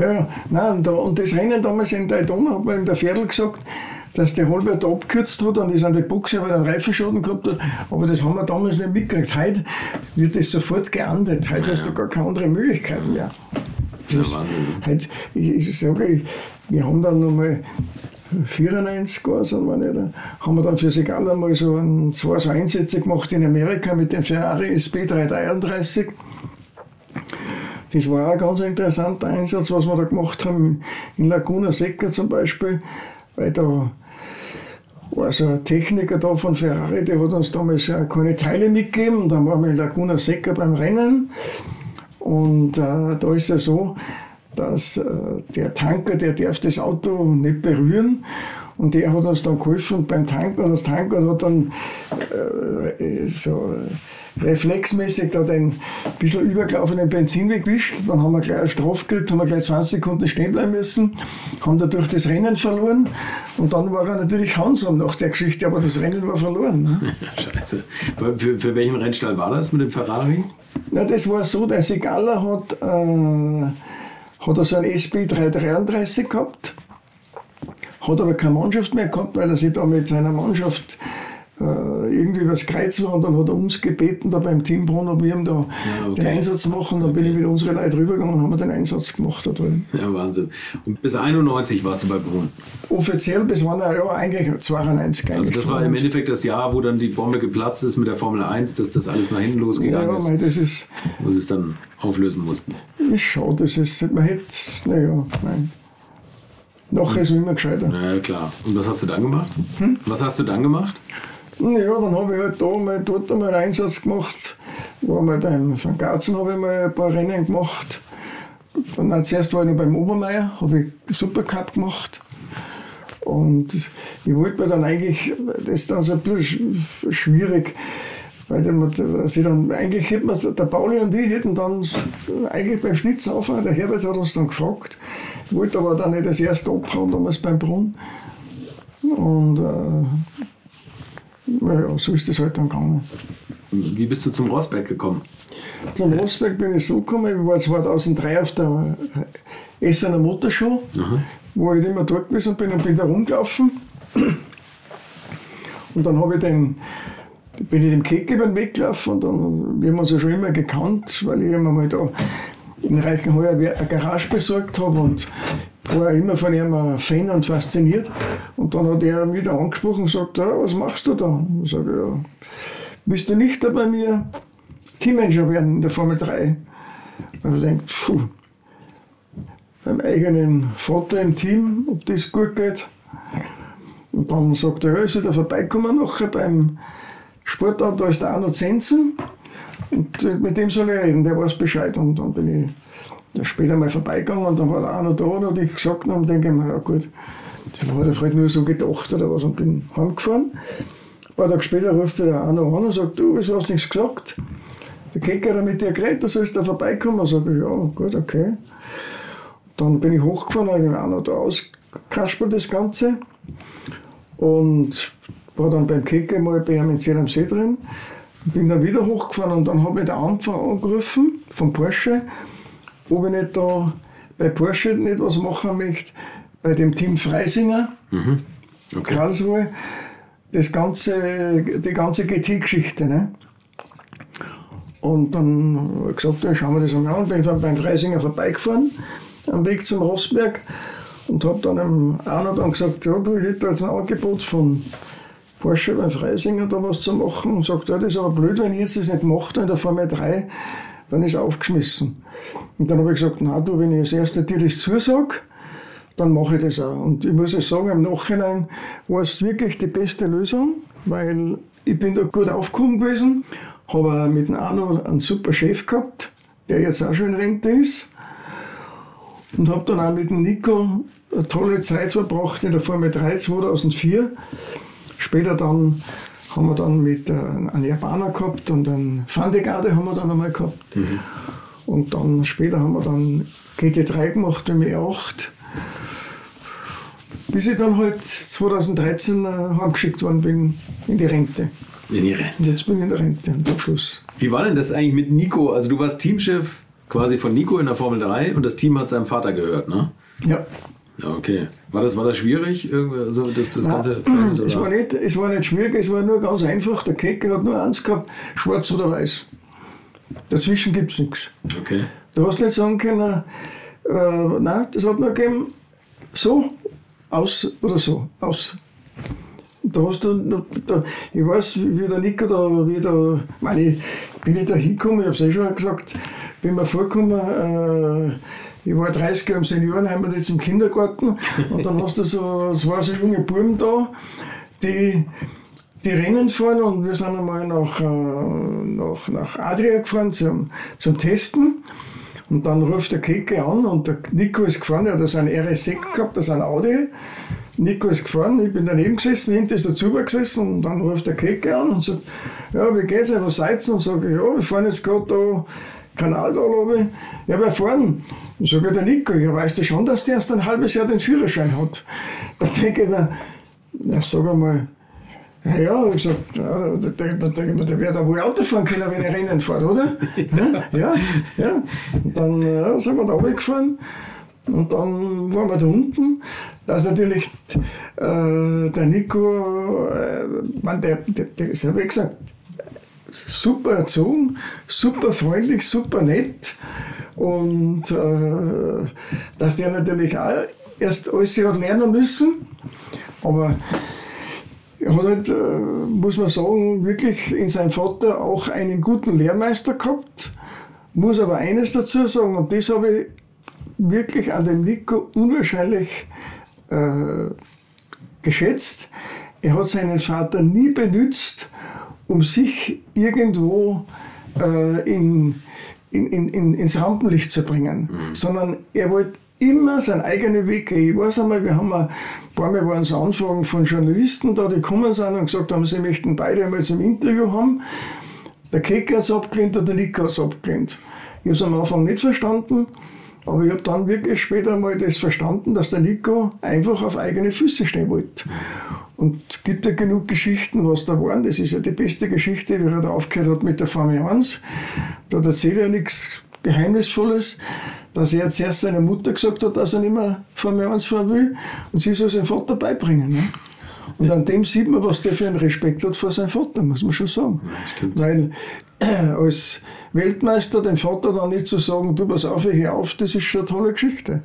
ja, nein, und, und das Rennen damals in Daytona hat man in der Viertel gesagt, dass der Holbert abgekürzt hat und ist an der Buchse aber einen Reifenschaden gehabt hat. Aber das haben wir damals nicht mitgekriegt. Heute wird das sofort geahndet. Heute hast du gar keine andere Möglichkeit mehr. Das, ja, heute, ich, ich sage, wir haben dann nochmal 94 war es, haben wir dann für sich alle mal so ein, zwei so Einsätze gemacht in Amerika mit dem Ferrari SP333. Das war ein ganz interessanter Einsatz, was wir da gemacht haben in Laguna Seca zum Beispiel, weil da war so ein Techniker da von Ferrari, der hat uns damals keine Teile mitgegeben. Dann waren wir in Laguna Seca beim Rennen. Und äh, da ist es so, dass äh, der Tanker, der darf das Auto nicht berühren. Und der hat uns dann geholfen beim Tanken. Und das Tanker hat dann äh, so reflexmäßig da den bisschen übergelaufenen Benzin weggewischt. Dann haben wir gleich eine Strafe gekriegt, haben wir gleich 20 Sekunden stehen bleiben müssen, haben dadurch das Rennen verloren. Und dann war er natürlich Hansam nach der Geschichte, aber das Rennen war verloren. Ne? Scheiße. Für, für welchen Rennstall war das mit dem Ferrari? Na, das war so, der Sigala hat, äh, hat so ein SB 333 gehabt, hat aber keine Mannschaft mehr gehabt, weil er sich da mit seiner Mannschaft äh, irgendwie was Kreuz war und dann hat er uns gebeten, da beim Teambrunn, ob wir ihm da ja, okay. den Einsatz machen. Dann okay. bin ich mit unseren Leuten rübergegangen und haben wir den Einsatz gemacht da drin. Ja, Wahnsinn. Und bis 91 warst du bei Brunn? Offiziell bis wann, ja, eigentlich 92. Also das war im Endeffekt das Jahr, wo dann die Bombe geplatzt ist mit der Formel 1, dass das alles nach hinten losgegangen ja, ist. das ist. Wo sie es dann auflösen mussten. Ist schade, das ist, man hätte, naja, nein. Nachher ist immer gescheiter. Na ja, klar. Und was hast du dann gemacht? Hm? Was hast du dann gemacht? Ja, dann habe ich halt da mal dort einmal einen Einsatz gemacht. War mal beim Van Garzen habe ich mal ein paar Rennen gemacht. dann zuerst war ich noch beim Obermeier, habe ich Supercup gemacht. Und ich wollte mir dann eigentlich, das ist dann so ein bisschen schwierig, weil sie dann, eigentlich hätten wir, der Pauli und ich hätten dann eigentlich beim Schnitzen aufhören, der Herbert hat uns dann gefragt, wollte aber dann nicht das erste abhauen, damals beim Brunnen. Und äh, naja, so ist das halt dann gegangen. Wie bist du zum Rossberg gekommen? Zum Rossberg bin ich so gekommen, ich war 2003 auf der Essener Motorshow, mhm. wo ich immer dort gewesen bin und bin da rumgelaufen. Und dann habe ich den, bin ich dem Keke beim Weggelaufen und dann, wir haben uns ja schon immer gekannt, weil ich immer mal da in Reichenheuer eine Garage besorgt habe und war immer von ihm ein Fan und fasziniert. Und dann hat er mich angesprochen und gesagt, ja, was machst du da? Ich sage, ja, willst du nicht da bei mir Teammanager werden in der Formel 3? Und ich denke, puh, beim eigenen Vater im Team, ob das gut geht. Und dann sagt er, ja, ich soll da vorbeikommen nachher beim Sportauto, ist der Arno Zensen. Und mit dem soll ich reden, der weiß Bescheid. Und dann bin ich später mal vorbeigegangen und dann war der einer da und hat ich gesagt und denke mir, ja gut, der hat vielleicht nur so gedacht oder was und bin heimgefahren. Ein paar Tage später ruft der einer an und sagt, du, wieso hast du nichts gesagt? Der Kecker hat mit dir geredet, du sollst da vorbeikommen. Sag ich, ja, gut, okay. Dann bin ich hochgefahren, habe ich einer da auskaspert das Ganze und war dann beim Kecker mal bei ihm in See drin. Bin dann wieder hochgefahren und dann habe ich den Anfang angerufen vom Porsche ob ich nicht da bei Porsche nicht was machen möchte, bei dem Team Freisinger, mhm. okay. Karlsruhe, das ganze, die ganze GT-Geschichte. Ne? Und dann habe ich gesagt, ja, schauen wir das einmal an. Bin dann beim Freisinger vorbeigefahren, am Weg zum Rostberg und habe dann einem Arno dann gesagt, ja, du, ich hätte jetzt ein Angebot von Porsche beim Freisinger da was zu machen und sagt, ja, das ist aber blöd, wenn ich jetzt das nicht mache in der Formel 3, dann ist er aufgeschmissen. Und dann habe ich gesagt, na du, wenn ich das erste dir das zusage, dann mache ich das auch. Und ich muss es sagen, im Nachhinein war es wirklich die beste Lösung, weil ich bin da gut aufgekommen gewesen, habe mit dem Arno einen super Chef gehabt, der jetzt auch schon in Rente ist. Und habe dann auch mit dem Nico eine tolle Zeit verbracht in der Formel 3 2004. Später dann haben wir dann mit äh, einem Japaner gehabt und einen Fandegarde haben wir dann einmal gehabt. Mhm. Und dann später haben wir dann GT3 gemacht, ME8. Bis ich dann halt 2013 äh, heimgeschickt worden bin in die Rente. In die Rente. Und jetzt bin ich in der Rente und Abschluss. Wie war denn das eigentlich mit Nico? Also du warst Teamchef quasi von Nico in der Formel 3 und das Team hat seinem Vater gehört, ne? Ja. Ja, okay. War das, war das schwierig, also das, das ganze Nein, es, war nicht, es war nicht schwierig, es war nur ganz einfach. Der Kecker hat nur eins gehabt, schwarz oder weiß. Dazwischen gibt es nichts. Okay. Du hast nicht sagen können, äh, nein, das hat nur gegeben, so, aus oder so, aus. Da hast du, da, ich weiß, wie der Nico da, wie da, meine, ich bin ich da hingekommen, ich habe es eh schon gesagt, bin mir vorgekommen, äh, ich war 30 Jahre im Seniorenheim und jetzt im Kindergarten und dann hast du so, es waren so junge Buben da, die, die Rennen fahren und wir sind einmal nach, äh, nach, nach Adria gefahren zum, zum Testen. Und dann ruft der Keke an und der Nico ist gefahren, er hat so ein RS6 gehabt, das ist ein Audi. Nico ist gefahren, ich bin daneben gesessen, hinten ist der Zuber gesessen und dann ruft der Keke an und sagt, ja, wie geht's, was seid ihr? Und sage ja, wir fahren jetzt gerade da Kanal da oben. Ja, wer fahren? Sage der Nico, ja, weißt du schon, dass der erst ein halbes Jahr den Führerschein hat? Da denke ich mir, na, sag einmal, ja, ja, ich gesagt, ja, der, der, der, der wird auch wohl Auto fahren können, wenn er Rennen fährt, oder? ja, ja. Und dann ja, sind wir da runtergefahren und dann waren wir da unten. Da ist natürlich äh, der Nico, äh, man, der, der, der ist ja wie gesagt, super erzogen, super freundlich, super nett. Und äh, dass der natürlich auch erst alles hat lernen müssen. Aber er hat halt, äh, muss man sagen, wirklich in seinem Vater auch einen guten Lehrmeister gehabt. Muss aber eines dazu sagen, und das habe ich wirklich an dem Nico unwahrscheinlich äh, geschätzt. Er hat seinen Vater nie benutzt, um sich irgendwo äh, in, in, in, in, ins Rampenlicht zu bringen, sondern er wollte immer seinen eigenen Weg gehen. Ich weiß einmal, wir haben ein paar Mal waren so Anfragen von Journalisten da, die gekommen sind und gesagt haben, sie möchten beide einmal zum Interview haben. Der Kecker hat es abgelehnt und der Nico es abgelehnt. Ich habe es am Anfang nicht verstanden, aber ich habe dann wirklich später mal das verstanden, dass der Nico einfach auf eigene Füße stehen wollte. Und es gibt ja genug Geschichten, was da waren. Das ist ja die beste Geschichte, wie er da aufgehört hat mit der Formel 1. Da erzählt er nichts Geheimnisvolles, dass er zuerst seiner Mutter gesagt hat, dass er nicht mehr Formel 1 fahren will und sie soll seinen Vater beibringen. Ne? Und an dem sieht man, was der für einen Respekt hat vor seinem Vater, muss man schon sagen. Stimmt. Weil äh, als Weltmeister dem Vater dann nicht zu sagen, du pass auf, ich hör auf, das ist schon eine tolle Geschichte.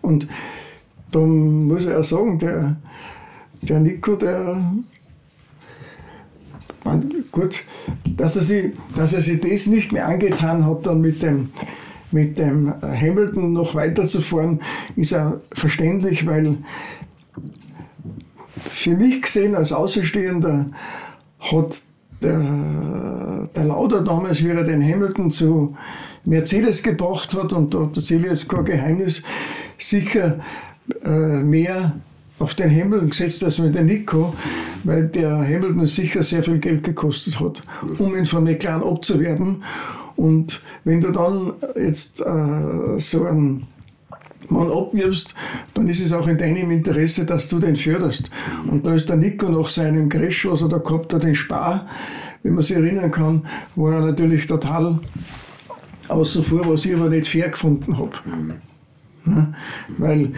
Und da muss ich auch sagen, der, der Nico, der man, gut, dass er, sich, dass er sich das nicht mehr angetan hat, dann mit dem, mit dem Hamilton noch weiterzufahren, ist ja verständlich, weil für mich gesehen als Außenstehender hat der, der Lauder damals, wie er den Hamilton zu Mercedes gebracht hat, und da erzähle ich jetzt kein Geheimnis, sicher äh, mehr auf den Hamilton gesetzt als mit dem Nico, weil der Hamilton sicher sehr viel Geld gekostet hat, um ihn von McLaren abzuwerben. Und wenn du dann jetzt äh, so einen Mann abwirbst, dann ist es auch in deinem Interesse, dass du den förderst. Und da ist der Nico nach seinem Crash, er da gehabt hat, den Spar, wenn man sich erinnern kann, war er natürlich total außen vor, was ich aber nicht fair gefunden habe. Ne? Weil,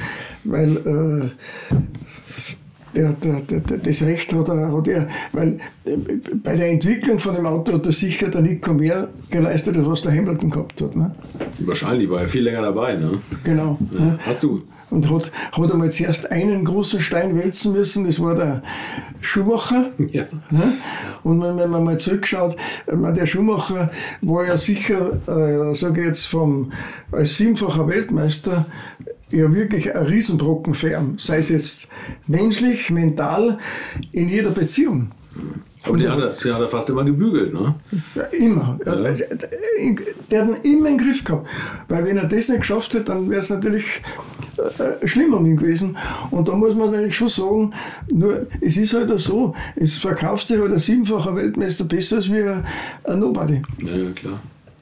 weil äh, der, der, der, das Recht hat er, hat er, weil äh, bei der Entwicklung von dem Auto hat er sicher der Nico mehr geleistet, als was der Hamilton gehabt hat. Ne? Wahrscheinlich, war er viel länger dabei. Ne? Genau. Ne? Hast du? Und hat, hat einmal zuerst einen großen Stein wälzen müssen, das war der Schumacher. Ja. Ne? Und wenn, wenn man mal zurückschaut, meine, der Schumacher war ja sicher, äh, sage ich jetzt, vom, als siebenfacher Weltmeister ja wirklich ein Riesenbrocken für ihn. Sei es jetzt menschlich, mental, in jeder Beziehung. Aber den hat, er, den hat er fast immer gebügelt, ne? Ja, immer. Ja. Der, der hat ihn immer im Griff gehabt. Weil wenn er das nicht geschafft hätte, dann wäre es natürlich äh, schlimm um ihn gewesen. Und da muss man natürlich schon sagen, nur es ist halt so, es verkauft sich halt ein siebenfacher Weltmeister besser als wie ein, Nobody. Ja, ja, klar.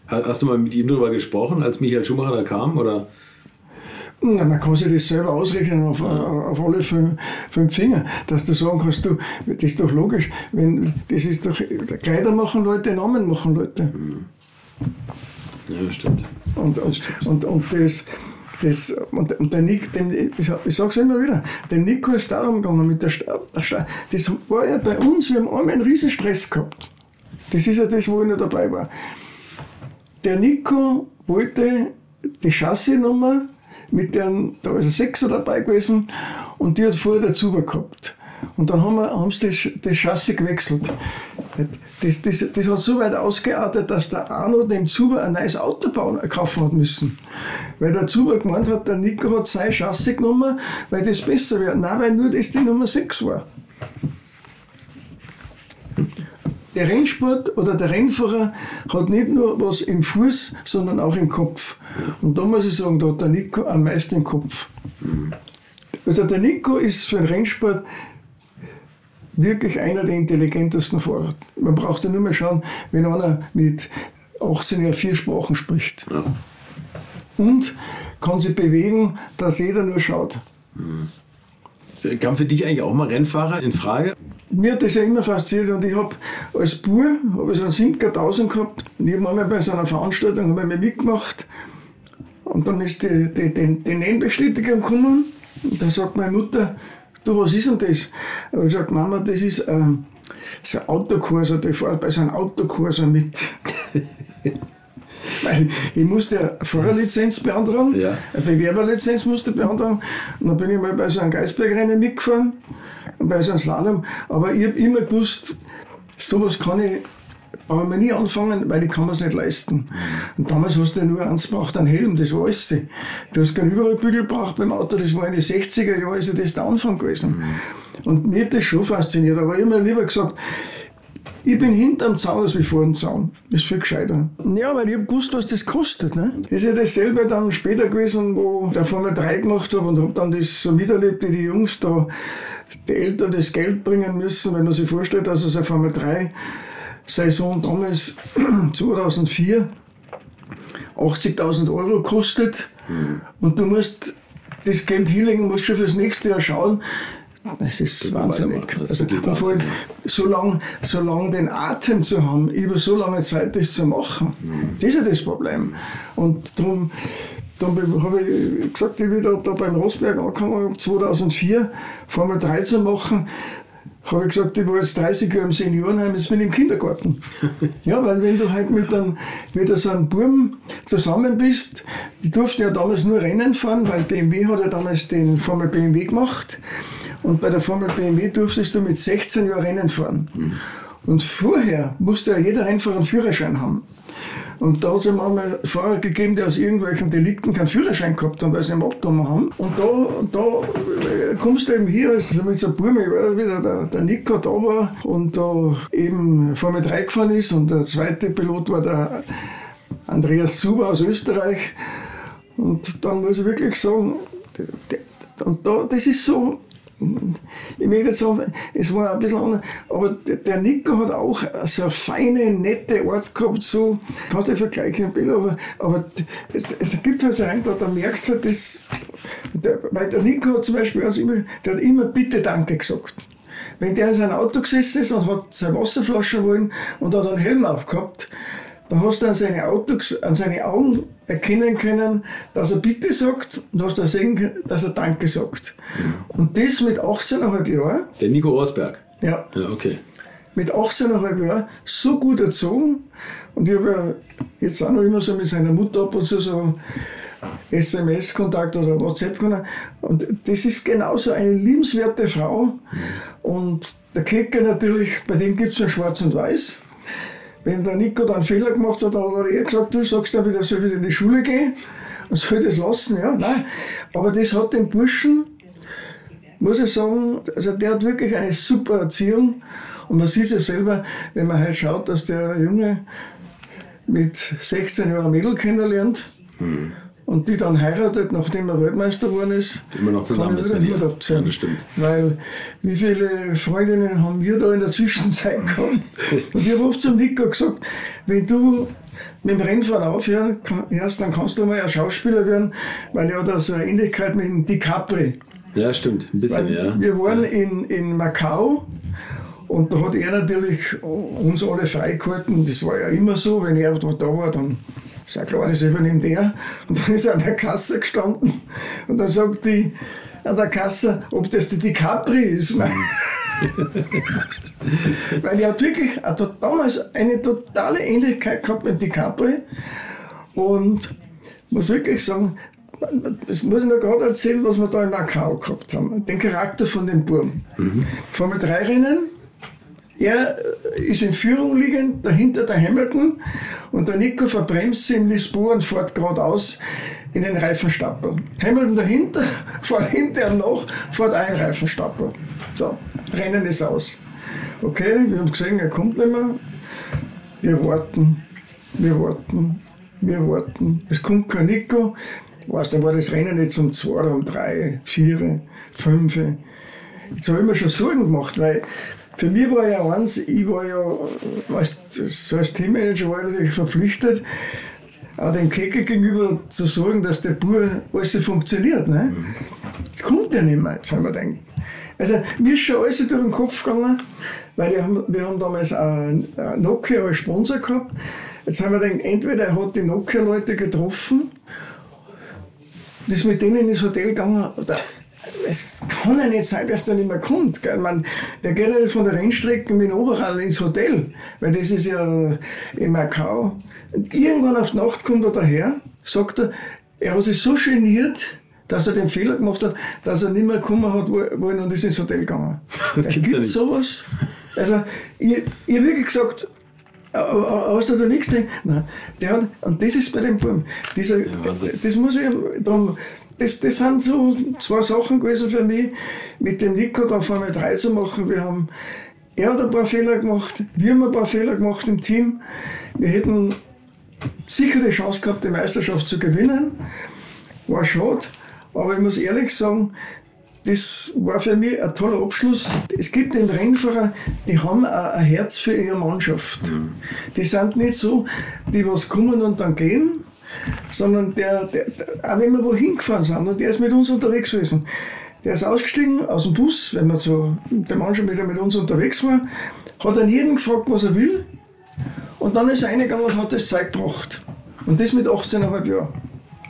Ha- Hast du mal mit ihm darüber gesprochen, als Michael Schumacher da kam? Oder? Na, man kann sich das selber ausrechnen auf, auf alle fünf, fünf Finger, dass du sagen kannst, du, das ist doch logisch, wenn, das ist doch, Kleider machen Leute, Namen machen Leute. Ja, stimmt. Und, und, und, und das, das, und, und der Nick, dem, ich, sag- ich sag's immer wieder, dem Nico ist darum gegangen mit der Stadt. Das war ja bei uns, wir haben einmal einen riesen Stress gehabt. Das ist ja das, wo ich nicht dabei war. Der Nico wollte die Chassisnummer mit deren, da ist ein Sechser dabei gewesen und die hat vorher Zuber gehabt. Und dann haben, wir, haben sie das, das Chassis gewechselt. Das, das, das hat so weit ausgeartet, dass der Arno dem Zuber ein neues Auto bauen, kaufen hat müssen. Weil der Zuber gemeint hat, der Nico hat sein Chassis genommen, weil das besser wäre. Nein, weil nur das die Nummer 6 war. Der Rennsport oder der Rennfahrer hat nicht nur was im Fuß, sondern auch im Kopf. Und da muss ich sagen, da hat der Nico am meisten im Kopf. Also der Nico ist für den Rennsport wirklich einer der intelligentesten Fahrer. Man braucht ja nur mal schauen, wenn einer mit 18 Jahren vier Sprachen spricht. Ja. Und kann sich bewegen, dass jeder nur schaut. Kam für dich eigentlich auch mal Rennfahrer in Frage? Mir hat das ja immer fasziniert und ich habe als Bub hab ich so einen Simca 1000 gehabt und ich habe einmal bei so einer Veranstaltung ich mal mitgemacht und dann ist die, die, die, die Nennbestätigung gekommen und da sagt meine Mutter, du, was ist denn das? Und ich gesagt, Mama, das ist ähm, so ein Autokurser, der fährt bei so einem Autokurser mit. Weil ich musste eine Fahrerlizenz beantragen, Ja. eine Bewerberlizenz musste ich beantragen. Und dann bin ich mal bei so einem Geisbergrennen mitgefahren, bei so einem Slalom. Aber ich habe immer gewusst, sowas kann ich, ich mir nie anfangen, weil ich kann mir es nicht leisten. Und damals hast du ja nur eins gebraucht, einen Helm, das war alles. Du hast keinen Überrollbügel gebraucht beim Auto, das war in den 60er Jahren, ist ja das der Anfang gewesen. Und mir hat das schon fasziniert, aber ich habe mir lieber gesagt, Ich bin hinterm Zaun als wie vor dem Zaun. Das ist viel gescheiter. Ja, weil ich habe gewusst, was das kostet. Ne? Das ist ja dasselbe dann später gewesen, wo ich der Formel 3 gemacht habe und habe dann das so miterlebt, wie die Jungs da, die Eltern das Geld bringen müssen, wenn man sich vorstellt, dass es eine Formel 3 Saison damals 2004 80.000 Euro kostet mhm. und du musst das Geld hinlegen, musst schon fürs nächste Jahr schauen, das ist wahnsinnig. Also, vor allem, so lange so lang den Atem zu haben, über so lange Zeit das zu machen, mhm. das ist ja das Problem. Und darum, darum habe ich gesagt, ich wieder da beim Rosberg angefangen, 2004 Formel 3 zu machen habe ich gesagt, ich war jetzt 30 Jahre im Seniorenheim, jetzt bin ich im Kindergarten. ja, weil wenn du halt mit einem, mit so einem Buben zusammen bist, die durfte ja damals nur Rennen fahren, weil BMW hat ja damals den Formel BMW gemacht und bei der Formel BMW durftest du mit 16 Jahren Rennen fahren. Mhm. Und vorher musste ja jeder Rennfahrer einen Führerschein haben. Und da hat es einmal Fahrer gegeben, die aus irgendwelchen Delikten keinen Führerschein gehabt haben, weil sie einen abgenommen haben. Und da, da äh, kommst du eben hier also mit so einem Burm, ich weiß wieder, der, der Nico da war und da eben Formel 3 gefahren ist und der zweite Pilot war der Andreas Zuber aus Österreich. Und dann muss ich wirklich sagen, und da, das ist so, ich möchte jetzt sagen, es war ein bisschen anders, aber der Nico hat auch so eine feine, nette Art gehabt, so, kannst du vergleichen, Bill, aber, aber es, es gibt halt so einen, da, da merkst du halt, das, der, weil der Nico hat zum Beispiel also immer, der hat immer Bitte Danke gesagt. Wenn der in seinem Auto gesessen ist und hat seine Wasserflasche wollen und hat einen Helm aufgehabt, dann hast du an seine, Autos, an seine Augen erkennen können, dass er Bitte sagt und hast du sehen können, dass er Danke sagt. Und das mit 18,5 Jahren. Der Nico Rosberg? Ja. Ja, okay. Mit 18,5 Jahren so gut erzogen. Und ich habe ja jetzt auch noch immer so mit seiner Mutter ab und zu so SMS-Kontakt oder WhatsApp-Kontakt. Und das ist genauso eine liebenswerte Frau. Und der Kicker natürlich, bei dem gibt es ja schwarz und weiß wenn der Nico dann einen Fehler gemacht hat, dann hat er gesagt, du sagst dann wieder, soll wieder in die Schule gehen und soll das lassen. Ja, nein. Aber das hat den Burschen, muss ich sagen, also der hat wirklich eine super Erziehung. Und man sieht es ja selber, wenn man halt schaut, dass der Junge mit 16 Jahren Mädel kennenlernt. Mhm und die dann heiratet, nachdem er Weltmeister geworden ist. Immer noch zusammen ist bei dir. Ja, das stimmt. Weil wie viele Freundinnen haben wir da in der Zwischenzeit gehabt? und ich habe oft zum Nico gesagt, wenn du mit dem Rennfahren aufhören kannst, dann kannst du mal ein Schauspieler werden, weil er hat da so eine Ähnlichkeit mit dem DiCapri. Ja, stimmt, ein bisschen, weil ja. Wir waren ja. in, in Macau und da hat er natürlich uns alle freigehalten. Das war ja immer so, wenn er da war, dann ist ja klar, das übernimmt er. Und dann ist er an der Kasse gestanden und dann sagt die an der Kasse, ob das die DiCapri ist. Nein. Weil er hat wirklich damals eine totale Ähnlichkeit gehabt mit DiCapri und muss wirklich sagen, das muss ich noch gerade erzählen, was wir da in Macau gehabt haben. Den Charakter von dem Burm. Mhm. Formel 3 Rennen, er ist in Führung liegend, dahinter der Hamilton und der Nico verbremst sie in Lisboa und fährt geradeaus in den Reifenstapel. Hamilton dahinter, fährt hinter ihm nach, fährt ein Reifenstapel. So, Rennen ist aus. Okay, wir haben gesehen, er kommt nicht mehr. Wir warten, wir warten, wir warten. Es kommt kein Nico. Weißt, da war das Rennen jetzt um zwei, um drei, vier, fünf. Jetzt habe ich mir schon Sorgen gemacht, weil für mich war ja eins, ich war ja als, so als Teammanager war ich natürlich verpflichtet, auch dem Kecker gegenüber zu sorgen, dass der Bur alles funktioniert. Ne? Das kommt ja nicht mehr, jetzt haben wir gedacht. Also mir ist schon alles durch den Kopf gegangen, weil wir haben, wir haben damals Nokia als Sponsor gehabt. Jetzt haben wir gedacht, entweder er hat die Nokia-Leute getroffen, das mit denen ins Hotel gegangen, oder es kann ja nicht sein, dass der nicht mehr kommt. Gell? Man, der geht ja nicht von der Rennstrecke mit dem Oberrad ins Hotel, weil das ist ja in Macau. Und irgendwann auf die Nacht kommt er daher, sagt er, er hat sich so geniert, dass er den Fehler gemacht hat, dass er nicht mehr kommen hat wollen und ist ins Hotel gegangen. Das gibt's gibt ja sowas. Also, ich, ich wirklich gesagt, hast du da nichts drin? Nein, der hat, und das ist bei dem. Dieser, ja, das muss ich, darum, das, das sind so zwei Sachen gewesen für mich, mit dem Nico dann Formel 3 zu machen. Wir haben er hat ein paar Fehler gemacht, wir haben ein paar Fehler gemacht im Team. Wir hätten sicher die Chance gehabt, die Meisterschaft zu gewinnen. War schade, aber ich muss ehrlich sagen, das war für mich ein toller Abschluss. Es gibt den Rennfahrer, die haben ein Herz für ihre Mannschaft. Mhm. Die sind nicht so, die was kommen und dann gehen, sondern der, der, der auch wenn wir wohin gefahren sind und der ist mit uns unterwegs gewesen. Der ist ausgestiegen aus dem Bus, wenn man so, der Mann schon wieder mit uns unterwegs war, hat an jeden gefragt, was er will. Und dann ist er reingegangen und hat das Zeug gebracht. Und das mit 18,5 Jahren.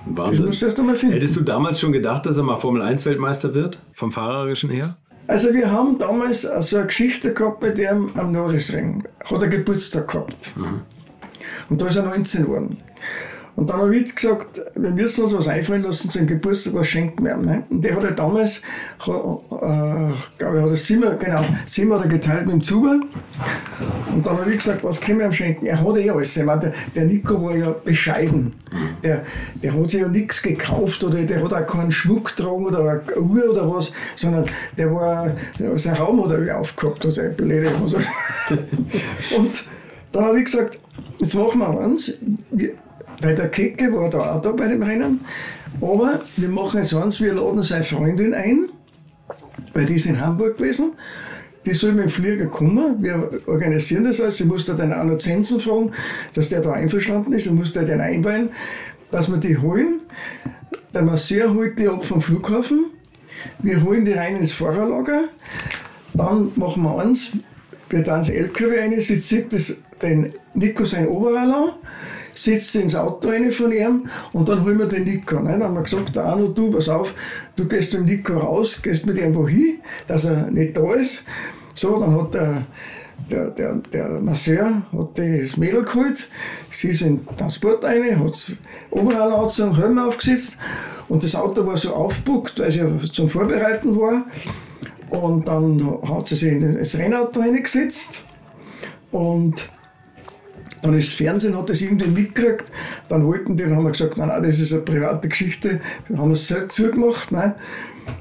Wahnsinn. Das musst du erst einmal finden. Hättest du damals schon gedacht, dass er mal Formel-1-Weltmeister wird? Vom Fahrerischen her? Also wir haben damals so eine Geschichte gehabt bei dem am Norrisring. Hat er Geburtstag gehabt. Mhm. Und da ist er 19 geworden. Und dann habe ich gesagt, wir müssen uns was einfallen lassen, zum Geburtstag was schenken werden. Ne? Und der hat er damals, äh, glaube ich, hat er Zimmer, genau, Zimmer hat geteilt mit dem Zuber. Und dann habe ich gesagt, was können wir ihm schenken? Er hat eh alles. Ich meine, der, der Nico war ja bescheiden. Der, der hat sich ja nichts gekauft oder der hat auch keinen Schmuck getragen oder eine Uhr oder was, sondern der war, sein Raum hat er aufgehabt, also blöde. Also. Und dann habe ich gesagt, jetzt machen wir eins. Wir, bei der Kecke war da auch da bei dem Rennen. Aber wir machen jetzt eins, wir laden seine Freundin ein, weil die ist in Hamburg gewesen. Die soll mit dem Flieger kommen. Wir organisieren das alles. Sie musste den Arno Zensen fragen, dass der da einverstanden ist. Sie musste den einweihen, dass wir die holen. Der Masseur holt die ab vom Flughafen. Wir holen die rein ins Fahrerlager. Dann machen wir eins. Wir dann ins LKW rein. Sie zieht das, den Nico sein Oberall an setzt sie ins Auto rein von ihm und dann holen wir den Nico. Ne? Dann haben wir gesagt, der Arno, du, pass auf, du gehst mit dem Nico raus, gehst mit ihm wohin, dass er nicht da ist. So, dann hat der, der, der, der Masseur hat das Mädel geholt, sie ist in den Transport rein, hat Oberall angezogen, Helm aufgesetzt und das Auto war so aufgebuckt, weil sie zum Vorbereiten war. Und dann hat sie sich in das Rennauto reingesetzt und dann ist Fernsehen, hat das irgendwie mitgekriegt. Dann wollten die, dann haben wir gesagt, nein, nein, das ist eine private Geschichte. Wir haben es selbst zugemacht. Nein.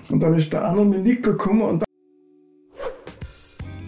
Und dann ist der Arno mit Nico gekommen und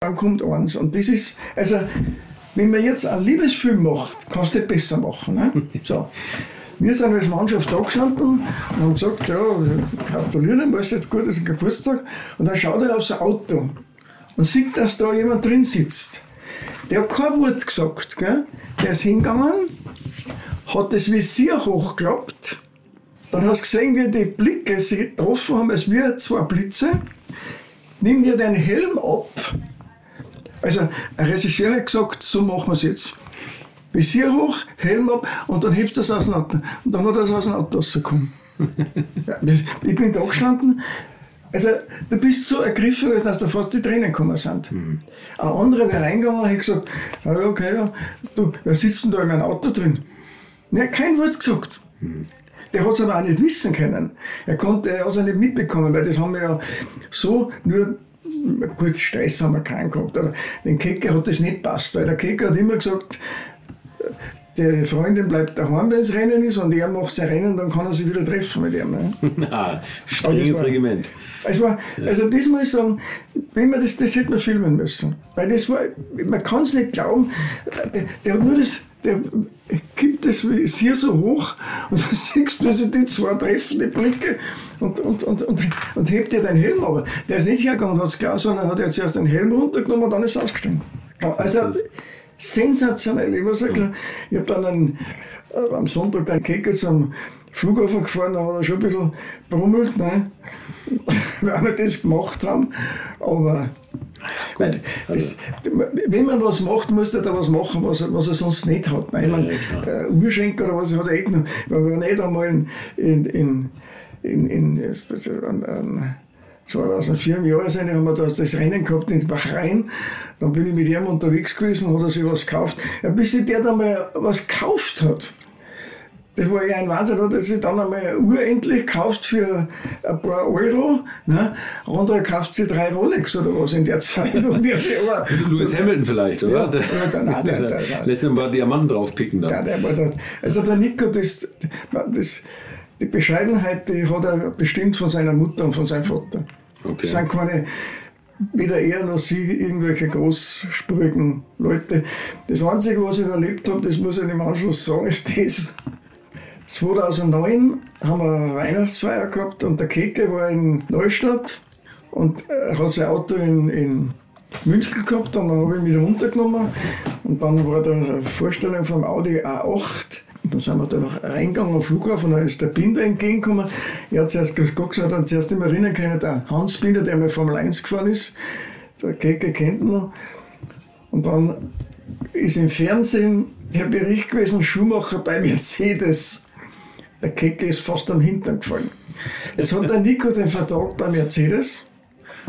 dann kommt eins. Und das ist, also, wenn man jetzt einen Liebesfilm macht, kannst du das besser machen. Ne? So. Wir sind als Mannschaft da gestanden und haben gesagt, ja, gratulieren, alles jetzt gut, ist ein Geburtstag. Und dann schaut er aufs Auto und sieht, dass da jemand drin sitzt. Der hat kein Wort gesagt. Gell? Der ist hingegangen, hat das Visier hochgeklappt dann hast du gesehen, wie die Blicke sich getroffen haben, als wie zwei Blitze. Nimm dir deinen Helm ab. Also, ein Regisseur hat gesagt, so machen wir es jetzt. Visier hoch, Helm ab und dann hebst du das aus dem Auto. Und dann hat er es aus dem Auto rausgekommen. ja, ich bin da gestanden. Also, du bist so ergriffen, als dass da fast die Tränen gekommen sind. Mhm. Ein anderer wäre reingegangen und hat gesagt: ja, Okay, ja, du, wer sitzt denn da in meinem Auto drin? Er hat kein Wort gesagt. Mhm. Der hat es aber auch nicht wissen können. Er konnte, er hat es nicht mitbekommen, weil das haben wir ja so nur gut, Stress haben wir keinen gehabt, aber den Kecker hat das nicht passt. Der Kecker hat immer gesagt, die Freundin bleibt daheim, wenn es Rennen ist, und er macht sein Rennen, dann kann er sich wieder treffen mit ihm. Ne? Na, strenges Regiment. Es war, also das muss ich sagen, wenn man das, das hätte man filmen müssen. Weil das war, man kann es nicht glauben, der, der, hat nur das, der gibt das hier so hoch und dann siehst du also die zwei treffende Blicke und, und, und, und, und hebt dir deinen Helm. Aber der ist nicht hergegangen und hat es klar, sondern hat er zuerst den Helm runtergenommen und dann ist er ausgestiegen. Also, sensationell. Ich muss sagen, ich habe dann einen, äh, am Sonntag den Kecker zum Flughafen gefahren, da hat er schon ein bisschen brummelt, ne? weil wir das gemacht haben. Aber Gut, das, wenn man was macht, muss er da was machen, was, was er sonst nicht hat. Ne? Ich meine, ja, äh, Urschenk oder was hat er eh genommen. Weil wir nicht einmal in, in, in, in, in, in, in 2004 im Jahr sind, haben wir das, das Rennen gehabt in Bahrain. Dann bin ich mit ihm unterwegs gewesen, hat er sich was gekauft. Ja, bis sich der dann mal was gekauft hat. Das war ja ein Wahnsinn, hat er sich dann einmal urendlich gekauft für ein paar Euro. Ne? Andere kauft sich drei Rolex oder was in der Zeit. Und der aber, Lewis so, Hamilton vielleicht, oder? Ja, der, der, nein, der, der, der, lässt ein paar Diamanten draufpicken. Dann. Der war dort. Also der Nico, das, das, die Bescheidenheit, die hat er bestimmt von seiner Mutter und von seinem Vater. Okay. Das sind keine, weder er noch sie irgendwelche großspurigen Leute. Das Einzige, was ich erlebt habe, das muss ich im Anschluss sagen, ist das. 2009 haben wir eine Weihnachtsfeier gehabt und der Keke war in Neustadt und er hat sein Auto in, in München gehabt und dann habe ich mich runtergenommen und dann war da eine Vorstellung vom Audi A8 und dann sind wir da reingegangen am Flughafen, dann ist der Binder entgegengekommen. Er hat zuerst gesagt, dann zuerst immer erinnern können, der Hans Binder, der mal Formel 1 gefahren ist, der Keke kennt ihn noch. Und dann ist im Fernsehen der Bericht gewesen, Schumacher bei Mercedes. Der Keke ist fast am Hintern gefallen. Jetzt hat der Nico den Vertrag bei Mercedes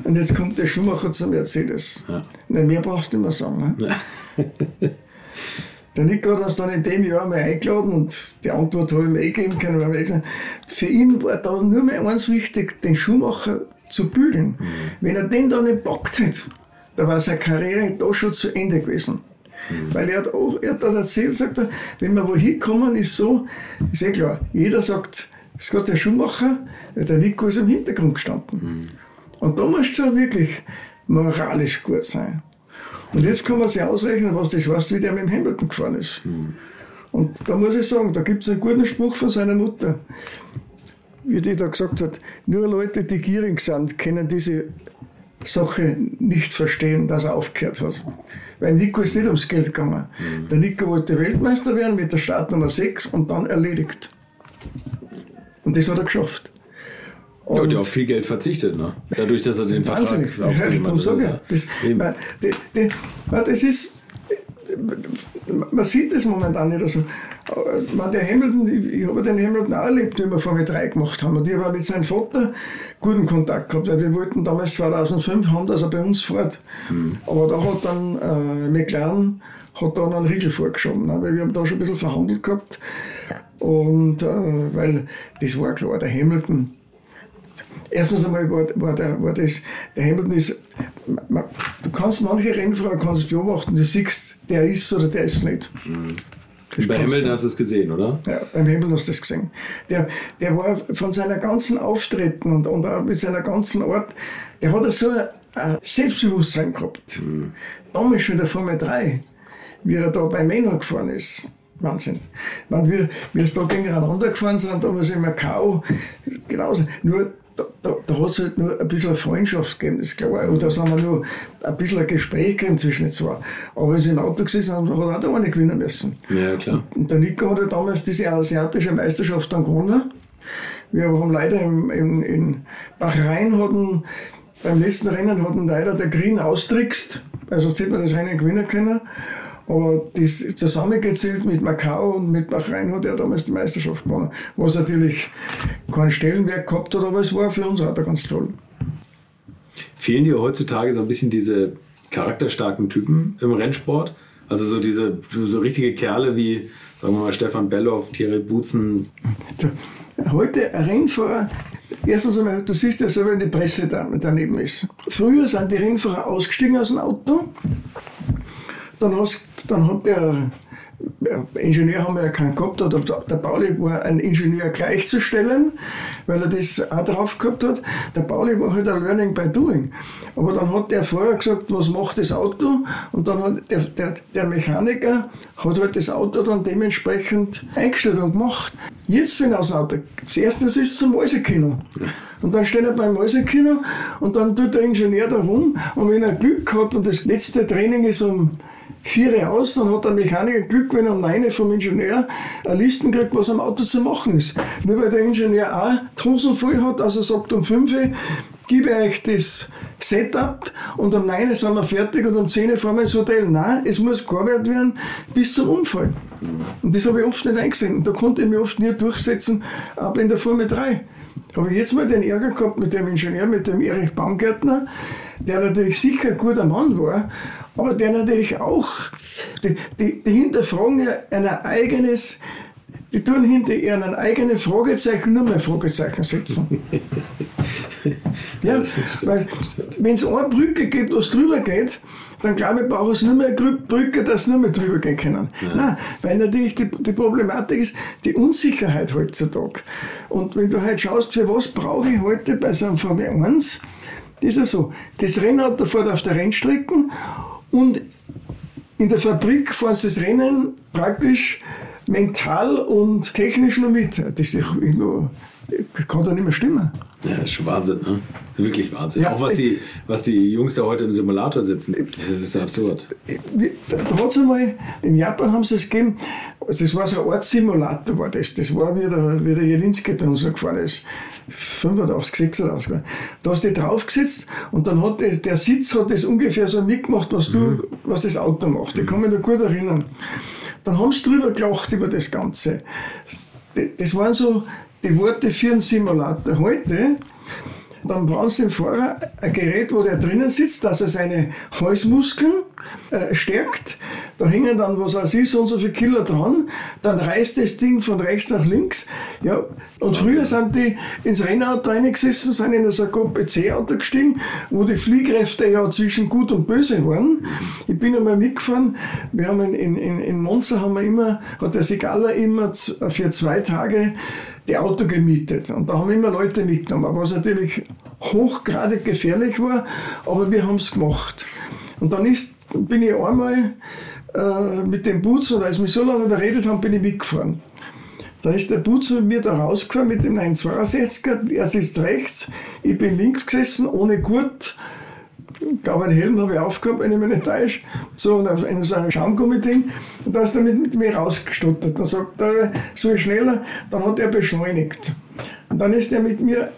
und jetzt kommt der Schumacher zu Mercedes. Ja. Na, mehr brauchst du nicht mehr sagen. Ne? Der Nico hat uns dann in dem Jahr mal eingeladen und die Antwort habe ich mir eh geben können. Weil für ihn war da nur mehr eins wichtig, den Schuhmacher zu bügeln. Mhm. Wenn er den da nicht packt hätte, da war seine Karriere da schon zu Ende gewesen. Mhm. Weil er hat, auch, er hat das erzählt, sagt er, wenn wir wohin kommen, ist so, ist eh klar, jeder sagt, es ist gerade der Schuhmacher, der Nico ist im Hintergrund gestanden. Mhm. Und da musst du wirklich moralisch gut sein. Und jetzt kann man sich ausrechnen, was das heißt, wie der mit dem Hamilton gefahren ist. Mhm. Und da muss ich sagen, da gibt es einen guten Spruch von seiner Mutter, wie die da gesagt hat, nur Leute, die gierig sind, können diese Sache nicht verstehen, dass er aufgehört hat. Weil Nico ist nicht ums Geld gegangen. Mhm. Der Nico wollte Weltmeister werden mit der Startnummer 6 und dann erledigt. Und das hat er geschafft. Und ja, und ja, auf viel Geld verzichtet, ne? Dadurch, dass er den Wahnsinnig. Vertrag aufgenommen hat. Also das, man, die, die, das ist, man sieht das momentan nicht so. Man, der Hamilton, ich, habe den Hamilton auch erlebt, wie wir Formel 3 gemacht haben. Und ich habe mit seinem Vater guten Kontakt gehabt, weil wir wollten damals 2005 haben, dass er bei uns fährt. Mhm. Aber da hat dann äh, McLaren hat dann einen Riegel vorgeschoben, ne? weil wir haben da schon ein bisschen verhandelt gehabt. Und äh, weil das war klar, der Hamilton Erstens einmal war, war, der, war das, der Hamilton ist, man, du kannst manche Rennfahrer kannst beobachten, du siehst, der ist oder der ist nicht. Mhm. Bei Hamilton hast du es gesehen, oder? Ja, beim Hamilton hast du es gesehen. Der, der war von seiner ganzen Auftreten und, und auch mit seiner ganzen Art, der hat so ein, ein Selbstbewusstsein gehabt. Mhm. Damals schon in der Formel 3, wie er da bei Männern gefahren ist. Wahnsinn. Wenn wir, wir da gegeneinander gefahren sind, damals in Macau, genauso. Nur da, da, da hat es halt nur ein bisschen Freundschaft gegeben, das klar. Und da sind wir nur ein bisschen ein Gespräch gegeben zwischen den zwei. Aber wenn sie im Auto gesessen haben, hat auch der eine gewinnen müssen. Ja, klar. Und der Nico hat ja damals diese asiatische Meisterschaft dann gewonnen. Wir haben leider im, im, in Bahrain hatten, beim letzten Rennen hatten leider der Green austrickst, also hätte man das Rennen gewinnen können. Aber das zusammengezählt mit Macau und mit Bahrain hat er damals die Meisterschaft gewonnen. Was natürlich keinen Stellenwert gehabt hat, aber es war für uns auch ganz toll. Fehlen dir heutzutage so ein bisschen diese charakterstarken Typen im Rennsport? Also so diese so richtige Kerle wie, sagen wir mal, Stefan Belloff, Thierry Butzen. Heute ein Rennfahrer, erstens einmal, du siehst ja selber, wenn die Presse da, daneben ist. Früher sind die Rennfahrer ausgestiegen aus dem Auto, dann, hast, dann hat der Ingenieur haben wir ja keinen gehabt, oder der Pauli war ein Ingenieur gleichzustellen, weil er das auch drauf gehabt hat. Der Pauli war halt ein Learning by Doing. Aber dann hat der vorher gesagt, was macht das Auto? Und dann hat der, der, der Mechaniker hat halt das Auto dann dementsprechend eingestellt und gemacht. Jetzt, wenn aus dem Auto, das erste ist zum Mäusekino. Und dann steht er beim Mäusekino und dann tut der Ingenieur da rum und wenn er Glück hat und das letzte Training ist um vier aus, dann hat der Mechaniker Glück, wenn er um neun vom Ingenieur eine Listen kriegt, was am Auto zu machen ist. Nur weil der Ingenieur auch Drusen voll hat, also sagt um fünf gebe euch das Setup und um 9 sind wir fertig und um 10 fahren wir ins Hotel. Nein, es muss gearbeitet werden bis zum Unfall. Und das habe ich oft nicht eingesehen. Und da konnte ich mich oft nicht durchsetzen, aber in der Formel 3. Habe ich jetzt mal den Ärger gehabt mit dem Ingenieur, mit dem Erich Baumgärtner, der natürlich sicher ein guter Mann war, aber der natürlich auch, die, die, die hinterfragen ja ein eigenes, die tun hinter ihren eigenen Fragezeichen nur mehr Fragezeichen setzen. ja, weil wenn es eine Brücke gibt, was drüber geht, dann glaube ich, braucht es nur mehr eine Brücke, dass nur mehr drüber gehen können. Ja. Nein, weil natürlich die, die Problematik ist die Unsicherheit heutzutage. Und wenn du halt schaust, für was brauche ich heute bei so einem Formel 1, das ist ja so, das Rennauto fährt auf der Rennstrecke und in der Fabrik fahren sie das Rennen praktisch mental und technisch noch mit. Das, das kann doch nicht mehr stimmen. Ja, das ist schon Wahnsinn, ne? Wirklich Wahnsinn. Ja, Auch was die, was die Jungs da heute im Simulator sitzen, das ist absurd. Da, da hat es einmal, in Japan haben sie es gegeben, das war so ein Ortssimulator, war das. Das war wie der, wie der Jelinski bei uns gefahren ist. 85, 86. Da hast du dich draufgesetzt und dann hat das, der Sitz hat das ungefähr so mitgemacht, was, du, mhm. was das Auto macht. Ich kann mich noch gut erinnern. Dann haben sie drüber gelacht über das Ganze. Das waren so die Worte für einen Simulator. Heute, dann brauchst du den Fahrer ein Gerät, wo der drinnen sitzt, dass er seine Halsmuskeln äh, stärkt. Da hängen dann, was weiß ich, so und so viele Kilo dran. Dann reißt das Ding von rechts nach links. Ja, und früher sind die ins Rennauto reingesessen, sind in so ein Coupé-C-Auto gestiegen, wo die Fliehkräfte ja zwischen gut und böse waren. Ich bin einmal mitgefahren. Wir haben in, in, in Monza haben wir immer, hat der Sigala immer für zwei Tage die Auto gemietet. Und da haben immer Leute mitgenommen, was natürlich hochgradig gefährlich war, aber wir haben es gemacht. Und dann ist, bin ich einmal äh, mit dem Boots, und als wir so lange überredet haben, bin ich mitgefahren. Dann ist der Boots mit mir da rausgefahren mit dem 962er, er sitzt rechts, ich bin links gesessen, ohne Gurt, glaube, einen Helm habe ich aufgehabt, wenn ich mich nicht täusche, so in so einem Schaumgummi-Ding. Und da ist er mit, mit mir rausgestottert. Dann sagt er, so schneller, dann hat er beschleunigt. Und dann ist er mit mir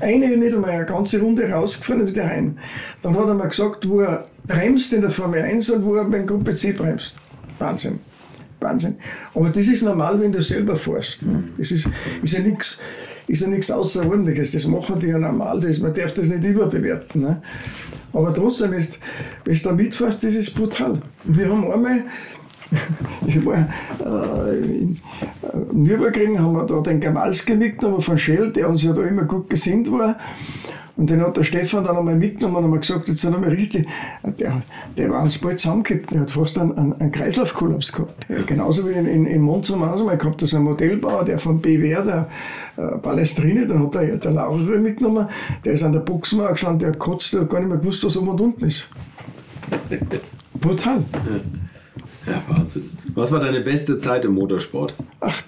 eine, nicht einmal eine ganze Runde rausgefahren und wieder heim. Dann hat er mir gesagt, wo er bremst in der Formel 1 und wo er beim Gruppe C bremst. Wahnsinn. Wahnsinn. Aber das ist normal, wenn du selber fährst. Ne? Das ist, ist ja nichts ist ja nichts Außerordentliches. Das machen die ja normal. Das, man darf das nicht überbewerten. Ne? Aber trotzdem, ist, wenn du da mitfährst, das ist brutal. Wir haben einmal ich war äh, in äh, Nürburgring, haben wir da den Gamalski mitgenommen von Shell, der uns ja da immer gut gesinnt war. Und den hat der Stefan dann einmal mitgenommen und einmal gesagt, jetzt sind wir richtig, der, der war uns bald zusammengekippt, der hat fast einen, einen, einen Kreislaufkollaps gehabt. Ja, genauso wie in, in, in Monza haben wir gehabt, da ist ein Modellbauer, der von BWR, der äh, Palestrine, dann hat der, der Laura mitgenommen, der ist an der Boxenmauer gestanden, der kotzt, der hat gar nicht mehr gewusst, was oben und unten ist. Brutal. Ja. ja, Wahnsinn. Was war deine beste Zeit im Motorsport? Ach,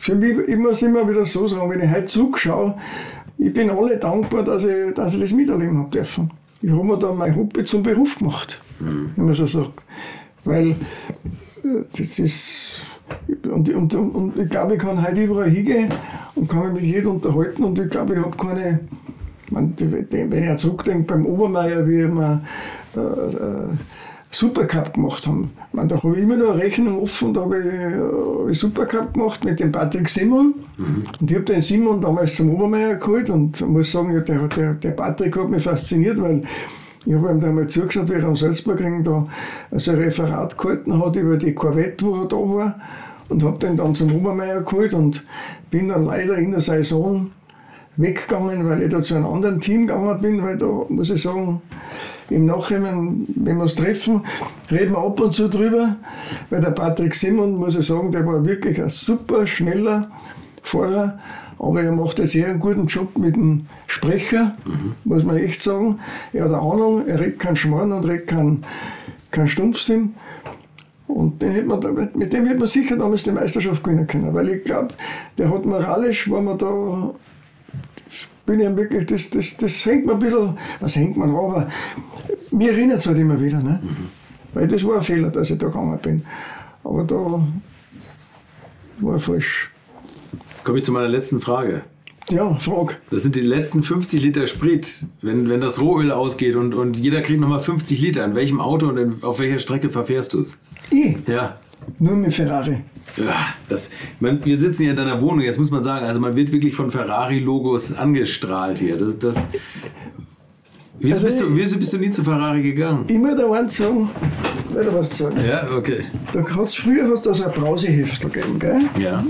für mich, ich muss immer wieder so sagen, wenn ich heute zurückschaue, ich bin alle dankbar, dass ich, dass ich das miterleben habe dürfen. Ich habe mir da mein Hobby zum Beruf gemacht, mhm. wenn man so sagt. Weil äh, das ist, Und, und, und, ich glaube, ich kann heute überall hingehen und kann mich mit jedem unterhalten und ich glaube, ich habe keine, man, wenn ich zurückdenke beim Obermeier, wie wir äh, äh, Supercup gemacht haben. Man, da habe ich immer noch eine Rechnung offen, da habe ich äh, Supercup gemacht mit dem Patrick Simon. Mhm. Und ich habe den Simon damals zum Obermeier geholt und muss sagen, der, der, der Patrick hat mich fasziniert, weil ich habe ihm da mal zugeschaut, wie er am Salzburgring da also ein Referat gehalten hat über die Korvette, wo er da war. Und habe den dann zum Obermeier geholt und bin dann leider in der Saison weggegangen, weil ich da zu einem anderen Team gegangen bin, weil da muss ich sagen, im Nachhinein, wenn wir uns treffen, reden wir ab und zu drüber, weil der Patrick Simon, muss ich sagen, der war wirklich ein super schneller Fahrer, aber er macht einen sehr guten Job mit dem Sprecher, mhm. muss man echt sagen. Er hat eine Ahnung, er redet keinen Schmarrn und redet keinen kein Stumpfsinn. Und den man, mit dem hätte man sicher damals die Meisterschaft gewinnen können, weil ich glaube, der hat moralisch, war man da bin ich wirklich, das, das, das hängt mir ein bisschen, was hängt man aber mir erinnert es halt immer wieder. Ne? Mhm. Weil das war ein Fehler, dass ich da gegangen bin. Aber da war falsch. Komme ich zu meiner letzten Frage. Ja, frag. Das sind die letzten 50 Liter Sprit. Wenn, wenn das Rohöl ausgeht und, und jeder kriegt nochmal 50 Liter, in welchem Auto und in, auf welcher Strecke verfährst du es? Ich? Ja. Nur mit Ferrari. Ja, das, man, wir sitzen hier in deiner Wohnung, jetzt muss man sagen, also man wird wirklich von Ferrari-Logos angestrahlt hier. Das, das, wieso, also bist du, wieso bist du nie zu Ferrari gegangen? Muss da eins sagen, will ich was sagen. Ja, okay. Da hast, früher hast du so ein Brauseheft gegeben, gell? Ja.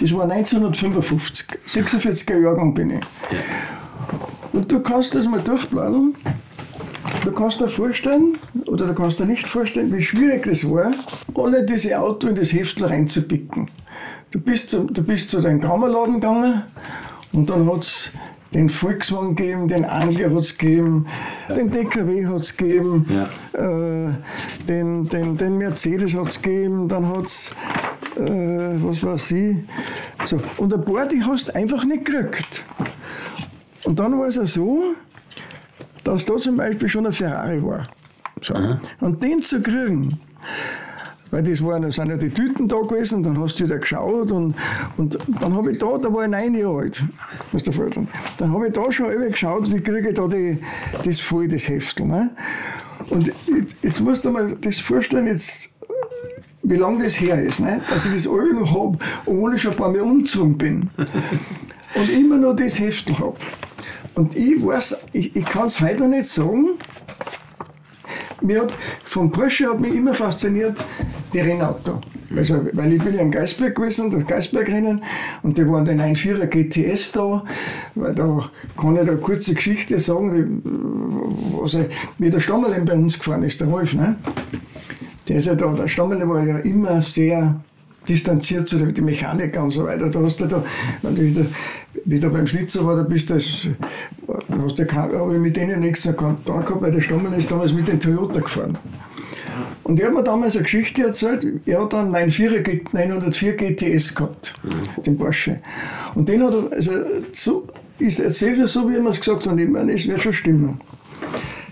Das war 1955, 46er Jahrgang bin ich. Ja. Und du kannst das mal durchplanen Du kannst dir vorstellen, oder du kannst dir nicht vorstellen, wie schwierig das war, alle diese Autos in das Heftel reinzupicken. Du bist zu, du bist zu deinem Kammerladen gegangen und dann hat es den Volkswagen gegeben, den Angler hat es gegeben, ja. den DKW hat es gegeben, ja. äh, den, den, den Mercedes hat es gegeben, dann hat es, äh, was weiß ich. So. Und ein paar, die hast du einfach nicht gekriegt. Und dann war es ja so, dass da zum Beispiel schon ein Ferrari war. So. Und den zu kriegen, weil das waren, sind ja die Tüten da gewesen, und dann hast du wieder geschaut und, und dann habe ich da, da war ich neun Jahre alt, was der Vater. Dann habe ich da schon immer geschaut, wie kriege ich da die, das voll, das Heftel. Ne? Und jetzt, jetzt musst du mal das vorstellen, jetzt, wie lange das her ist, ne? dass ich das alle noch habe, obwohl ich schon ein paar Mal umgezogen bin. Und immer noch das Heftel habe. Und ich weiß, ich, ich kann es heute nicht sagen, mir hat, vom Porsche hat mich immer fasziniert die Rennauto. Also, weil ich bin ja am Geisberg gewesen, das Geisbergrennen, und die waren dann ein 4er GTS da, weil da kann ich da eine kurze Geschichte sagen, was er, wie der Stammerlein bei uns gefahren ist, der Rolf, ne? Der ist ja da, der Stammerlein war ja immer sehr distanziert zu den Mechaniker und so weiter. Da hast du da, du wieder, beim Schnitzer war, da bist du, das, hast du habe ich mit denen nichts da gehabt, weil der Stammel ist damals mit dem Toyota gefahren. Und er hat mir damals eine Geschichte erzählt, er hat dann einen 904 GTS gehabt, den Porsche. Und den hat er, also so, ich erzähle es so, wie er mir es gesagt hat, ich meine, es wird schon stimmen.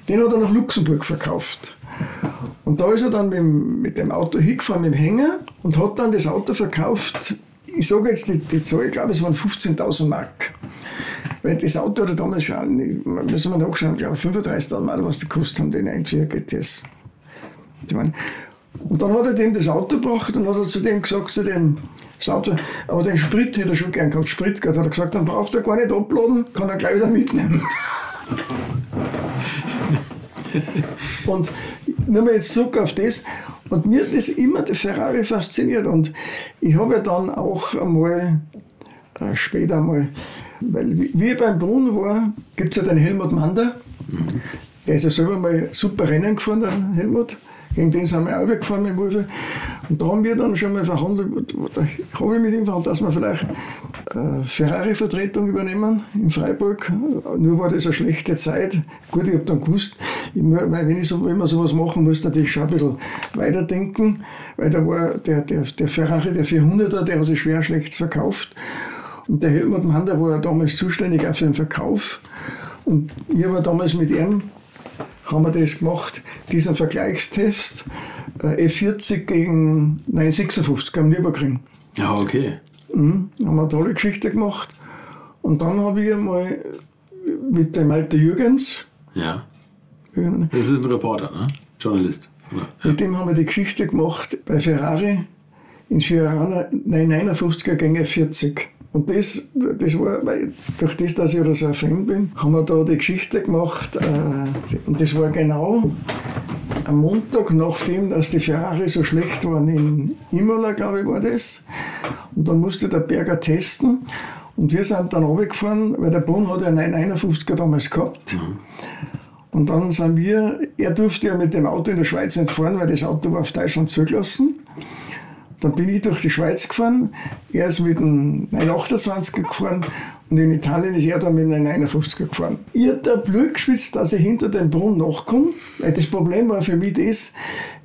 Den hat er nach Luxemburg verkauft. Und da ist er dann mit, mit dem Auto hingefahren, mit dem Hänger, und hat dann das Auto verkauft. Ich sage jetzt die, die Zahl, ich glaube, es waren 15.000 Mark. Weil das Auto hat damals schon, müssen wir nachschauen, ich glaube 35.000 Mark, was die gekostet haben, den 1.4 GTS. Und dann hat er dem das Auto gebracht und hat er zu dem gesagt, zu dem, das Auto, aber den Sprit hätte er schon gern gehabt, Sprit, hat er gesagt, dann braucht er gar nicht abladen, kann er gleich wieder mitnehmen. und nur mal jetzt zurück auf das. Und mir hat das immer der Ferrari fasziniert. Und ich habe ja dann auch einmal, äh, später einmal, weil wie ich beim Brunnen war, gibt es ja den Helmut Mander. Der ist ja selber mal super Rennen gefahren, der Helmut. Gegen den sind wir auch gefahren mit Wolfe. Und da haben wir dann schon mal verhandelt, da habe ich mit ihm verhandelt, dass wir vielleicht äh, Ferrari-Vertretung übernehmen in Freiburg. Nur war das eine schlechte Zeit. Gut, ich habe dann gewusst, ich, wenn ich so, immer sowas machen muss, natürlich schon ein bisschen weiterdenken, weil da war der, der, der Ferrari, der 400er, der hat sich schwer schlecht verkauft. Und der Helmut Mann, der war damals zuständig auch für den Verkauf. Und ich habe damals mit ihm haben wir das gemacht, diesen Vergleichstest äh, F40 gegen 956 am Nürburgring. Ja, okay. Mhm, haben wir eine tolle Geschichte gemacht. Und dann habe ich einmal mit dem alten Jürgens, Ja. Das ist ein Reporter, ne? Journalist. Ja. mit dem haben wir die Geschichte gemacht bei Ferrari in Fiorano 959er gegen F40. Und das, das war, weil durch das, dass ich da so ein Fan bin, haben wir da die Geschichte gemacht. Äh, und das war genau am Montag, nachdem dass die Ferrari so schlecht waren in Imola, glaube ich, war das. Und dann musste der Berger testen. Und wir sind dann runtergefahren, weil der Brunn hat ja einen 951er damals gehabt. Und dann sind wir, er durfte ja mit dem Auto in der Schweiz nicht fahren, weil das Auto war auf Deutschland zugelassen. Dann bin ich durch die Schweiz gefahren, er ist mit einem 928er gefahren und in Italien ist er dann mit einem 951er gefahren. Ich hab da Blut geschwitzt, dass ich hinter dem Brunnen nachkomme, weil das Problem war für mich das,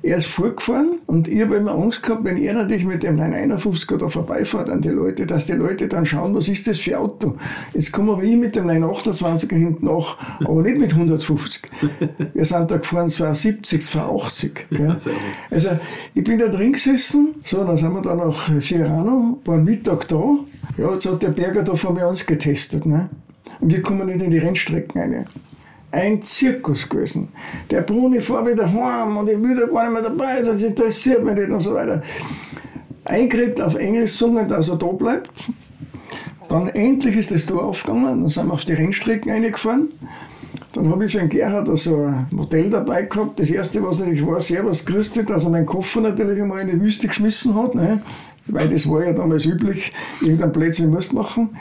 er ist vorgefahren und ich habe immer Angst gehabt, wenn er natürlich mit dem 951er da vorbeifährt an die Leute, dass die Leute dann schauen, was ist das für ein Auto. Jetzt komme aber ich mit dem 928er hinten nach, aber nicht mit 150. Wir sind da gefahren 270, 280. Gell? servus. Also ich bin da drin gesessen, so, dann sind wir dann nach Fiorano, waren Mittag da. Ja, jetzt hat der Berger da von mir uns getestet. Ne? Und wir kommen nicht in die Rennstrecken rein. Ein Zirkus gewesen. Der Bruni fährt wieder heim und ich will da gar nicht mehr dabei sein, das interessiert mich nicht und so weiter. Eingeredet auf Englisch sungen, dass er da bleibt. Dann endlich ist das Tor aufgegangen, dann sind wir auf die Rennstrecken reingefahren. Dann habe ich den Gerhard also ein Modell dabei gehabt. Das erste, was natürlich war, Servus, grüß dich, dass er meinen Koffer natürlich einmal in die Wüste geschmissen hat. Ne? Weil das war ja damals üblich, irgendein Blödsinn musst machen.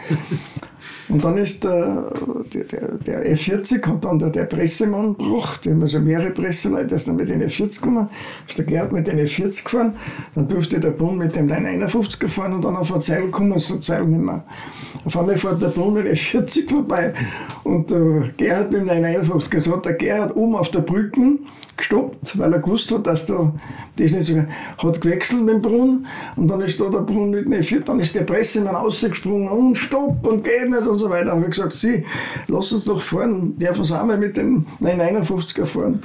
Und dann ist der, der, der, der F40, hat dann der, der Pressemann gebracht, wir haben also mehrere Presseleute, ist dann mit den F40 gekommen, ist der Gerhard mit den F40 gefahren, dann durfte der Brunn mit dem 951er fahren und dann auf ein Zeil kommen, so Zeil nicht mehr. Auf einmal fährt der Brunn mit F40 vorbei. Und der Gerhard mit dem 951er, so hat der Gerhard oben auf der Brücke gestoppt, weil er gewusst hat, dass da das nicht so, hat gewechselt mit dem Brunn und dann ist da der Brunn mit dem F40, dann ist der Pressemann rausgesprungen und stopp und geht nicht und so weiter. Dann habe ich gesagt, sie, lass uns doch fahren, der von einmal mit dem 951er fahren.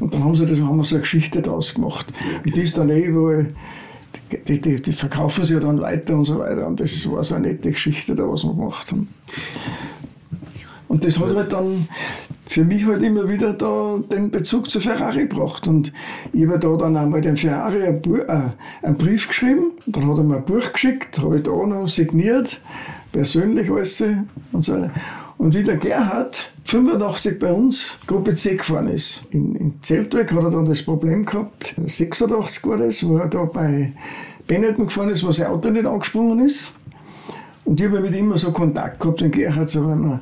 Und dann haben sie das, haben wir so eine Geschichte draus gemacht. Und die ist dann eh überall, die, die, die verkaufen sie ja dann weiter und so weiter. Und das war so eine nette Geschichte da, was wir gemacht haben. Und das hat halt dann für mich halt immer wieder da den Bezug zu Ferrari gebracht. Und ich habe da dann einmal dem Ferrari ein Bu äh, einen Brief geschrieben, dann hat er mir ein Buch geschickt, habe ich da noch signiert, persönlich alles und so weiter. Und wie der Gerhard 85 bei uns Gruppe C gefahren ist, in, in Zeltweg hat er dann das Problem gehabt, 86 war das, wo er da bei Benetton gefahren ist, wo sein Auto nicht angesprungen ist. Und ich habe mit ihm immer so Kontakt gehabt, den Gerhard, so, er-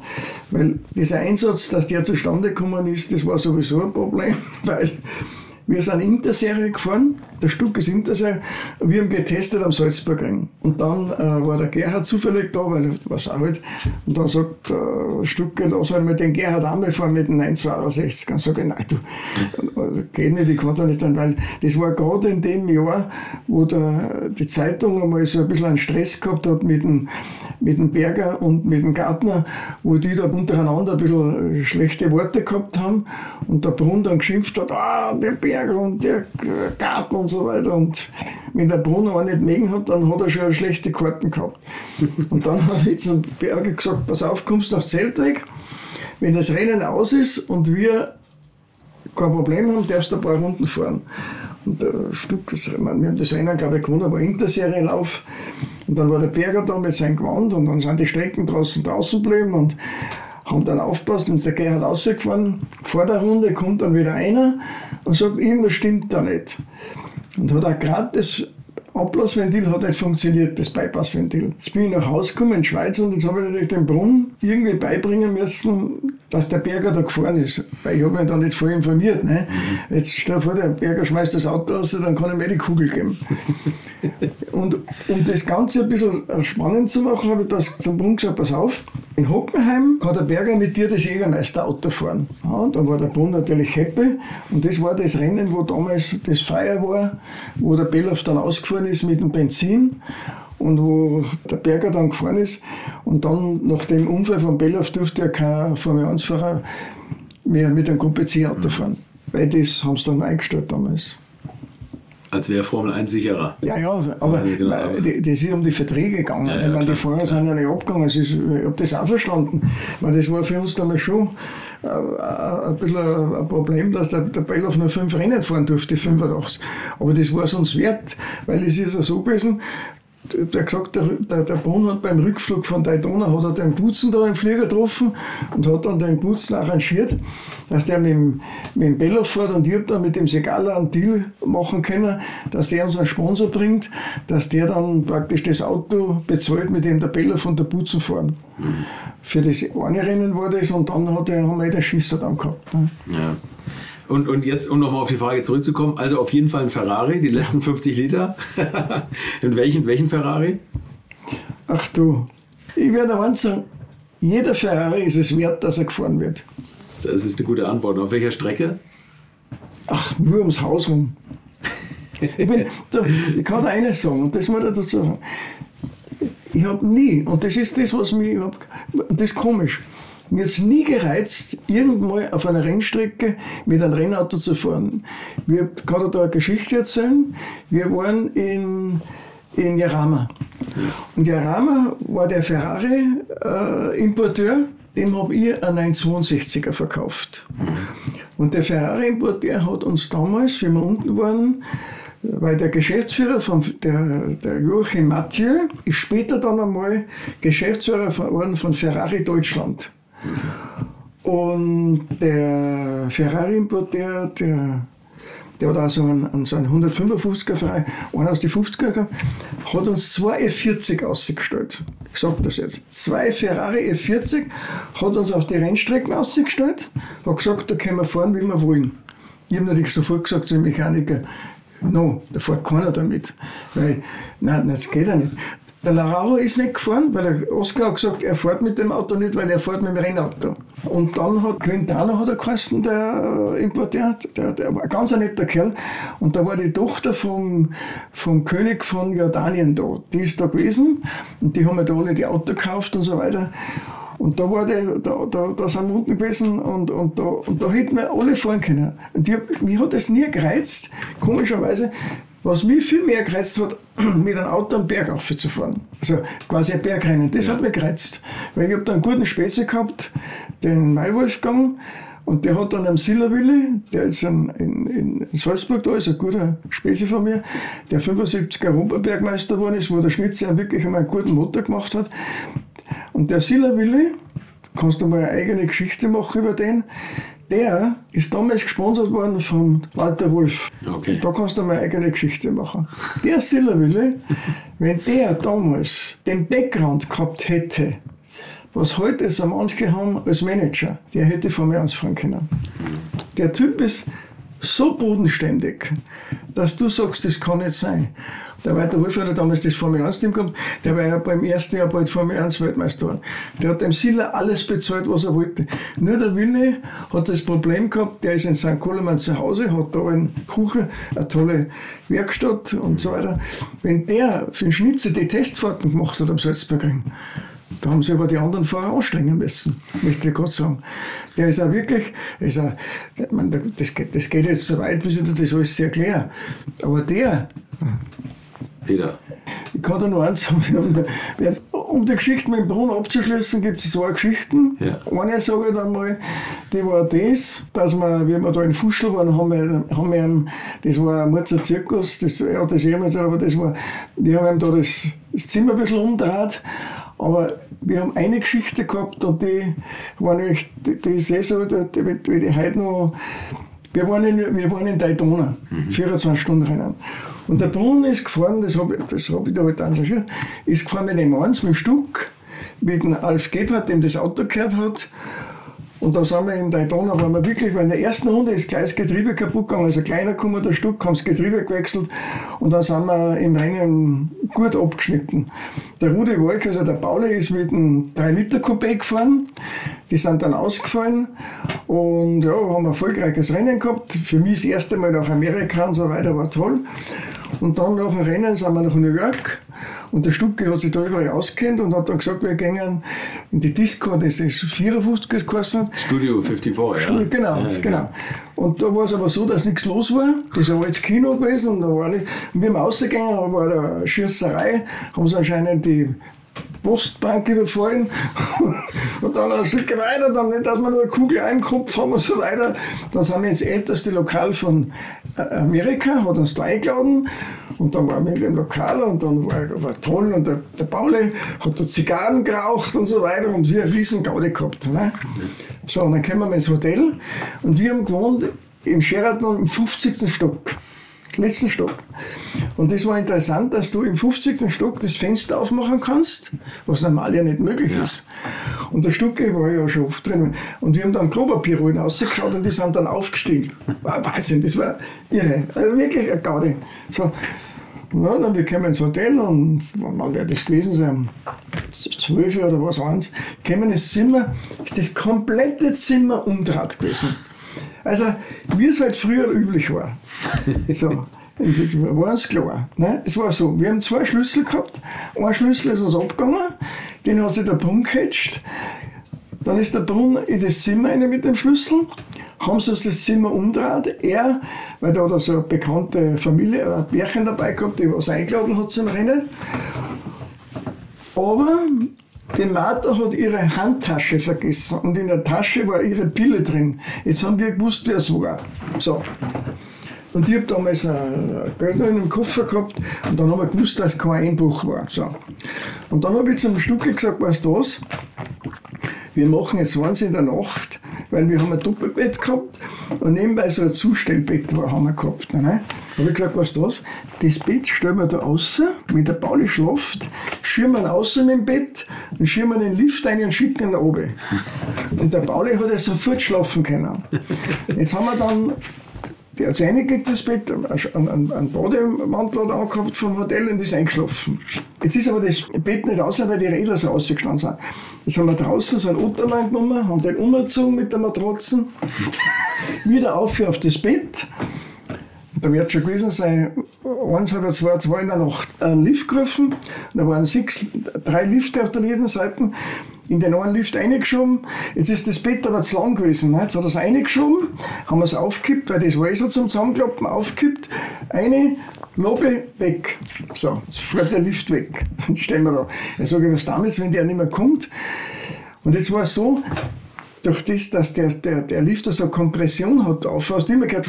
weil dieser Einsatz, dass der zustande gekommen ist, das war sowieso ein Problem, weil wir sind Interserie gefahren, der Stuck ist Interserie, wir haben getestet am Salzburgring. Und dann äh, war der Gerhard zufällig da, weil er auch halt, und dann sagt der Stucke, lass halt mal den Gerhard einmal fahren mit dem 962. Dann sage ich, nein, du, äh, geht nicht, ich kann da nicht dann, weil das war gerade in dem Jahr, wo der, die Zeitung einmal so ein bisschen einen Stress gehabt hat mit dem, mit dem Berger und mit dem Gartner, wo die da untereinander ein bisschen schlechte Worte gehabt haben und der Brunn dann geschimpft hat, ah, der Berger und der Gartner und so weiter. Und wenn der Brunn auch nicht mögen hat, dann hat er schon schlechte Karten gehabt. Und dann habe ich zum Berger gesagt, pass auf, kommst nach Zeltweg, wenn das Rennen aus ist und wir kein Problem haben, darfst du ein paar Runden fahren. Und der Stück, das, meine, wir haben das Rennen, glaube ich, gewonnen, war Interserienlauf. Und dann war der Berger da mit seinem Gewand und dann sind die Strecken draußen draußen geblieben und haben dann aufgepasst und der Gerhard rausgefahren. Vor der Runde kommt dann wieder einer und sagt, irgendwas stimmt da nicht. Und hat auch gerade das Ablassventil hat nicht funktioniert, das Bypassventil. Jetzt bin ich nach Hause gekommen in Schweiz und jetzt habe ich natürlich dem Brunnen irgendwie beibringen müssen, dass der Berger da gefahren ist. Weil ich habe mich da nicht voll informiert. Ne? Jetzt stell dir vor, der Berger schmeißt das Auto raus, dann kann ich mir die Kugel geben. und um das Ganze ein bisschen spannend zu machen, habe ich das zum Brunnen gesagt, pass auf, in Hockenheim kann der Berger mit dir das Jägermeister-Auto fahren. Ja, und dann war der Brunn natürlich happy und das war das Rennen, wo damals das Feier war, wo der Belloff dann ausgefahren ist mit dem Benzin und wo der Berger dann gefahren ist. Und dann nach dem Unfall von Belloff durfte ja kein Formel 1-Fahrer mehr mit einem Gruppe C-Auto fahren. Weil das haben sie dann eingestellt damals. Als wäre Formel 1 sicherer. Ja, ja, aber Ja, genau, aber- das ist um die Verträge gegangen. Ja, ja, ich meine, die Fahrer sind ja nicht abgegangen. Ich habe das auch verstanden. Weil das war für uns damals schon äh, äh, ein bisschen ein ein Problem, dass der, der Belloff nur fünf Rennen fahren durfte, 85. Aber das war es uns wert, weil es ist ja so gewesen, der gesagt, der, der, Brunn hat beim Rückflug von Daytona hat er den Butzen da im Flieger getroffen und hat dann den Butzen arrangiert, dass der mit dem, mit dem Belloff fährt und ich habe dann mit dem Segala einen Deal machen können, dass der uns einen Sponsor bringt, dass der dann praktisch das Auto bezahlt, mit dem der Belloff und der Butzen fahren. Für das eine Rennen war das und dann hat er, haben wir den Schisser dann gehabt. Ne? Ja. Und, und jetzt, um nochmal auf die Frage zurückzukommen, also auf jeden Fall ein Ferrari, die letzten 50 Liter. In welchen, welchen Ferrari? Ach du, ich werde eins sagen, jeder Ferrari ist es wert, dass er gefahren wird. Das ist eine gute Antwort. Auf welcher Strecke? Ach, nur ums Haus rum. Ich, bin, da, ich kann da eines sagen, und das muss ich dazu sagen. Ich habe nie, und das ist das, was mich, und das ist komisch, mir ist nie gereizt, irgendwann auf einer Rennstrecke mit einem Rennauto zu fahren. Wir kann da eine Geschichte erzählen. Wir waren in, in Yarama. Und Yarama war der Ferrari-Importeur, dem habe ich einen 962er verkauft. Und der Ferrari-Importeur hat uns damals, wie wir unten waren, weil der Geschäftsführer von der, der Joachim Mathieu ist später dann einmal Geschäftsführer geworden von Ferrari Deutschland. Und der Ferrari-Importeur, der, der hat auch so einen, so einen 155er Ferrari, einer aus den 50er gehabt, hat uns zwei F40 ausgestellt. Ich sag das jetzt. Zwei Ferrari F40 hat uns auf die Rennstrecken ausgestellt, hat gesagt, da können wir fahren, wie wir wollen. Ich habe natürlich sofort gesagt zum Mechaniker, no, da fährt keiner damit. Weil, nein, das geht ja nicht. Der Lararo ist nicht gefahren, weil der Oskar hat gesagt, er fährt mit dem Auto nicht, weil er fährt mit dem Rennauto. Und dann hat Quintana hat er geheißen, der äh, Importeur, der, der war ein ganz netter Kerl. Und da war die Tochter vom, vom König von Jordanien da. Die ist da gewesen und die haben mir da alle die Auto gekauft und so weiter. Und da, war der, da, da, da sind wir unten gewesen und, und, da, und da hätten wir alle fahren können. Und die, mich hat das nie gereizt, komischerweise. Was mich viel mehr gereizt hat, mit einem Auto am Berg aufzufahren. Also quasi ein Bergrennen. Das hat mich gereizt. Weil ich habe da einen guten Späße gehabt, den Maiwolfgang. Und der hat dann am Sillerwille, der jetzt in, in, in Salzburg da ist, ein guter Späße von mir, der 75er Rumperbergmeister geworden ist, wo der Schnitzer wirklich einmal einen guten Motor gemacht hat. Und der Sillerwille, kannst du mal eine eigene Geschichte machen über den, der ist damals gesponsert worden von Walter Wolf. Okay. Da kannst du mal eigene Geschichte machen. Der Sillerwille, wenn der damals den Background gehabt hätte, was heute so manche haben als Manager, der hätte vor mir fahren können. Der Typ ist so bodenständig, dass du sagst, das kann nicht sein. Der Walter Wolf hat damals das Formel 1 Team gehabt, der war ja beim ersten Jahr bald Formel 1 Weltmeister. Der hat dem Siller alles bezahlt, was er wollte. Nur der Wille hat das Problem gehabt, der ist in St. Koloman zu Hause, hat da in Kuchen eine tolle Werkstatt und so weiter. Wenn der für den Schnitzer die Testfahrten gemacht hat am Salzburgring, da haben sie aber die anderen Fahrer anstrengen müssen, möchte ich gerade sagen. Der ist auch wirklich, ist auch, das, geht, das geht jetzt so weit, bis ich dir das alles erkläre. Aber der, Peter. ich kann da noch eins sagen, wir wir um die Geschichte mit dem Brunnen abzuschließen, gibt es zwei Geschichten. Ja. Eine sage ich dann mal, die war das, dass wir, wie wir da in Fuschel waren, haben wir, haben wir das war ein Murzer Zirkus, das, hat das jemals, aber das war, wir haben ihm da das, das Zimmer ein bisschen umgedreht, aber wir haben eine Geschichte gehabt und die war nicht, die, ist eh so, die, die, die, heute noch, wir waren in, wir waren in Daytona, 24 Stunden Rennen. Und der Brunnen ist gefahren, das habe ich, das hab ich da halt arrangiert, ist gefahren mit dem Eins, mit dem Stuck, mit dem Alf Gebhardt, dem das Auto gehört hat. Und da sind wir in Daytona, waren wir wirklich, weil in der ersten Runde ist gleich das Getriebe kaputt gegangen, also kleiner gekommen, der Stuck, haben das Getriebe gewechselt und dann sind wir im Rennen gut abgeschnitten. Der Rudi Wolk, also der Pauli, ist mit einem 3-Liter-Coupé gefahren, die sind dann ausgefallen und ja, haben ein erfolgreiches Rennen gehabt. Für mich das erste Mal nach Amerika und so weiter, war toll. Und dann nach dem Rennen sind wir nach New York Und der Stucke hat sich da überall auskennt und hat dann gesagt, wir gehen in die Disco, das ist 54 gekostet. Studio 54, ja. Genau, ja, genau. Und da war es aber so, dass nichts los war. Das war jetzt Kino gewesen und da war nicht, und wir sind rausgegangen, da war da Schießerei, haben sie anscheinend die Postbank überfallen und dann ein Stück weiter, dann nicht, dass wir nur eine Kugel im Kopf haben und so weiter. Dann sind wir ins älteste Lokal von äh, Amerika, hat uns da eingeladen und dann waren wir in dem Lokal und dann war, war toll und der, der Pauli hat da Zigarren geraucht und so weiter und wir eine riesen Gaude gehabt. Ne? So, und dann kommen wir ins Hotel und wir haben gewohnt im Sheraton im 50. Stock letzten Stock. Und das war interessant, dass du im 50. Stock das Fenster aufmachen kannst, was normal ja nicht möglich ja. ist. Und der Stucke war ja schon oft drin. Und wir haben dann Klopapierrollen rausgeschaut und die sind dann aufgestiegen. War Wahnsinn, das war irre. Also wirklich eine Gaude. So. Ja, dann wir kommen ins Hotel und wann wird das gewesen sein? Zwölf oder was eins. Kommen ins Zimmer, ist das komplette Zimmer umdraht gewesen. Also, wie es halt früher üblich war. So. Und das war uns klar. Ne? Es war so, wir haben zwei Schlüssel gehabt. Ein Schlüssel ist uns abgegangen, den hat sich der Brunnen gehetscht. Dann ist der Brunnen in das Zimmer rein mit dem Schlüssel, haben sie uns das Zimmer umgedreht. Er, weil da hat er so eine bekannte Familie, ein Bärchen dabei gehabt, die was eingeladen hat zum Rennen. Aber die Martha hat ihre Handtasche vergessen und in der Tasche war ihre Pille drin. Jetzt haben wir gewusst, wer es war. So. Und ich habe damals Geld noch in dem Koffer gehabt und dann haben wir gewusst, dass kein Einbruch war. So. Und dann habe ich zum Stucke gesagt, weißt du was? Wir machen jetzt eins in der Nacht, weil wir haben ein Doppelbett gehabt und nebenbei so ein Zustellbett haben wir gehabt. Ne? habe ich gesagt, weißt du was? Das Bett stellen wir da außen, mit der Pauli schlaft, schirmen wir außen dem Bett, dann wir den Lift ein und schicken ihn oben. Und der Pauli hat ja sofort schlafen können. Jetzt haben wir dann der hat sich reingelegt, das Bett, einen, einen Bademantel hat angehabt vom Hotel und ist eingeschlafen. Jetzt ist aber das Bett nicht raus, weil die Räder so ausgestanden sind. Jetzt haben wir draußen so einen Ottermann genommen, haben den umgezogen mit der Matratzen, wieder auf auf das Bett da wird schon gewesen sein, eins oder zwei, zwei in der Nacht einen Lift gerufen. Da waren sechs, drei Lifte auf der jeden Seite. In den einen Lift reingeschoben. Jetzt ist das Bett aber zu lang gewesen. Ne? Jetzt hat er es reingeschoben, haben wir es aufgekippt, weil das war eh so zum Zusammenklappen, aufgekippt. Eine, Lobe, weg. So, jetzt fährt der Lift weg. Dann stehen wir da. Ich sage, was damals, wenn der nicht mehr kommt? Und jetzt war es so, durch das, dass der, der, der Lifter so Kompression hat, auf, hast du immer gehört,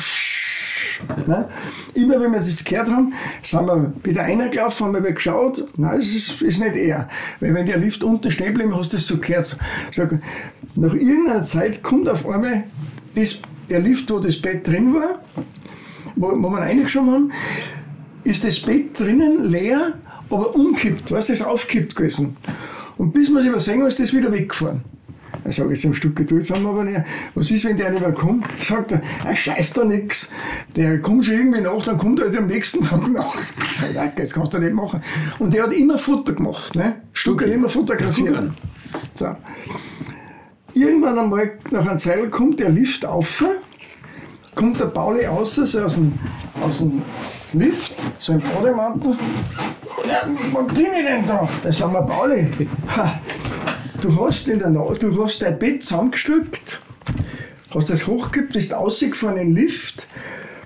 Ne? Immer wenn wir das gehört haben, sind wir wieder reingelaufen, haben wir geschaut, nein, es ist, ist nicht er. Weil wenn der Lift unten stehen bleibt, hast du das so gehört. Sag, nach irgendeiner Zeit kommt auf einmal das, der Lift, wo das Bett drin war, wo, wo wir reingeschoben haben, ist das Bett drinnen leer, aber umkippt, weißt du, ist aufkippt gewesen. Und bis wir es übersehen haben, ist das wieder weggefahren. Dann sage ich zum Stück Geduld, sagen wir aber nicht, was ist, wenn der nicht mehr kommt? Sagt er, er scheißt da nichts. Der kommt schon irgendwie nach, dann kommt er halt am nächsten Tag nach. Ich sage, das kannst du nicht machen. Und der hat immer Futter gemacht. Ne? Stück okay. hat immer fotografiert. So. Irgendwann einmal nach einer Zeit kommt der Lift auf, kommt der Pauli raus, so aus dem, aus dem Lift, so im Bademantel. Ja, was bin ich denn da? Da sagen wir Pauli. Ha, Du hast, in der Na du hast dein Bett zusammengestückt, hast das hochgehabt, bist rausgefahren in den Lift,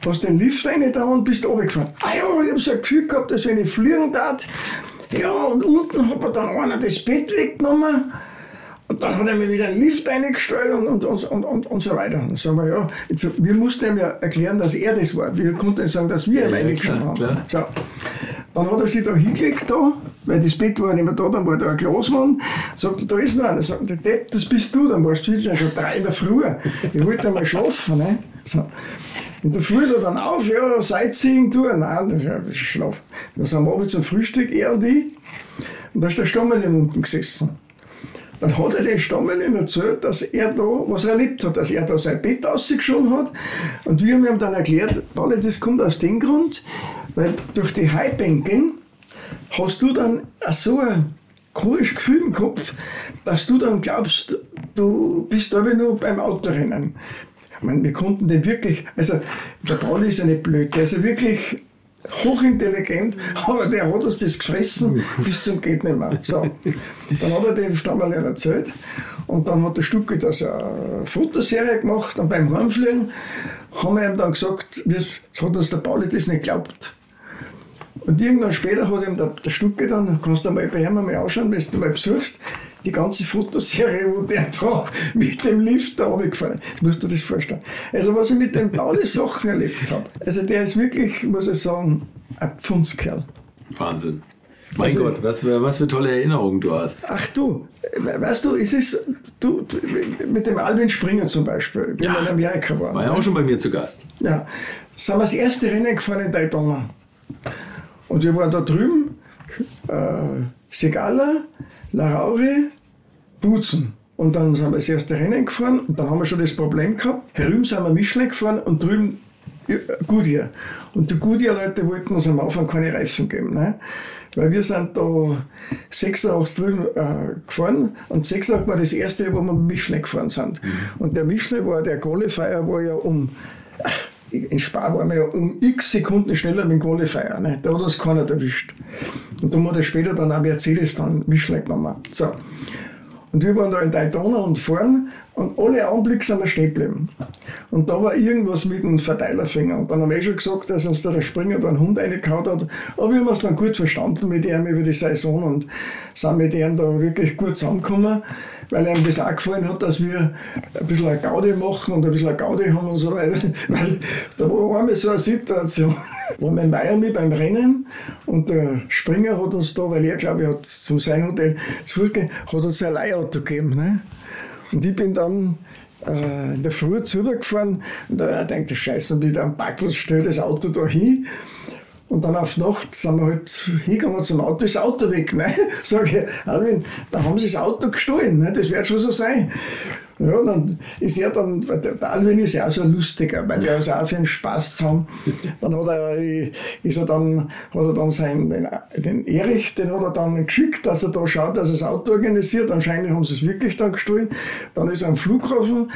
hast den Lift rein da und bist runtergefahren. Ah ja, ich habe so ein Gefühl gehabt, dass wenn ich fliegen darf, ja, und unten hat mir dann einer das Bett weggenommen. Und dann hat er mir wieder einen Lift eingestellt und, und, und, und, und so weiter. Und sagen wir, ja, jetzt, wir mussten ihm ja erklären, dass er das war. Wir konnten sagen, dass wir ihn ja, eingeschoben haben. Klar. So. Dann hat er sich da hingelegt, da, weil das Bett war nicht mehr da, dann war da ein Glaswand. Sagt er, da ist noch einer. Sagt der Depp, das bist du. Dann warst du ja schon drei in der Früh. Ich wollte einmal schlafen. Ne? So. In der Früh ist er dann auf, ja, Sightseeing tun. Nein, ist ja schlafen. Dann sind wir abends zum Frühstück, er und ich. Und da ist der Stammelin unten gesessen. Dann hat er den Stammelin erzählt, dass er da was erlebt hat, dass er da sein Bett ausgeschoben hat. Und wir haben ihm dann erklärt, Pauli, das kommt aus dem Grund, weil durch die Highbanking hast du dann so ein komisches Gefühl im Kopf, dass du dann glaubst, du bist aber nur beim Autorennen. Ich meine, wir konnten den wirklich, also der Pauli ist ja nicht blöd, der ist ja wirklich hochintelligent, aber der hat uns das gefressen bis zum geht nicht mehr. So. Dann hat er dem Stammerlein erzählt und dann hat der Stucki da so eine Fotoserie gemacht und beim Heimfliegen haben wir ihm dann gesagt, das, das hat uns der Pauli das nicht geglaubt. Und irgendwann später hat ihm der, der Stucki dann, kannst du mal bei ihm mal anschauen, wenn du mal besuchst, die ganze Fotoserie, wo der da mit dem Lift da runtergefahren ist. Das musst du dir das vorstellen. Also, was ich mit dem Pauli Sachen erlebt habe. Also, der ist wirklich, muss ich sagen, ein Pfundskerl. Wahnsinn. Mein Also- Gott, was für, was für tolle Erinnerungen du hast. Ach du, we- weißt du, es ist, du, du mit dem Alvin Springer zum Beispiel, wie Ja. in Amerika waren. War ja auch schon bei mir zu Gast. Ja, sind wir das erste Rennen gefahren in Daytona. Und wir waren da drüben, äh, Segala, Larauri, Butzen. Und dann sind wir das erste Rennen gefahren und dann haben wir schon das Problem gehabt. Herüben sind wir Michelin gefahren und drüben Goodyear. Und die Goodyear-Leute wollten uns am Anfang keine Reifen geben. Ne? Weil wir sind da 86 drüben äh, gefahren und 86 war das erste, wo wir mit Michelin gefahren sind. Und der Michelin war, der Qualifier war ja um in Spa waren wir ja um x Sekunden schneller mit dem Qualifier. Ne? Da hat uns keiner erwischt. Und dann hat er später dann auch Mercedes dann Michelin genommen. So. Und wir waren da in Daytona und fahren und alle Augenblicke sind wir stehen geblieben. Und da war irgendwas mit dem Verteilerfinger. Und dann haben wir eh schon gesagt, dass uns da der Springer da einen Hund reingehauen hat. Aber wir haben uns dann gut verstanden mit ihm über die Saison und sind mit ihm da wirklich gut zusammengekommen, weil ihm das auch gefallen hat, dass wir ein bisschen eine Gaudi machen und ein bisschen eine Gaudi haben und so weiter. Weil da war einmal so eine Situation, waren wir in Miami beim Rennen und der Springer hat uns da, weil er glaube ich hat zum sein Hotel zu Fuß gehen, hat uns ein Leihauto gegeben. Ne? Und ich bin dann äh, in der Früh zurückgefahren und da denkt ich, Scheiße, und wieder am Parkplatz stellt das Auto da hin. Und dann auf Nacht sind wir halt hingegangen zum Auto, ist das Auto weg. Ne? Sag ich, Alvin, da haben sie das Auto gestohlen, ne? das wird schon so sein. Ja, dann ist er dann, der Alvin ist ja auch so lustiger, weil der ist auch für einen Spaß zusammen. Dann hat er, ist er dann, hat er dann seinen, den Erich, den hat er dann geschickt, dass er da schaut, dass er das Auto organisiert. Anscheinend haben sie es wirklich dann gestohlen. Dann ist er am Flughafen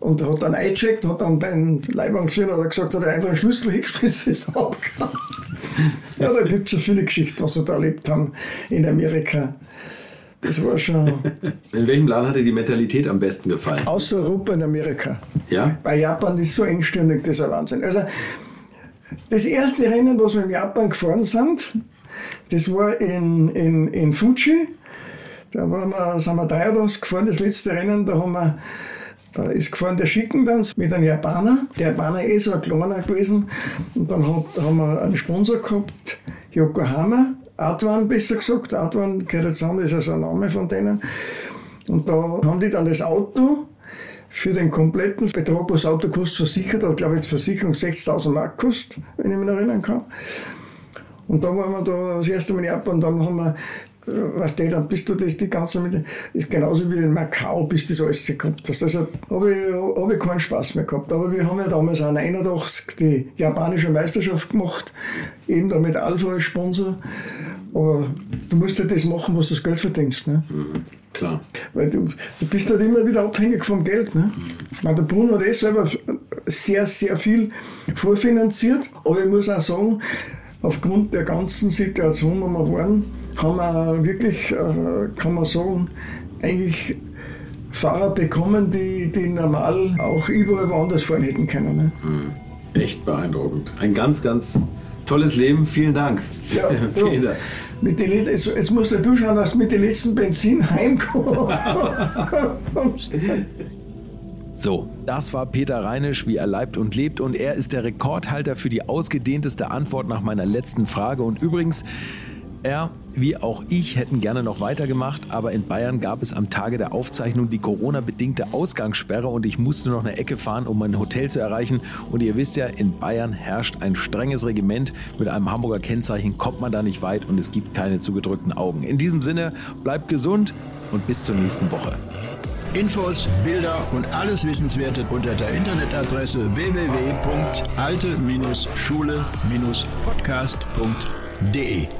und hat dann eingecheckt, hat dann beim Leibwangführer hat er gesagt, hat er einfach einen Schlüssel hingeschmissen, ist abgehauen. ja, da gibt es schon viele Geschichten, was sie da erlebt haben in Amerika. Das war schon In welchem Land hat dir die Mentalität am besten gefallen? außer Europa in Amerika. Ja? Bei Japan ist so engstirnig, das ist ein Wahnsinn. Also, das erste Rennen, was wir in Japan gefahren sind, das war in, in, in Fuji. Da waren wir, sind wir drei Tage gefahren, das letzte Rennen, da haben wir, da ist gefahren der Schickentanz mit einem Japaner. Der Japaner ist so ein kleiner gewesen. Und dann hat, haben wir einen Sponsor gehabt, Yokohama, Atwan besser gesagt. Atwan gehört jetzt zusammen, das ist also ein Name von denen. Und da haben die dann das Auto für den kompletten Betrag, was Auto kostet, versichert. hat, glaube ich, die Versicherung 60.000 Mark kostet, wenn ich mich erinnern kann. Und dann waren wir da das erste Mal in Japan dann haben wir, äh, weißt du, dann bist du das die ganze mit, ist genauso wie in Macau, bis du das alles gehabt hast. Also habe ich, hab ich keinen Spaß mehr gehabt. Aber wir haben ja damals auch 81 die japanische Meisterschaft gemacht, eben da mit Alpha als Sponsor. Aber du musst ja das machen, was du das Geld verdienst. Ne? Klar. Weil du, du bist halt immer wieder abhängig vom Geld. Ne? Ich meine, der Bruno hat eh selber sehr, sehr viel vorfinanziert. Aber ich muss auch sagen, aufgrund der ganzen Situation, wo wir waren, haben wir wirklich, äh, kann man sagen, eigentlich Fahrer bekommen, die, die normal auch überall woanders fahren hätten können. Ne? Echt beeindruckend. Ein ganz, ganz tolles Leben. Vielen Dank. Ja. Dank. Mit den letzten, jetzt, jetzt musst du schauen, dass du mit den letzten Benzin heimkommst. So, das war Peter Reinisch, wie er leibt und lebt und er ist der Rekordhalter für die ausgedehnteste Antwort nach meiner letzten Frage und übrigens, er wie auch ich hätten gerne noch weitergemacht, aber in Bayern gab es am Tage der Aufzeichnung die Corona-bedingte Ausgangssperre und ich musste noch eine Ecke fahren, um mein Hotel zu erreichen. Und ihr wisst ja, in Bayern herrscht ein strenges Regiment. Mit einem Hamburger Kennzeichen kommt man da nicht weit und es gibt keine zugedrückten Augen. In diesem Sinne, bleibt gesund und bis zur nächsten Woche. Infos, Bilder und alles Wissenswerte unter der Internetadresse www.alte-schule-podcast.de.